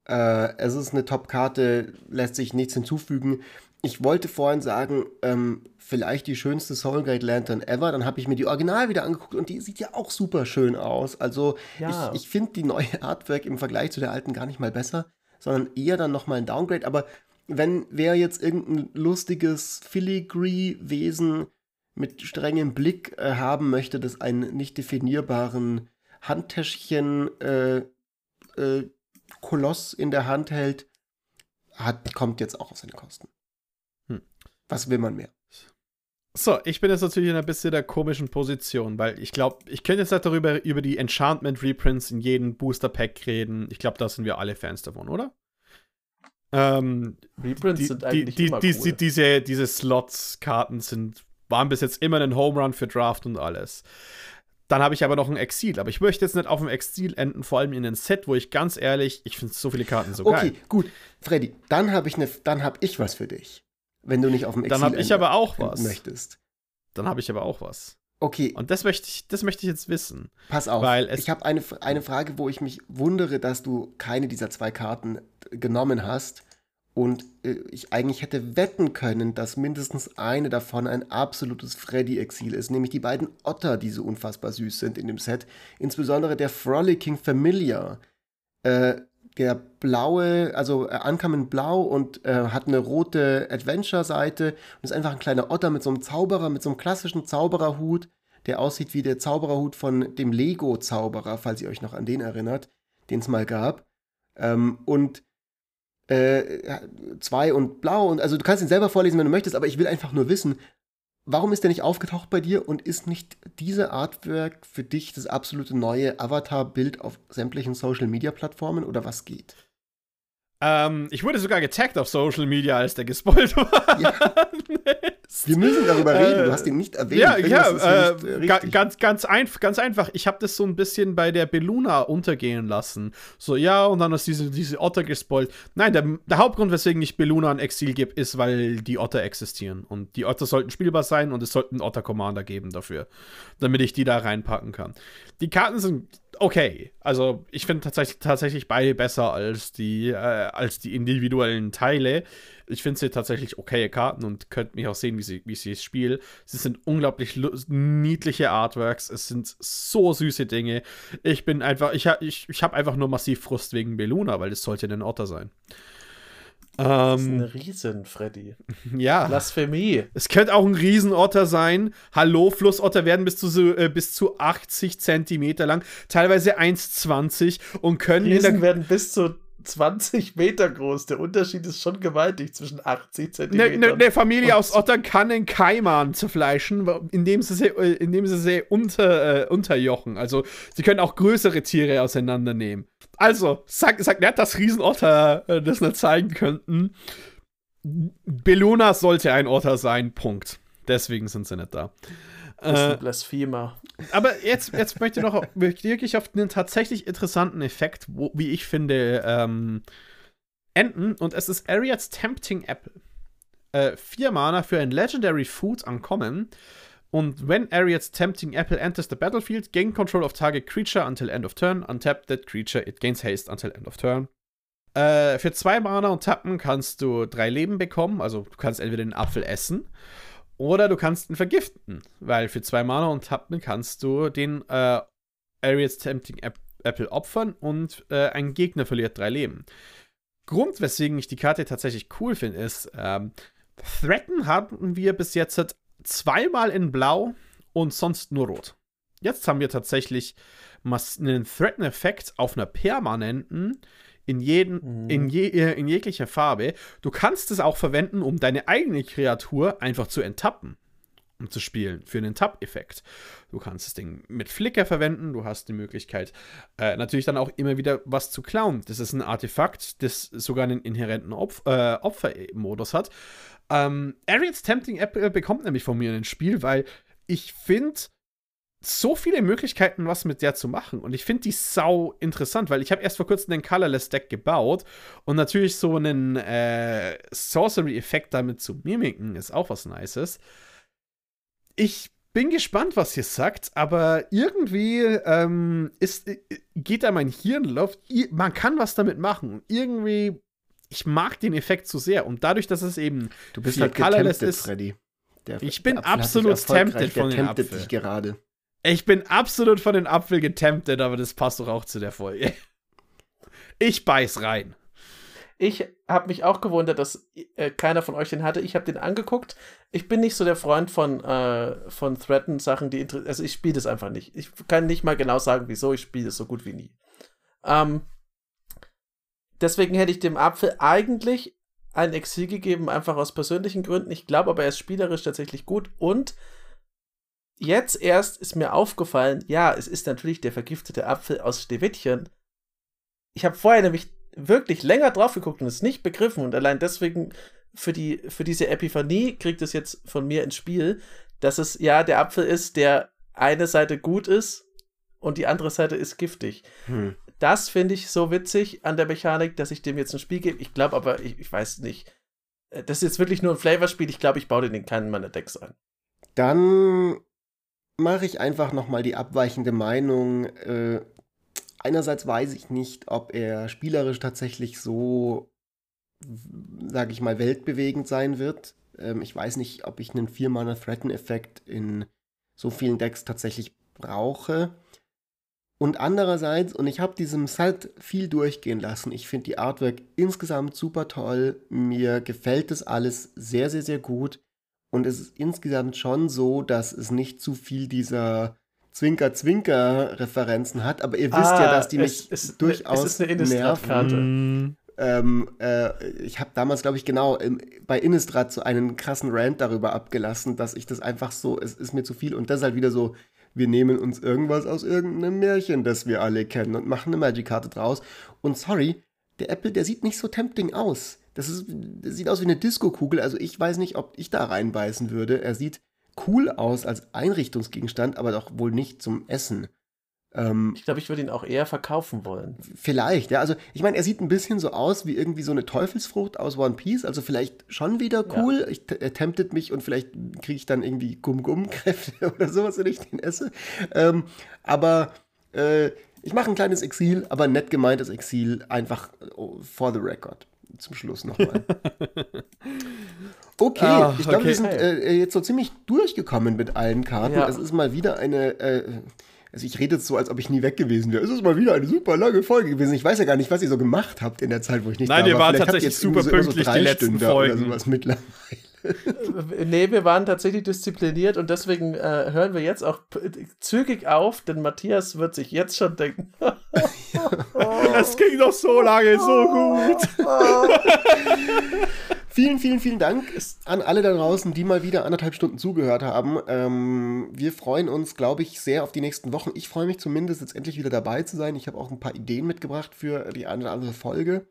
Speaker 1: Äh, es ist eine Top-Karte, lässt sich nichts hinzufügen. Ich wollte vorhin sagen, ähm, vielleicht die schönste Soul Guide Lantern ever. Dann habe ich mir die Original wieder angeguckt und die sieht ja auch super schön aus. Also ja. ich, ich finde die neue Artwork im Vergleich zu der alten gar nicht mal besser, sondern eher dann nochmal ein Downgrade. Aber wenn wer jetzt irgendein lustiges Filigree-Wesen mit strengem Blick äh, haben möchte, das einen nicht definierbaren Handtäschchen äh, äh, Koloss in der Hand hält, hat, kommt jetzt auch auf seine Kosten. Hm. Was will man mehr?
Speaker 2: So, ich bin jetzt natürlich in ein bisschen der komischen Position, weil ich glaube, ich könnte jetzt halt darüber über die Enchantment Reprints in jedem Booster Pack reden. Ich glaube, da sind wir alle Fans davon, oder? Ähm,
Speaker 3: Reprints
Speaker 2: die,
Speaker 3: sind eigentlich
Speaker 2: die,
Speaker 3: immer
Speaker 2: die,
Speaker 3: cool.
Speaker 2: diese, diese Slots-Karten sind, waren bis jetzt immer ein Home Run für Draft und alles. Dann habe ich aber noch ein Exil. Aber ich möchte jetzt nicht auf dem Exil enden, vor allem in einem Set, wo ich ganz ehrlich, ich finde so viele Karten so
Speaker 1: okay,
Speaker 2: geil.
Speaker 1: Okay, gut. Freddy, dann habe ich, ne, hab ich was für dich. Wenn du nicht auf dem
Speaker 2: Exil Dann habe ich aber auch was.
Speaker 1: Möchtest.
Speaker 2: Dann habe ich aber auch was.
Speaker 1: Okay.
Speaker 2: Und das möchte ich, das möchte ich jetzt wissen.
Speaker 1: Pass auf. Weil ich habe eine, eine Frage, wo ich mich wundere, dass du keine dieser zwei Karten genommen hast. Und äh, ich eigentlich hätte wetten können, dass mindestens eine davon ein absolutes Freddy-Exil ist, nämlich die beiden Otter, die so unfassbar süß sind in dem Set. Insbesondere der Frolicking Familiar. Äh, der blaue, also äh, Ankommen blau und äh, hat eine rote Adventure-Seite und ist einfach ein kleiner Otter mit so einem Zauberer, mit so einem klassischen Zaubererhut, der aussieht wie der Zaubererhut von dem Lego-Zauberer, falls ihr euch noch an den erinnert, den es mal gab. Ähm, und äh, zwei und blau und also du kannst ihn selber vorlesen, wenn du möchtest, aber ich will einfach nur wissen, warum ist der nicht aufgetaucht bei dir und ist nicht diese Artwork für dich das absolute neue Avatar-Bild auf sämtlichen Social-Media-Plattformen oder was geht?
Speaker 2: Ähm, ich wurde sogar getaggt auf Social Media, als der gespoilt war. Ja.
Speaker 1: Wir müssen darüber reden. Du hast ihn nicht erwähnt.
Speaker 2: Ja, ja, äh, ganz, ganz, einf ganz einfach. Ich habe das so ein bisschen bei der Belluna untergehen lassen. So, ja, und dann ist diese, diese Otter gespoilt. Nein, der, der Hauptgrund, weswegen ich Belluna ein Exil gebe, ist, weil die Otter existieren. Und die Otter sollten spielbar sein und es sollten einen Otter-Commander geben dafür, damit ich die da reinpacken kann. Die Karten sind okay. Also ich finde tatsächlich, tatsächlich beide besser als die, äh, als die individuellen Teile. Ich finde sie tatsächlich okaye Karten und könnt mich auch sehen, wie sie, wie sie es spielen. Sie sind unglaublich niedliche Artworks. Es sind so süße Dinge. Ich bin einfach, ich, ich, ich habe einfach nur massiv Frust wegen Beluna, weil das sollte ein Otter sein.
Speaker 3: Das ist ein ähm, Riesen, Freddy.
Speaker 2: Ja.
Speaker 3: Blasphemie.
Speaker 2: Es könnte auch ein Riesenotter sein. Hallo, Flussotter werden bis zu, äh, bis zu 80 Zentimeter lang, teilweise 1,20 und können.
Speaker 3: Riesen werden bis zu 20 Meter groß. Der Unterschied ist schon gewaltig zwischen 80 Zentimetern.
Speaker 2: Eine ne, ne Familie aus Ottern kann einen Kaiman zerfleischen, indem sie sie, äh, indem sie, sie unter, äh, unterjochen. Also sie können auch größere Tiere auseinandernehmen. Also, sagt sag nicht, dass Riesenotter äh, das nicht zeigen könnten. Bellona sollte ein Otter sein, Punkt. Deswegen sind sie nicht da.
Speaker 3: Äh, Blasphemer.
Speaker 2: Aber jetzt, jetzt möchte ich noch wirklich auf einen tatsächlich interessanten Effekt, wo, wie ich finde, ähm, enden. Und es ist Ariad's Tempting Apple. Äh, vier Mana für ein Legendary Food ankommen. Und when Ariad's Tempting Apple enters the battlefield, gain control of target creature until end of turn. Untap that creature, it gains haste until end of turn. Äh, für zwei Mana und Tappen kannst du drei Leben bekommen. Also du kannst entweder den Apfel essen oder du kannst ihn vergiften. Weil für zwei Mana und Tappen kannst du den äh, Ariad's Tempting Apple opfern und äh, ein Gegner verliert drei Leben. Grund, weswegen ich die Karte tatsächlich cool finde, ist, ähm, Threaten hatten wir bis jetzt zweimal in Blau und sonst nur Rot. Jetzt haben wir tatsächlich einen Threaten-Effekt auf einer permanenten in, jeden, mhm. in, je, äh, in jeglicher Farbe. Du kannst es auch verwenden, um deine eigene Kreatur einfach zu enttappen um zu spielen, für einen Tab-Effekt. Du kannst das Ding mit Flicker verwenden, du hast die Möglichkeit, äh, natürlich dann auch immer wieder was zu klauen. Das ist ein Artefakt, das sogar einen inhärenten Opf äh, Opfermodus hat. Ähm, Ariad's Tempting Apple bekommt nämlich von mir ein Spiel, weil ich finde, so viele Möglichkeiten, was mit der zu machen. Und ich finde die sau interessant, weil ich habe erst vor kurzem den Colorless Deck gebaut und natürlich so einen äh, Sorcery-Effekt damit zu mimiken ist auch was Nices. Ich bin gespannt, was ihr sagt, aber irgendwie ähm, ist, äh, geht da mein Hirn läuft. Man kann was damit machen. Irgendwie, ich mag den Effekt zu sehr. Und dadurch, dass es eben
Speaker 1: du bist halt colorless ist, Freddy.
Speaker 2: Der, ich bin absolut tempted von
Speaker 1: dem Apfel. Dich gerade.
Speaker 2: Ich bin absolut von den Apfel getemptet, aber das passt doch auch zu der Folge. Ich beiß rein.
Speaker 3: Ich habe mich auch gewundert, dass äh, keiner von euch den hatte. Ich habe den angeguckt. Ich bin nicht so der Freund von, äh, von Threaten-Sachen, die Also ich spiele das einfach nicht. Ich kann nicht mal genau sagen, wieso. Ich spiele das so gut wie nie. Ähm, deswegen hätte ich dem Apfel eigentlich ein Exil gegeben, einfach aus persönlichen Gründen. Ich glaube aber, er ist spielerisch tatsächlich gut und jetzt erst ist mir aufgefallen, ja, es ist natürlich der vergiftete Apfel aus Stewittchen. Ich habe vorher nämlich wirklich länger drauf geguckt und es nicht begriffen und allein deswegen für, die, für diese Epiphanie kriegt es jetzt von mir ins Spiel, dass es ja der Apfel ist, der eine Seite gut ist und die andere Seite ist giftig. Hm. Das finde ich so witzig an der Mechanik, dass ich dem jetzt ein Spiel gebe. Ich glaube aber, ich, ich weiß nicht. Äh, das ist jetzt wirklich nur ein Flavorspiel. Ich glaube, ich baue den in keinen meiner Decks ein.
Speaker 1: Dann mache ich einfach nochmal die abweichende Meinung. Äh, einerseits weiß ich nicht, ob er spielerisch tatsächlich so, sage ich mal, weltbewegend sein wird. Ähm, ich weiß nicht, ob ich einen 4-Mana-Threaten-Effekt in so vielen Decks tatsächlich brauche. Und andererseits, und ich habe diesem Set viel durchgehen lassen, ich finde die Artwork insgesamt super toll, mir gefällt das alles sehr, sehr, sehr gut. Und es ist insgesamt schon so, dass es nicht zu viel dieser Zwinker-Zwinker-Referenzen hat, aber ihr wisst ah, ja, dass die mich ist, durchaus es ist eine nerven. Ähm, äh, ich habe damals, glaube ich, genau im, bei Innistrad so einen krassen Rant darüber abgelassen, dass ich das einfach so, es ist mir zu viel und das halt wieder so, wir nehmen uns irgendwas aus irgendeinem Märchen, das wir alle kennen und machen eine Magic-Karte draus. Und sorry, der Apple, der sieht nicht so tempting aus. Das, ist, das sieht aus wie eine Disco-Kugel. Also ich weiß nicht, ob ich da reinbeißen würde. Er sieht cool aus als Einrichtungsgegenstand, aber doch wohl nicht zum Essen.
Speaker 3: Ähm, ich glaube, ich würde ihn auch eher verkaufen wollen.
Speaker 1: Vielleicht, ja. Also ich meine, er sieht ein bisschen so aus wie irgendwie so eine Teufelsfrucht aus One Piece. Also vielleicht schon wieder cool. Ja. Ich, er temptet mich und vielleicht kriege ich dann irgendwie Gum-Gum-Kräfte oder sowas, wenn ich den esse. Ähm, aber äh, ich mache ein kleines Exil, aber nett gemeintes Exil, einfach oh, for the record zum Schluss nochmal. Okay, ah, ich glaube, okay. wir sind äh, jetzt so ziemlich durchgekommen mit allen Karten. Ja. Es ist mal wieder eine. Äh, also ich rede jetzt so, als ob ich nie weg gewesen wäre. Es ist mal wieder eine super lange Folge gewesen. Ich weiß ja gar nicht, was ihr so gemacht habt in der Zeit, wo ich nicht
Speaker 2: Nein,
Speaker 1: da
Speaker 2: war. Nein, ihr wart tatsächlich super so, pünktlich so die letzten Stunden Folgen. Oder sowas
Speaker 1: mittlerweile.
Speaker 3: Nee, wir waren tatsächlich diszipliniert und deswegen äh, hören wir jetzt auch zügig auf, denn Matthias wird sich jetzt schon denken.
Speaker 2: Es ging doch so lange so gut.
Speaker 1: vielen, vielen, vielen Dank an alle da draußen, die mal wieder anderthalb Stunden zugehört haben. Ähm, wir freuen uns, glaube ich, sehr auf die nächsten Wochen. Ich freue mich zumindest, jetzt endlich wieder dabei zu sein. Ich habe auch ein paar Ideen mitgebracht für die eine oder andere Folge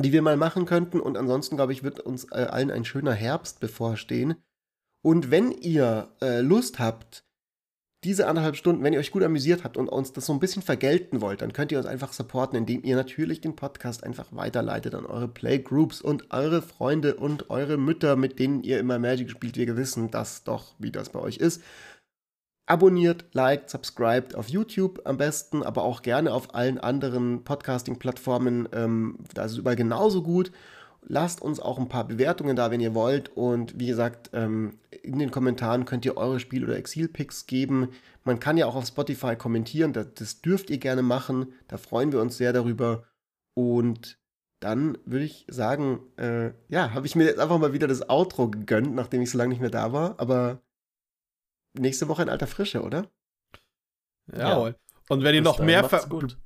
Speaker 1: die wir mal machen könnten. Und ansonsten, glaube ich, wird uns äh, allen ein schöner Herbst bevorstehen. Und wenn ihr äh, Lust habt, diese anderthalb Stunden, wenn ihr euch gut amüsiert habt und uns das so ein bisschen vergelten wollt, dann könnt ihr uns einfach supporten, indem ihr natürlich den Podcast einfach weiterleitet an eure Playgroups und eure Freunde und eure Mütter, mit denen ihr immer Magic spielt. Wir wissen das doch, wie das bei euch ist. Abonniert, liked, subscribed auf YouTube am besten, aber auch gerne auf allen anderen Podcasting-Plattformen. Ähm, da ist es überall genauso gut. Lasst uns auch ein paar Bewertungen da, wenn ihr wollt. Und wie gesagt, ähm, in den Kommentaren könnt ihr eure Spiel- oder Exil-Picks geben. Man kann ja auch auf Spotify kommentieren. Das, dürft ihr gerne machen. Da freuen wir uns sehr darüber. Und dann würde ich sagen, äh, ja, habe ich mir jetzt einfach mal wieder das Outro gegönnt, nachdem ich so lange nicht mehr da war. Aber nächste Woche in alter Frische, oder?
Speaker 2: Jawohl. Und wenn ihr noch mehr.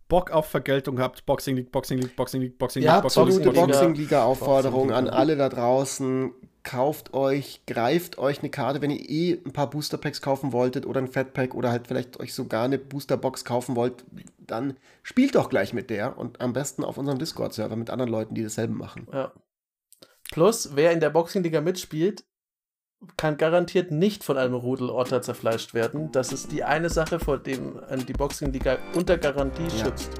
Speaker 2: Bock auf Vergeltung habt, Boxing League, Boxing League, Boxing League, Boxing League,
Speaker 3: Ja,
Speaker 2: Boxing League,
Speaker 1: Absolute
Speaker 3: Boxing-Liga.
Speaker 1: Boxing-Liga-Aufforderung an alle da draußen. Kauft euch, greift euch eine Karte, wenn ihr eh ein paar Booster-Packs kaufen wolltet oder ein Fat-Pack oder halt vielleicht euch sogar eine Booster-Box kaufen wollt, dann spielt doch gleich mit der und am besten auf unserem Discord-Server mit anderen Leuten, die dasselbe machen.
Speaker 3: Ja. Plus, wer in der Boxing-Liga mitspielt, kann garantiert nicht von einem Rudelotter zerfleischt werden. Das ist die eine Sache, vor dem äh, die Boxing-Liga unter Garantie
Speaker 1: Ja.
Speaker 3: schützt.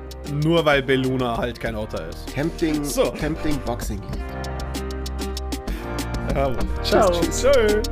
Speaker 2: Nur weil Belluna halt kein Otter ist.
Speaker 1: Camping,
Speaker 2: So.
Speaker 1: Camping Boxing League.
Speaker 2: Jawohl.
Speaker 3: Ciao.
Speaker 1: Tschüss.
Speaker 2: Tschö.